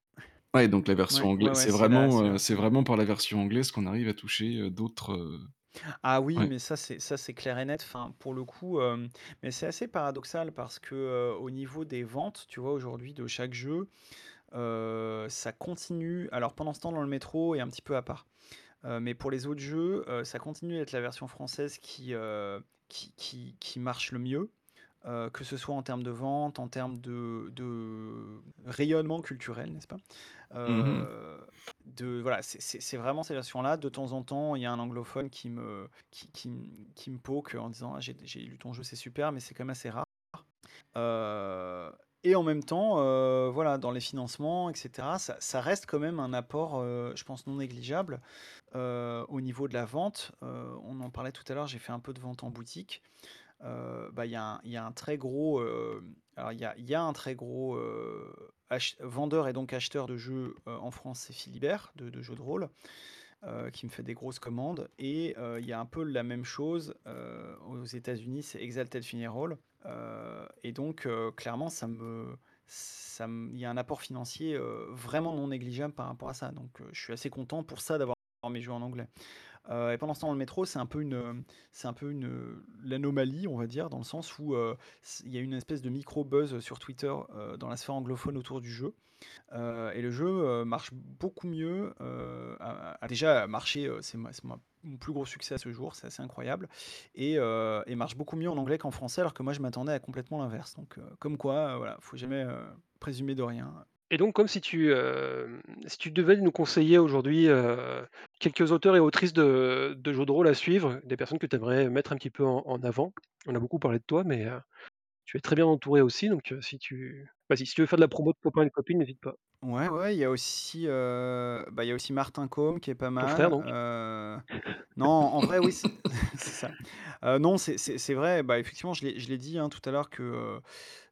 Ouais, donc la version ouais, anglaise ouais, c'est c'est la vraiment, c'est la vraiment par la version anglaise qu'on arrive à toucher, heu, d'autres, heu ah oui, ouais. mais ça c'est ça c'est clair et net. Enfin, pour le coup, hem, mais c'est assez paradoxal parce que, heu, au niveau des ventes, tu vois, aujourd'hui de chaque jeu, heu, ça continue alors pendant ce temps dans le métro et un petit peu à part. Heu, mais pour les autres jeux, heu, ça continue d'être la version française qui, qui qui qui marche le mieux, que ce soit en termes de vente, en termes de de rayonnement culturel, n'est-ce pas? Mmh mh. Heu, de voilà, c'est vraiment ces versions-là. De temps en temps, il y a un anglophone qui me qui qui me poke en disant: «Ah j'ai lu ton jeu, c'est super», mais c'est quand même assez rare. Et en même temps, heu, voilà, dans les financements et cetera, ça reste quand même un apport, heu, je pense non négligeable. Heu, au niveau de la vente, on en parlait tout à l'heure, j'ai fait un peu de vente en boutique. Bah, il y a un très gros, il y a un très gros, vendeur et donc acheteur de jeux, en France, c'est Philibert, de jeux de rôle, qui me fait des grosses commandes et il y a un peu la même chose, aux États-Unis, c'est Exalted Funeral, heu et donc heu, clairement ça me ça me il y a un apport financier, heu, vraiment non négligeable par rapport à ça. Donc je suis assez content pour ça d'avoir mes jeux en anglais. Et pendant ce temps, le métro, c'est un peu une, c'est un peu une, l'anomalie, on va dire, dans le sens où, il y a une espèce de micro buzz sur Twitter, dans la sphère anglophone autour du jeu. Et le jeu, marche beaucoup mieux, heu, a a déjà marché, c'est ma mon plus gros succès à ce jour, c'est assez incroyable et heu et marche beaucoup mieux en anglais qu'en français, alors que moi je m'attendais à complètement l'inverse. Donc heu, comme quoi, heu, voilà, faut jamais, présumer de rien. Et donc comme si tu, si tu devais nous conseiller aujourd'hui, quelques auteurs et autrices de de jeux de rôle à suivre, des personnes que tu aimerais mettre un petit peu en en avant. On a beaucoup parlé de toi, mais, tu es très bien entouré aussi, donc, si tu Vas-y, si tu veux faire de la promo de copains et de copines, n'hésite pas. Ouais, ouais, il y a aussi, heu, bah, il y a aussi Martin Kome qui est pas Ton frère mal, donc? heu, *laughs* non, en vrai, oui, c'est *laughs* c'est ça. Heu, non, c'est c'est c'est vrai, bah, effectivement, je l'ai je l'ai dit, hein, tout à l'heure que, heu,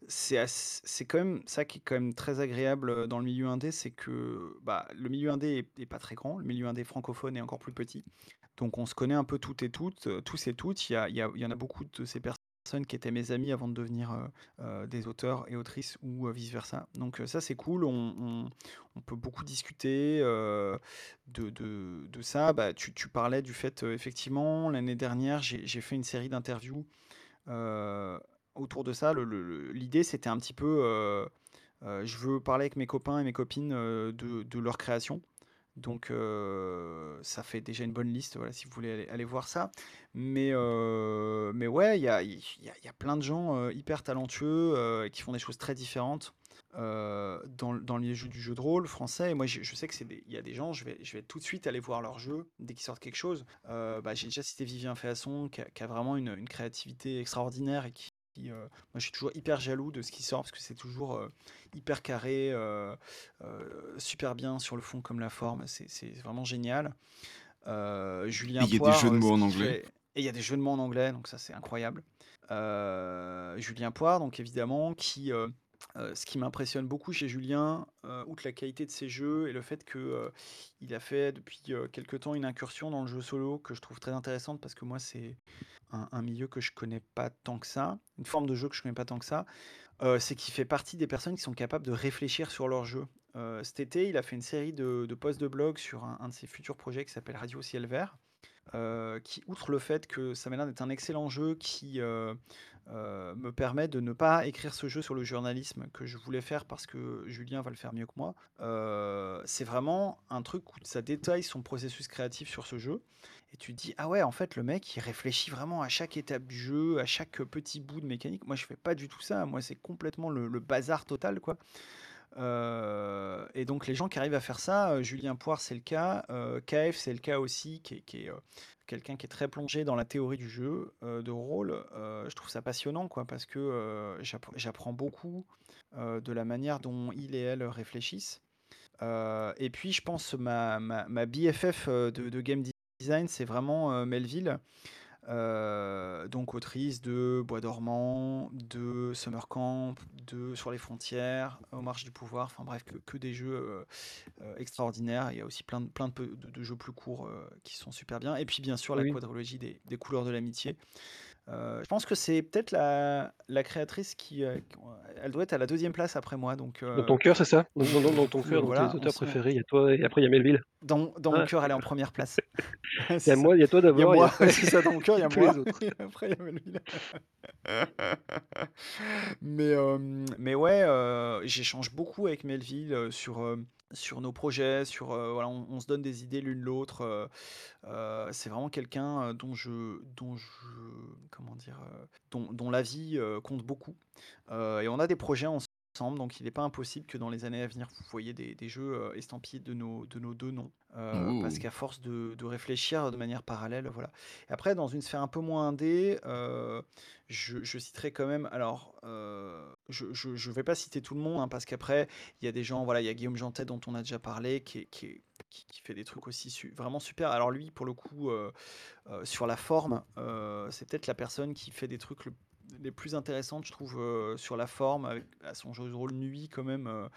c'est ass c'est quand même ça qui est quand même très agréable, heu, dans le milieu indé, c'est que, bah, le milieu indé est est pas très grand, le milieu indé francophone est encore plus petit. Donc on se connaît un peu toutes et toutes, heu, tous et toutes. Il y a il y a il y en a beaucoup de ces personnes qui étaient mes amis avant de devenir, heu heu, des auteurs et autrices ou, heu, vice versa. Donc, ça c'est cool, on peut beaucoup discuter, de ça. Bah, tu parlais du fait, effectivement, l'année dernière, j'ai fait une série d'interviews, autour de ça. L'idée c'était un petit peu, je veux parler avec mes copains et mes copines, de leur création. Donc, heu, ça fait déjà une bonne liste, voilà, si vous voulez aller voir ça. Mais, heu, mais ouais, il y a y y a plein de gens, heu, hyper talentueux, qui font des choses très différentes, dans dans les jeux du jeu de rôle français et moi je je sais que c'est des il y a des gens, je vais je vais tout de suite aller voir leurs jeux dès qu'ils sortent quelque chose. Bah, j'ai déjà cité Vivien Féasson qui a qui a vraiment une une créativité extraordinaire et qui, heu, moi je suis toujours hyper jaloux de ce qui sort parce que c'est toujours, heu, hyper carré, heu, super bien sur le fond comme la forme, c'est vraiment génial. Julien il y a des jeux de mots en anglais? fait et il y a des jeux de mots en anglais, donc ça c'est incroyable. Julien Poire, donc évidemment qui, heu, ce qui m'impressionne beaucoup chez Julien, heu, outre la qualité de ses jeux et le fait que, heu, il a fait depuis, quelque temps une incursion dans le jeu solo que je trouve très intéressante parce que moi c'est un milieu que je connais pas tant que ça, une forme de jeu que je connais pas tant que ça, c'est qu'il fait partie des personnes qui sont capables de réfléchir sur leur jeu. Cet été, il a fait une série de de posts de blog sur un un de ses futurs projets qui s'appelle Radio Ciel Vert, heu, qui outre le fait que l'air d'être un excellent jeu qui, heu heu, me permet de ne pas écrire ce jeu sur le journalisme que je voulais faire parce que Julien va le faire mieux que moi. C'est vraiment un truc où ça détaille son processus créatif sur ce jeu et tu te dis: «Ah ouais, en fait, le mec, il réfléchit vraiment à chaque étape du jeu, à chaque, petit bout de mécanique». Moi, je fais pas du tout ça. Moi, c'est complètement le bazar total, quoi. Heu et donc les gens qui arrivent à faire ça, heu, Julien Poire, c'est le cas, heu, KF, c'est le cas aussi, qui est quelqu'un qui est très plongé dans la théorie du jeu, de rôle. Je trouve ça passionnant, quoi, parce que, j'apprends beaucoup, de la manière dont ils et elles réfléchissent. Et puis je pense ma ma BFF, de game design, c'est vraiment, Melville. Heu, donc autrice de Bois dormant, de Summer Camp, de Sur les frontières, Aux marches du pouvoir, enfin bref, que que des jeux, heu heu, extraordinaires. Il y a aussi plein de plein de peu de de jeux plus courts, qui sont super bien et puis bien sûr la des des couleurs de l'amitié. Heu, je pense que c'est peut-être la la créatrice qui, heu, q elle doit être à la deuxième place après moi donc Dans ton cœur, c'est ça? Dans ton cœur, *laughs* dans tes voilà, auteurs préférés, il y a toi et après il y a Melville? dans dans mon Ah cœur, elle est en première place. *laughs* *laughs* Il y a moi il y a toi d'abord, il y a c'est ça, dans mon cœur, il y a les moi autres. et après il y a Melville. Mais mais ouais, j'échange beaucoup avec Melville, sur, sur nos projets, sur, heu, voilà, on se donne des idées l'une l'autre, heu heu, c'est vraiment quelqu'un, dont je dont je comment dire? Dont dont l'avis, heu, compte beaucoup, et on a des projets ensemble, donc il est pas impossible que dans les années à venir, vous voyiez des des jeux, heu, estampillés de nos de nos 2 noms, heu, parce qu'à force de de réfléchir de manière parallèle, voilà. Et après dans une sphère un peu moins indé, heu, je je citerai quand même alors, je je vais pas citer tout le monde, hein, parce qu'après il y a des gens, voilà, il y a Guillaume Jantet dont on a déjà parlé, qui est qui est qui qui fait des trucs aussi su vraiment super. Alors lui, pour le coup, sur la forme, c'est peut-être la personne qui fait des trucs le les plus intéressantes, je trouve, heu, sur la forme avec à son jeu de rôle Nuit quand même, heu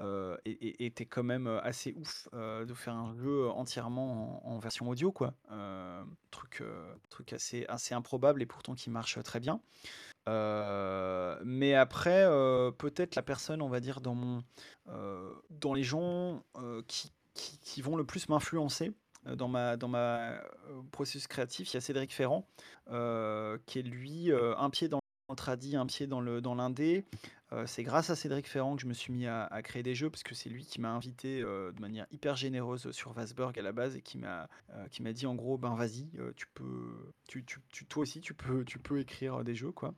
heu, é é était quand même, assez ouf, de faire un jeu entièrement en version audio, quoi. Truc, truc assez assez improbable et pourtant qui marche, très bien. Mais après, peut-être la personne, on va dire, dans mon, dans les gens, qui qui vont le plus m'influencer, dans ma dans ma, heu, processus créatif, il y a Cédric Ferrand, heu, qui est lui, un pied dans le tradi, un pied dans le dans l'indé. C'est grâce à Cédric Ferrand que je me suis mis à créer des jeux parce que c'est lui qui m'a invité, de manière hyper généreuse sur Vasburg à la base et qui m'a, qui m'a dit en gros: «Ben vas-y, tu peux tu tu tu toi aussi tu peux tu peux écrire des jeux, quoi».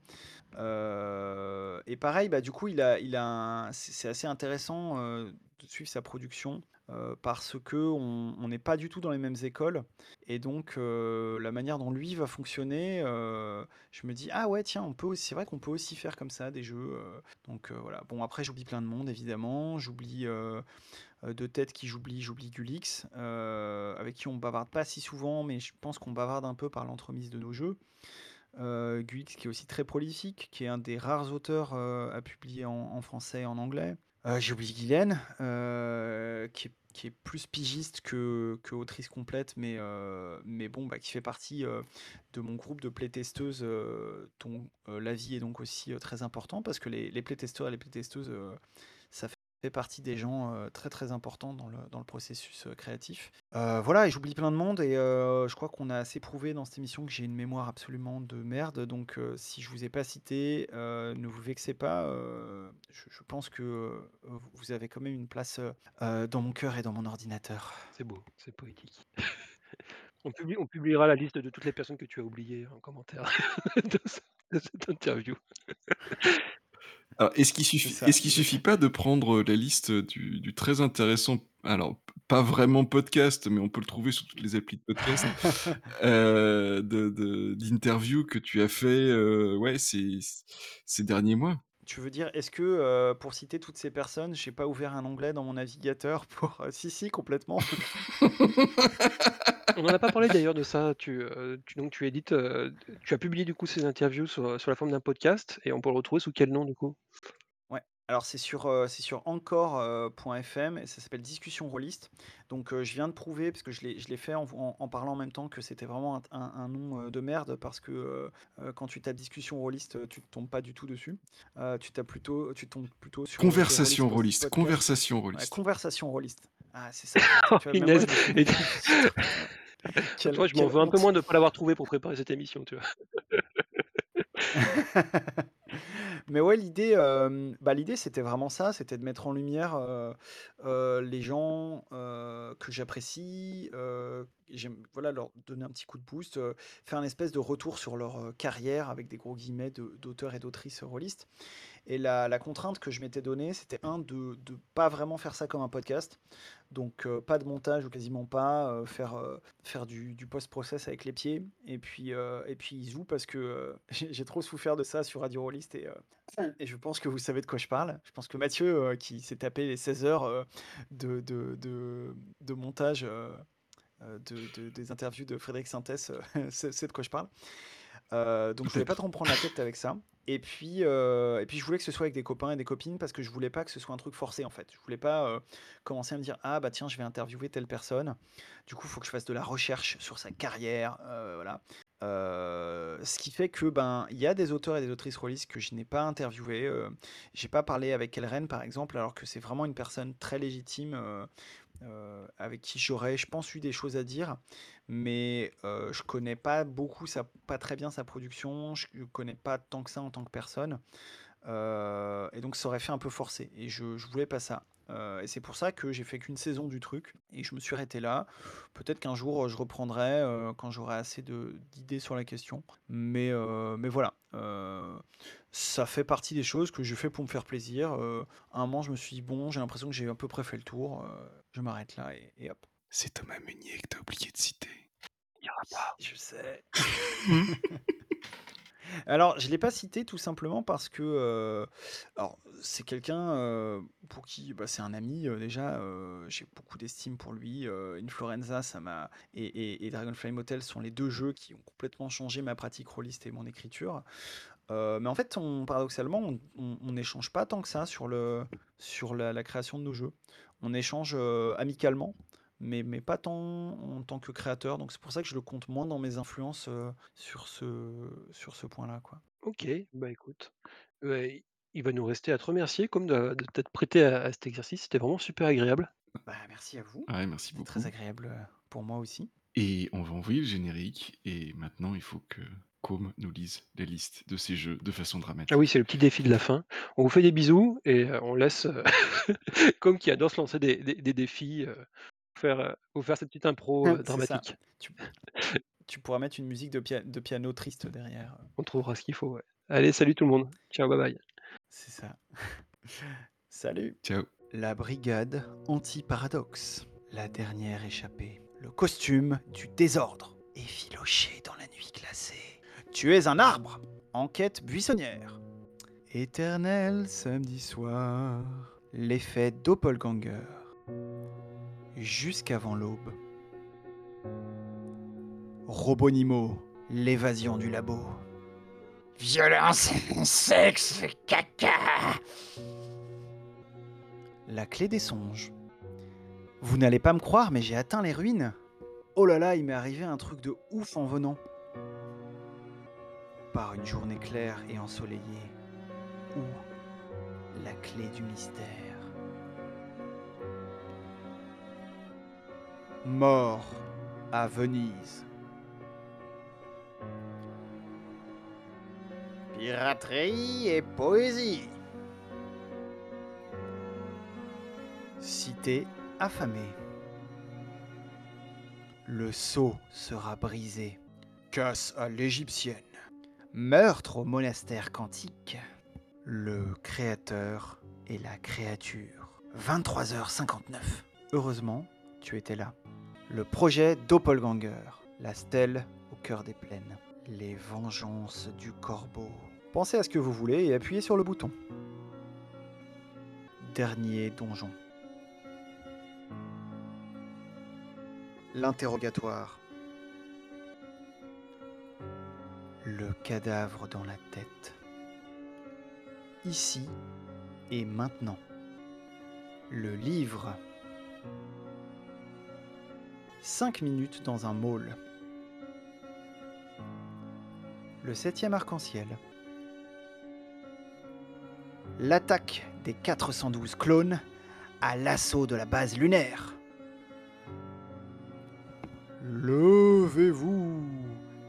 Et pareil, bah, du coup, il a il a c'est assez intéressant, de suivre sa production. Heu, parce qu'on on n'est pas du tout dans les mêmes écoles et donc heu, la manière dont lui va fonctionner, heu, je me dis: «Ah ouais, tiens, on peut c'est vrai qu'on peut aussi faire comme ça des jeux», donc voilà. Bon après j'oublie plein de monde évidemment, j'oublie, de tête qui j'oublie, j'oublie Gulix, avec qui on bavarde pas si souvent, mais je pense qu'on bavarde un peu par l'entremise de nos jeux. Heu, Gulix qui est aussi très prolifique, qui est un des rares auteurs, à publier en en français et en anglais. Heu, j'ai oublié Guylaine, heu, qui est plus pigiste que autrice complète, mais heu, mais bon, bah, qui fait partie, de mon groupe de playtesteuses, heu, dont, l'avis est donc aussi, très important parce que les playtesteurs et les playtesteuses, fait partie des gens, heu, très, très importants dans le dans le processus, heu, créatif. Heu, voilà et j'oublie plein de monde et je crois qu'on a assez prouvé dans cette émission que j'ai une mémoire absolument de merde donc si je vous ai pas cité, ne vous vexez pas, je pense que, vous avez quand même une place, dans mon cœur et dans mon ordinateur. C'est beau, c'est poétique. *laughs* On publie on publiera la liste de toutes les personnes que tu as oubliées en commentaire *laughs* de cette interview. Est-ce qu'il suffit ça, est-ce qu'il suffit pas de prendre, la liste, du du très intéressant alors pas vraiment podcast, mais on peut le trouver sur toutes les applis de podcast, *laughs* de de d'interviews que tu as fait, heu, ouais, ces ces derniers mois? Tu veux dire, est-ce que, pour citer toutes ces personnes, j'ai pas ouvert un onglet dans mon navigateur pour, *laughs* si, si, complètement. *laughs* On n'en a pas parlé d'ailleurs de ça. Tu, tu donc tu édites, heu, tu as publié du coup ces interviews sur, la forme d'un podcast et on peut le retrouver sous quel nom du coup? Ouais, alors c'est sur, c'est sur encore, heu, .fm et ça s'appelle Discussion Rôliste. Donc je viens de prouver, parce que je l'ai je l'ai fait en en en parlant en même temps que c'était vraiment un un un nom, de merde parce que, quand tu tapes Discussion Rôliste, tu tombes pas du tout dessus. Tu tapes plutôt tu tombes plutôt sur, Conversation Pod rôliste, Podcast. conversation Ouais, rôliste. Conversation Rôliste. Ah, c'est ça. Oh *laughs* Tu vois, même moi punaise je me et souvenais tu *laughs* Quelle je m'en veux un peu moins de pas l'avoir trouvé pour préparer cette émission, tu vois? *laughs* Mais ouais, l'idée, bah, l'idée, c'était vraiment ça, c'était de mettre en lumière, les gens, que j'apprécie, j'aime voilà, leur donner un petit coup de boost, faire un espèce de retour sur leur, carrière avec des gros guillemets de d'auteurs et d'autrices rôlistes. Et la contrainte que je m'étais donnée, c'était un de de pas vraiment faire ça comme un podcast. Donc heu, pas de montage ou quasiment pas, heu, faire, heu, faire du post-process avec les pieds et puis, et puis Izu parce que, *laughs* j'ai trop souffert de ça sur Radio Rollist et et je pense que vous savez de quoi je parle. Je pense que Mathieu, qui s'est tapé les 16 heures, heu, de de de montage, de de des interviews de Frédéric Sintès, *laughs* sait de quoi je parle. Heu, donc je voulais pas trop me prendre la tête avec ça et puis, heu et puis je voulais que ce soit avec des copains et des copines parce que je voulais pas que ce soit un truc forcé, en fait. Je voulais pas, heu, commencer à me dire: «Ah bah tiens, je vais interviewer telle personne. Du coup, il faut que je fasse de la recherche sur sa carrière», voilà. Ce qui fait que, ben, il y a des auteurs et des autrices rôlistes que je n'ai pas interviewés, heu, j'ai pas parlé avec Elren, par exemple, alors que c'est vraiment une personne très légitime, heu, avec qui j'aurais, je pense, eu des choses à dire. Mais heu, je connais pas beaucoup sa pas très bien sa production, je connais pas tant que ça en tant que personne. Heu et donc ça aurait fait un peu forcé et je je voulais pas ça. Heu et c'est pour ça que j'ai fait qu'une saison du truc et je me suis arrêté là. Peut-être qu'un jour, je reprendrai, heu, quand j'aurai assez de d'idées sur la question. Mais mais voilà, ça fait partie des choses que je fais pour me faire plaisir. À un moment, je me suis dit: «Bon, j'ai l'impression que j'ai à peu près fait le tour, je m'arrête là» et et hop. C'est Thomas Meunier que tu as oublié de citer. Il y aura pas. Je sais. *laughs* Alors, je l'ai pas cité tout simplement parce que, heu, alors c'est quelqu'un, heu, pour qui bah, c'est un ami, heu, déjà, j'ai beaucoup d'estime pour lui, Influenza, ça m'a et et et Dragonflame Hotel sont les 2 jeux qui ont complètement changé ma pratique rôliste et mon écriture. Mais en fait, on paradoxalement, on n'échange pas tant que ça sur le sur la création de nos jeux. On échange, amicalement, mais mais pas tant en tant que créateur, donc c'est pour ça que je le compte moins dans mes influences, heu, sur ce sur ce point-là, quoi. OK, bah écoute, ouais, il va nous rester à te remercier comme de de t'être prêté à à cet exercice, c'était vraiment super agréable. Bah, merci à vous. Ouais, merci C'était très beaucoup. agréable, heu, pour moi aussi. Et on va envoyer le générique et maintenant il faut que Côme nous lise la liste de ces jeux de façon Ah oui, dramatique. c'est le petit défi de la fin. On vous fait des bisous et on laisse, *laughs* Côme qui adore se lancer des des des défis, faire, vous faire cette petite impro, C'est ça. dramatique. Tu tu pourras mettre une musique de pia de piano triste derrière, heu, On trouvera ce qu'il faut, ouais. Allez, salut tout le monde. Ciao, bye bye. c'est ça. *laughs* Salut! Ciao. La brigade anti-paradoxe. La dernière échappée. Le costume du désordre. Effiloché dans la nuit glacée. Tu es un arbre. Enquête buissonnière. Éternel samedi soir. L'effet doppelganger. Jusqu'avant l'aube. Robonimo. L'évasion du labo. Violence, sexe, caca. La clé des songes. Vous n'allez pas me croire, mais j'ai atteint les ruines. Oh là là, il m'est arrivé un truc de ouf en venant. Par une journée claire et ensoleillée. Où la clé du mystère. Mort à Venise. Piraterie et poésie. Cité affamée. Le sceau sera brisé. Casse à l'égyptienne. Meurtre au monastère quantique. Le créateur et la créature. 23h59. Heureusement, tu étais là. Le projet Doppelganger. La stèle au cœur des plaines. Les vengeances du corbeau. Pensez à ce que vous voulez et appuyez sur le bouton. Dernier donjon. L'interrogatoire. Le cadavre dans la tête. Ici et maintenant. Le livre. Cinq minutes dans un môle. Le septième arc-en-ciel. L'attaque des 412 clones à l'assaut de la base lunaire. Levez-vous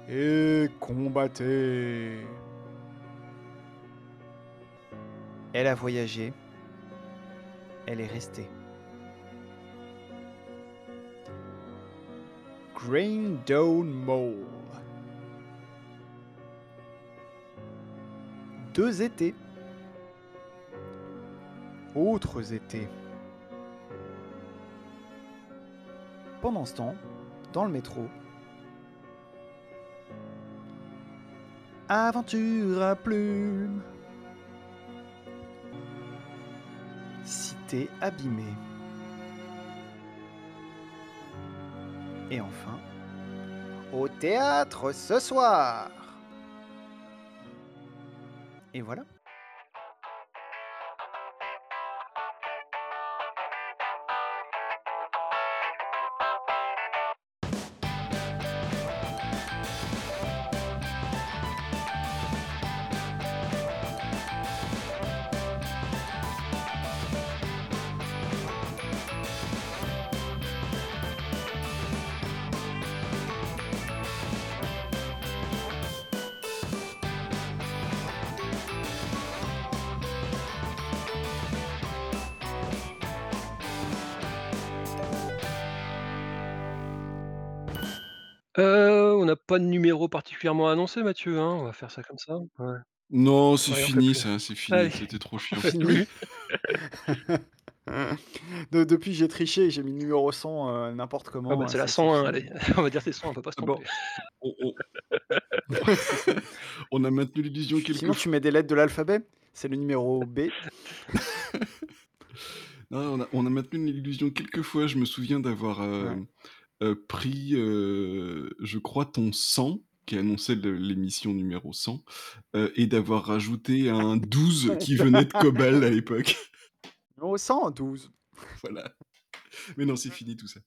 et combattez. Elle a voyagé. Elle est restée. Grain Down Mole. Deux étés. Autres étés. Pendant ce temps, dans le métro. Aventure à plume. Cité abîmée. Et enfin, Au théâtre ce soir. et voilà. Pas de numéro particulièrement annoncé Mathieu, hein? On va faire ça comme ça? Ouais. Non, c'est Ouais, on fait fini plus. ça, c'est Allez, fini, c'était trop *laughs* on chiant. fait Fini. plus. *laughs* De- depuis, j'ai triché j'ai mis le numéro 100 euh, n'importe Ah comment. bah, euh, c'est la ça 101, suffit. allez, *laughs* on va dire c'est 100, on peut pas se Bon, tromper. on, a maintenu l'illusion Sinon, tu mets des lettres de l'alphabet. C'est le numéro B. Non, on a, on a maintenu l'illusion quelques fois. Je me souviens d'avoir euh, Ouais. Euh, pris, euh, je crois, ton 100, qui annonçait le- l'émission numéro 100, euh, et d'avoir rajouté un 12 qui venait de Cobal à *laughs* l'époque. Numéro 112. voilà. Mais non, c'est fini tout ça.